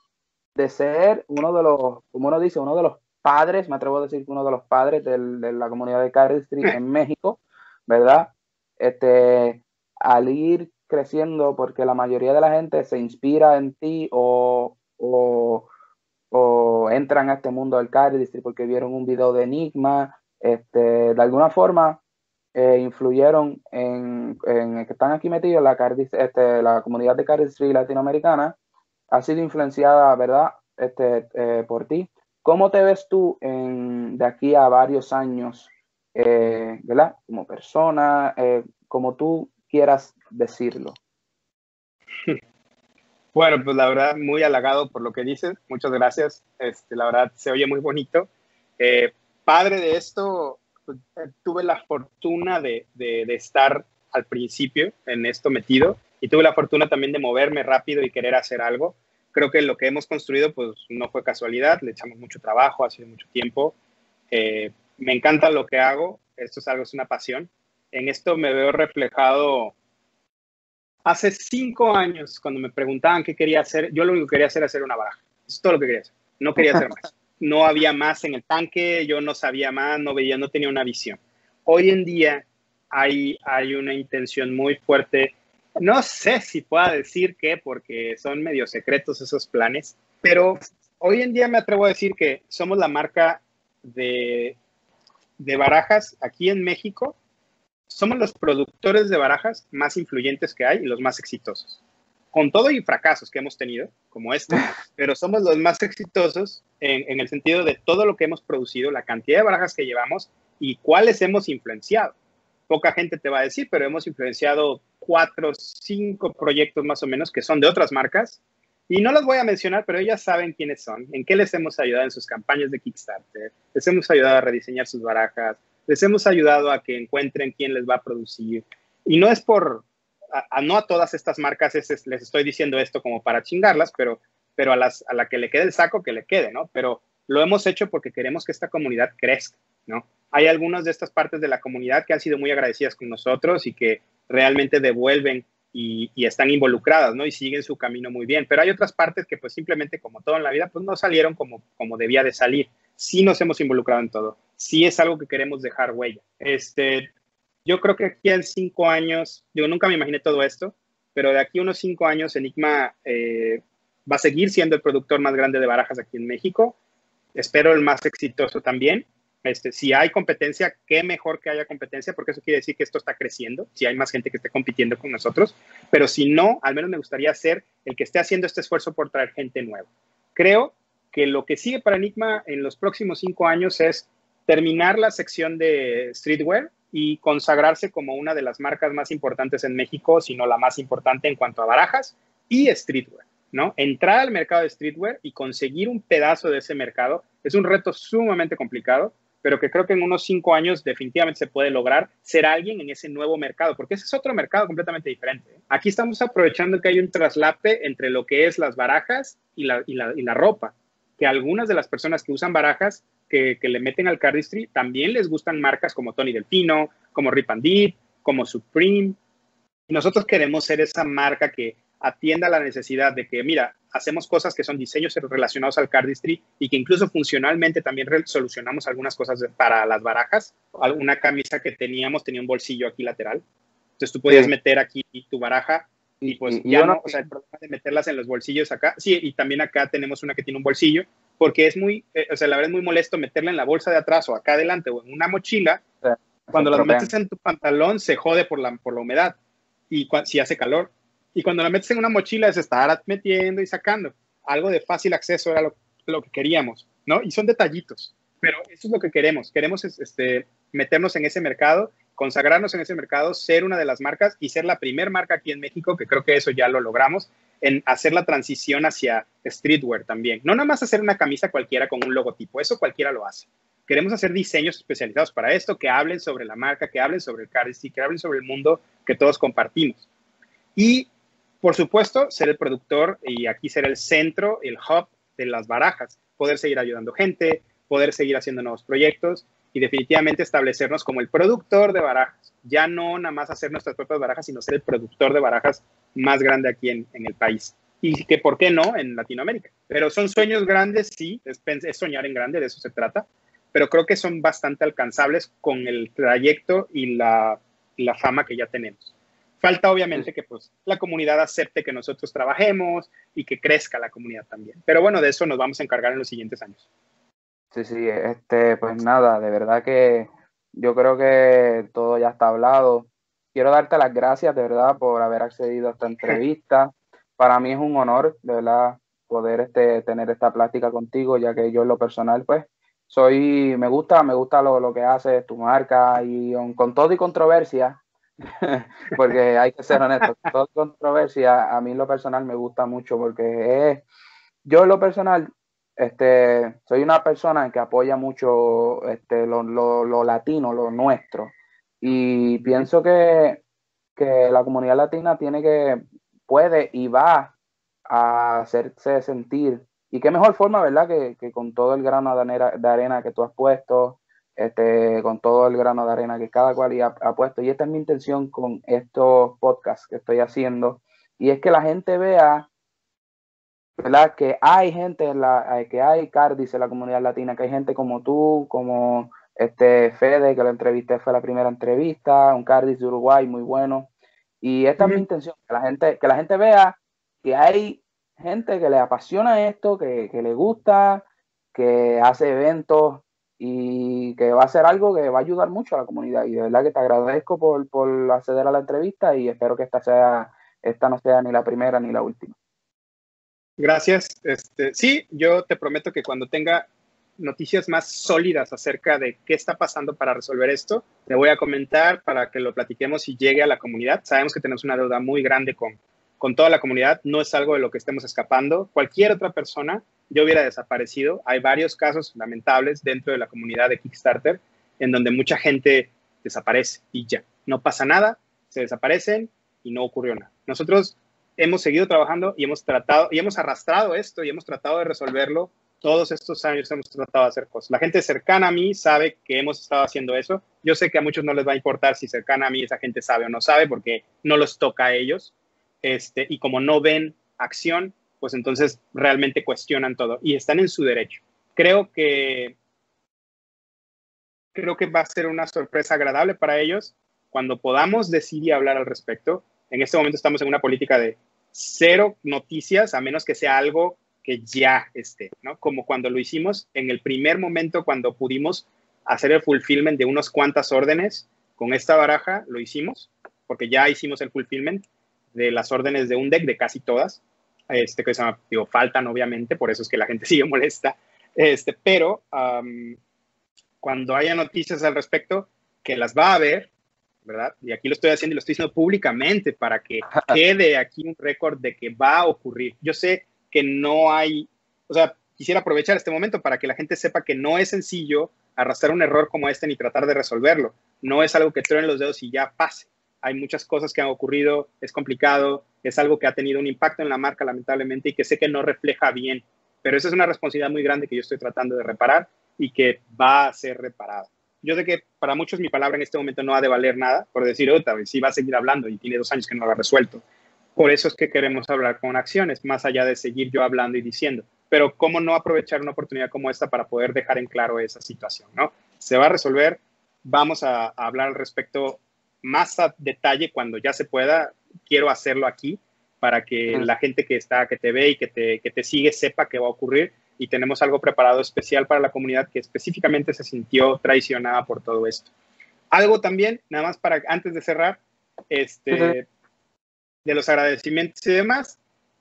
de ser uno de los, como uno dice, uno de los padres, me atrevo a decir uno de los padres de la comunidad de Cardistry en México, ¿verdad? Este, al ir creciendo, porque la mayoría de la gente se inspira en ti o, o o entran a este mundo del cardistry porque vieron un video de Enigma, este, de alguna forma eh, influyeron en, en, que están aquí metidos la, este, la comunidad de cardistry latinoamericana ha sido influenciada, ¿verdad? Este, eh, por ti. ¿Cómo te ves tú en, de aquí a varios años, eh, ¿verdad? Como persona, como tú quieras decirlo. Bueno, pues la verdad, muy halagado por lo que dices. Muchas gracias. Este, la verdad, se oye muy bonito. padre de esto, pues, eh, tuve la fortuna de, de, estar al principio en esto metido y tuve la fortuna también de moverme rápido y querer hacer algo. Creo que lo que hemos construido pues no fue casualidad, le echamos mucho trabajo, ha sido mucho tiempo. Eh, me encanta lo que hago, esto es algo, es una pasión. En esto me veo reflejado hace cinco años, cuando me preguntaban qué quería hacer, yo lo único que quería hacer era hacer una baraja. Eso es todo lo que quería hacer. No quería hacer más. no había más en el tanque, yo no sabía más, no veía, no tenía una visión. Hoy en día hay, hay una intención muy fuerte, no sé si pueda decir qué, porque son medio secretos esos planes, pero hoy en día me atrevo a decir que somos la marca de, de barajas aquí en México, somos los productores de barajas más influyentes que hay y los más exitosos con todo y fracasos que hemos tenido, como este, pero somos los más exitosos en, el sentido de todo lo que hemos producido, la cantidad de barajas que llevamos y cuáles hemos influenciado. Poca gente te va a decir, pero hemos influenciado cuatro, cinco proyectos más o menos que son de otras marcas. Y no los voy a mencionar, pero ellas saben quiénes son, en qué les hemos ayudado en sus campañas de Kickstarter, les hemos ayudado a rediseñar sus barajas, les hemos ayudado a que encuentren quién les va a producir. Y no es por, no a todas estas marcas les estoy diciendo esto como para chingarlas, pero, pero a, las, a la que le quede el saco, que le quede, ¿no? Pero lo hemos hecho porque queremos que esta comunidad crezca, ¿no? Hay algunas de estas partes de la comunidad que han sido muy agradecidas con nosotros y que realmente devuelven y, están involucradas, ¿no? Y siguen su camino muy bien. Pero hay otras partes que pues simplemente como todo en la vida, pues no salieron como, como debía de salir. Sí nos hemos involucrado en todo. Sí es algo que queremos dejar huella. Este, yo creo que aquí en cinco años, yo nunca me imaginé todo esto, pero de aquí a unos cinco años Enigma eh, va a seguir siendo el productor más grande de barajas aquí en México. Espero el más exitoso también. Este, si hay competencia, qué mejor que haya competencia, porque eso quiere decir que esto está creciendo, si hay más gente que esté compitiendo con nosotros, pero si no, al menos me gustaría ser el que esté haciendo este esfuerzo por traer gente nueva. Creo que lo que sigue para Enigma en los próximos cinco años es terminar la sección de streetwear, y consagrarse como una de las marcas más importantes en México, sino la más importante en cuanto a barajas y streetwear, ¿no? Entrar al mercado de streetwear y conseguir un pedazo de ese mercado es un reto sumamente complicado, pero que creo que en unos cinco años definitivamente se puede lograr ser alguien en ese nuevo mercado, porque ese es otro mercado completamente diferente. Aquí estamos aprovechando que hay un traslape entre lo que es las barajas y la, y la, y la ropa, que algunas de las personas que usan barajas que, le meten al cardistry, también les gustan marcas como Tony Delfino, como Rip and Deep, como Supreme. nosotros queremos ser esa marca que atienda la necesidad de que, mira, hacemos cosas que son diseños relacionados al cardistry y que incluso funcionalmente también solucionamos algunas cosas para las barajas. Una camisa que teníamos tenía un bolsillo aquí lateral. Entonces tú podías meter aquí tu baraja y pues ya no, o sea, el problema de meterlas en los bolsillos acá. Sí, y también acá tenemos una que tiene un bolsillo porque es muy, eh, o sea, la verdad es muy molesto meterla en la bolsa de atrás o acá adelante o en una mochila. cuando la metes en tu pantalón se jode por la, por la humedad y si hace calor. Y cuando la metes en una mochila es estar metiendo y sacando. Algo de fácil acceso era lo, lo que queríamos, ¿no? Y son detallitos, pero eso es lo que queremos. Queremos este, meternos en ese mercado, consagrarnos en ese mercado, ser una de las marcas y ser la primer marca aquí en México, que creo que eso ya lo logramos, en hacer la transición hacia streetwear también. No nada más hacer una camisa cualquiera con un logotipo, eso cualquiera lo hace. Queremos hacer diseños especializados para esto, que hablen sobre la marca, que hablen sobre el cardistry, que hablen sobre el mundo que todos compartimos. Y, por supuesto, ser el productor y aquí ser el centro, el hub de las barajas, poder seguir ayudando gente, poder seguir haciendo nuevos proyectos y definitivamente establecernos como el productor de barajas. Ya no nada más hacer nuestras propias barajas, sino ser el productor de barajas más grande aquí en, el país. Y que, ¿por qué no?, en Latinoamérica. Pero son sueños grandes, sí, es, soñar en grande, de eso se trata, pero creo que son bastante alcanzables con el trayecto y la, la fama que ya tenemos. Falta obviamente que pues la comunidad acepte que nosotros trabajemos y que crezca la comunidad también. Pero bueno, de eso nos vamos a encargar en los siguientes años. Sí, sí, este, pues nada, de verdad que yo creo que todo ya está hablado. Quiero darte las gracias de verdad por haber accedido a esta entrevista. Para mí es un honor, de verdad, poder este, tener esta plática contigo, ya que yo en lo personal, pues, soy, me gusta, me gusta lo, lo que haces, tu marca, y con todo y controversia, porque hay que ser honesto, con todo y controversia, a mí en lo personal me gusta mucho, porque es, yo en lo personal, este, soy una persona que apoya mucho este, lo, lo, lo latino, lo nuestro, y pienso que, que la comunidad latina tiene que, puede y va a hacerse sentir. Y qué mejor forma, ¿verdad? Que, que con todo el grano de arena, que tú has puesto, este, con todo el grano de arena que cada cual ha, ha, puesto. Y esta es mi intención con estos podcasts que estoy haciendo. Y es que la gente vea, ¿verdad? Que hay gente, en la, que hay Cardis en la comunidad latina, que hay gente como tú, como este Fede, que lo entrevisté, fue la primera entrevista, un Cardis de Uruguay muy bueno. Y esta es mi intención, que la gente, que la gente vea que hay gente que le apasiona esto, que, que le gusta, que hace eventos y que va a ser algo que va a ayudar mucho a la comunidad. Y de verdad que te agradezco por, por acceder a la entrevista y espero que esta sea, esta no sea ni la primera ni la última. Gracias. Este, sí, yo te prometo que cuando tenga noticias más sólidas acerca de qué está pasando para resolver esto, te voy a comentar para que lo platiquemos y llegue a la comunidad. Sabemos que tenemos una deuda muy grande con, con toda la comunidad, no es algo de lo que estemos escapando. Cualquier otra persona yo hubiera desaparecido. Hay varios casos lamentables dentro de la comunidad de Kickstarter en donde mucha gente desaparece y ya, no pasa nada, se desaparecen y no ocurrió nada. Nosotros hemos seguido trabajando y hemos tratado y hemos arrastrado esto y hemos tratado de resolverlo. Todos estos años hemos tratado de hacer cosas. La gente cercana a mí sabe que hemos estado haciendo eso. Yo sé que a muchos no les va a importar si cercana a mí esa gente sabe o no sabe porque no los toca a ellos. Este, y como no ven acción, pues entonces realmente cuestionan todo y están en su derecho. Creo que creo que va a ser una sorpresa agradable para ellos cuando podamos decidir hablar al respecto. En este momento estamos en una política de cero noticias, a menos que sea algo que ya esté, ¿no? Como cuando lo hicimos en el primer momento cuando pudimos hacer el fulfillment de unas cuantas órdenes con esta baraja, lo hicimos, porque ya hicimos el fulfillment de las órdenes de un deck, de casi todas, este, que se llama, digo, faltan obviamente, por eso es que la gente sigue molesta, este, pero cuando haya noticias al respecto, que las va a haber, ¿verdad? Y aquí lo estoy haciendo y lo estoy diciendo públicamente para que quede aquí un récord de que va a ocurrir. Yo sé que no hay, o sea, quisiera aprovechar este momento para que la gente sepa que no es sencillo arrastrar un error como este ni tratar de resolverlo. No es algo que truenen los dedos y ya pase hay muchas cosas que han ocurrido, es complicado, es algo que ha tenido un impacto en la marca lamentablemente y que sé que no refleja bien, pero esa es una responsabilidad muy grande que yo estoy tratando de reparar y que va a ser reparada. Yo sé que para muchos mi palabra en este momento no ha de valer nada, por decir, otra vez, sí va a seguir hablando y tiene dos años que no lo ha resuelto. Por eso es que queremos hablar con acciones, más allá de seguir yo hablando y diciendo. Pero ¿cómo no aprovechar una oportunidad como esta para poder dejar en claro esa situación? ¿no? Se va a resolver, vamos a, a hablar al respecto más a detalle cuando ya se pueda, quiero hacerlo aquí para que la gente que está, que te ve y que te, que te sigue sepa qué va a ocurrir y tenemos algo preparado especial para la comunidad que específicamente se sintió traicionada por todo esto. Algo también, nada más para antes de cerrar, este, uh -huh. de los agradecimientos y demás,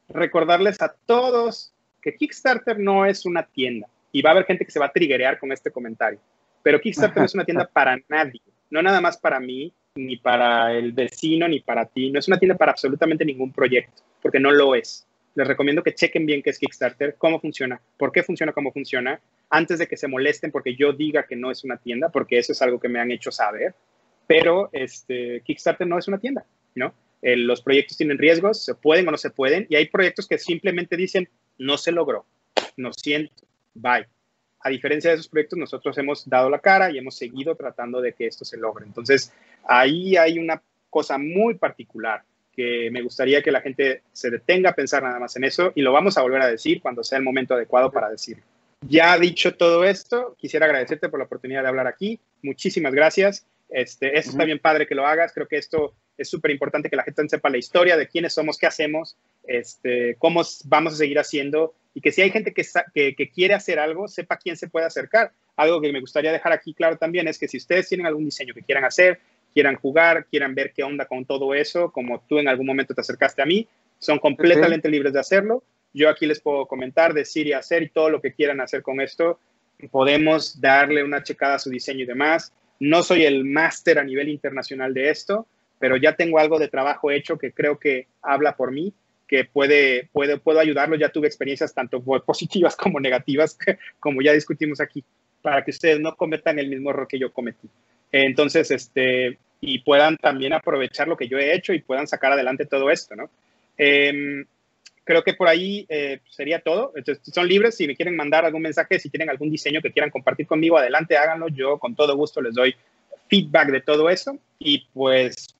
recordarles a todos que Kickstarter no es una tienda y va a haber gente que se va a triggerear con este comentario, pero Kickstarter no es una tienda para nadie, no nada más para mí, ni para el vecino, ni para ti. No es una tienda para absolutamente ningún proyecto, porque no lo es. Les recomiendo que chequen bien qué es Kickstarter, cómo funciona, por qué funciona, cómo funciona, antes de que se molesten porque yo diga que no es una tienda, porque eso es algo que me han hecho saber. Pero este, Kickstarter no es una tienda, ¿no? Eh, los proyectos tienen riesgos, se pueden o no se pueden, y hay proyectos que simplemente dicen, no se logró, no siento, bye a diferencia de esos proyectos, nosotros hemos dado la cara y hemos seguido tratando de que esto se logre. Entonces, ahí hay una cosa muy particular que me gustaría que la gente se detenga a pensar nada más en eso y lo vamos a volver a decir cuando sea el momento adecuado para decirlo. Ya dicho todo esto, quisiera agradecerte por la oportunidad de hablar aquí. Muchísimas gracias. Este, esto uh -huh. está bien padre que lo hagas. Creo que esto es súper importante que la gente sepa la historia de quiénes somos, qué hacemos, este, cómo vamos a seguir haciendo y que si hay gente que, que, quiere hacer algo, sepa quién se puede acercar. Algo que me gustaría dejar aquí claro también es que si ustedes tienen algún diseño que quieran hacer, quieran jugar, quieran ver qué onda con todo eso, como tú en algún momento te acercaste a mí, son completamente libres de hacerlo. Yo aquí les puedo comentar, decir y hacer y todo lo que quieran hacer con esto. Podemos darle una checada a su diseño y demás. No soy el máster a nivel internacional de esto, pero ya tengo algo de trabajo hecho que creo que habla por mí que puede, puede, puedo ayudarlo. Ya tuve experiencias tanto positivas como negativas, como ya discutimos aquí, para que ustedes no cometan el mismo error que yo cometí. Entonces, este, y puedan también aprovechar lo que yo he hecho y puedan sacar adelante todo esto, ¿no? Em, creo que por ahí eh, sería todo. Entonces, son libres. Si me quieren mandar algún mensaje, si tienen algún diseño que quieran compartir conmigo, adelante, háganlo. Yo con todo gusto les doy feedback de todo eso. Y pues,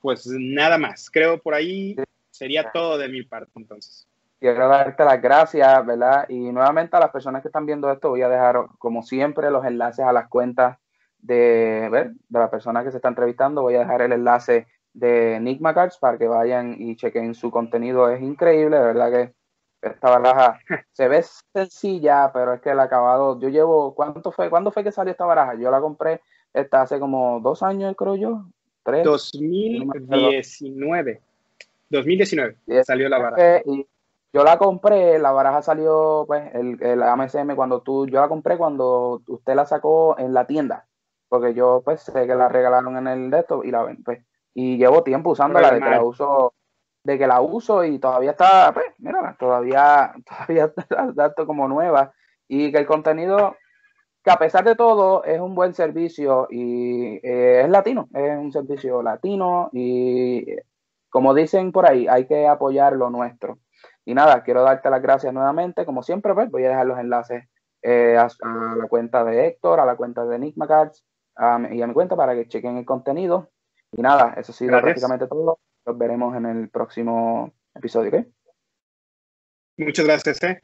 pues nada más. Creo por ahí Sería todo de mi parte entonces. Quiero darte las gracias, ¿verdad? Y nuevamente a las personas que están viendo esto, voy a dejar, como siempre, los enlaces a las cuentas de, ¿ver? de la persona que se está entrevistando. Voy a dejar el enlace de Enigma Cards para que vayan y chequen su contenido. Es increíble, de verdad que esta baraja se ve sencilla, pero es que el acabado, yo llevo, ¿cuánto fue? ¿Cuándo fue que salió esta baraja? Yo la compré esta hace como dos años, creo yo. Tres. 2019. 2019 salió la baraja. yo la compré, la baraja salió, pues, el, el AMSM cuando tú, yo la compré cuando usted la sacó en la tienda, porque yo, pues, sé que la regalaron en el de esto y la ven, pues, y llevo tiempo usándola, de que la uso, de que la uso y todavía está, pues, mira, todavía, todavía está como nueva y que el contenido, que a pesar de todo es un buen servicio y eh, es latino, es un servicio latino y como dicen por ahí, hay que apoyar lo nuestro. Y nada, quiero darte las gracias nuevamente. Como siempre, pues, voy a dejar los enlaces eh, a, la cuenta de Héctor, a la cuenta de Enigma Cards y a mi cuenta para que chequen el contenido. Y nada, eso ha sido prácticamente todo. Nos veremos en el próximo episodio. Muchas gracias. ¿eh?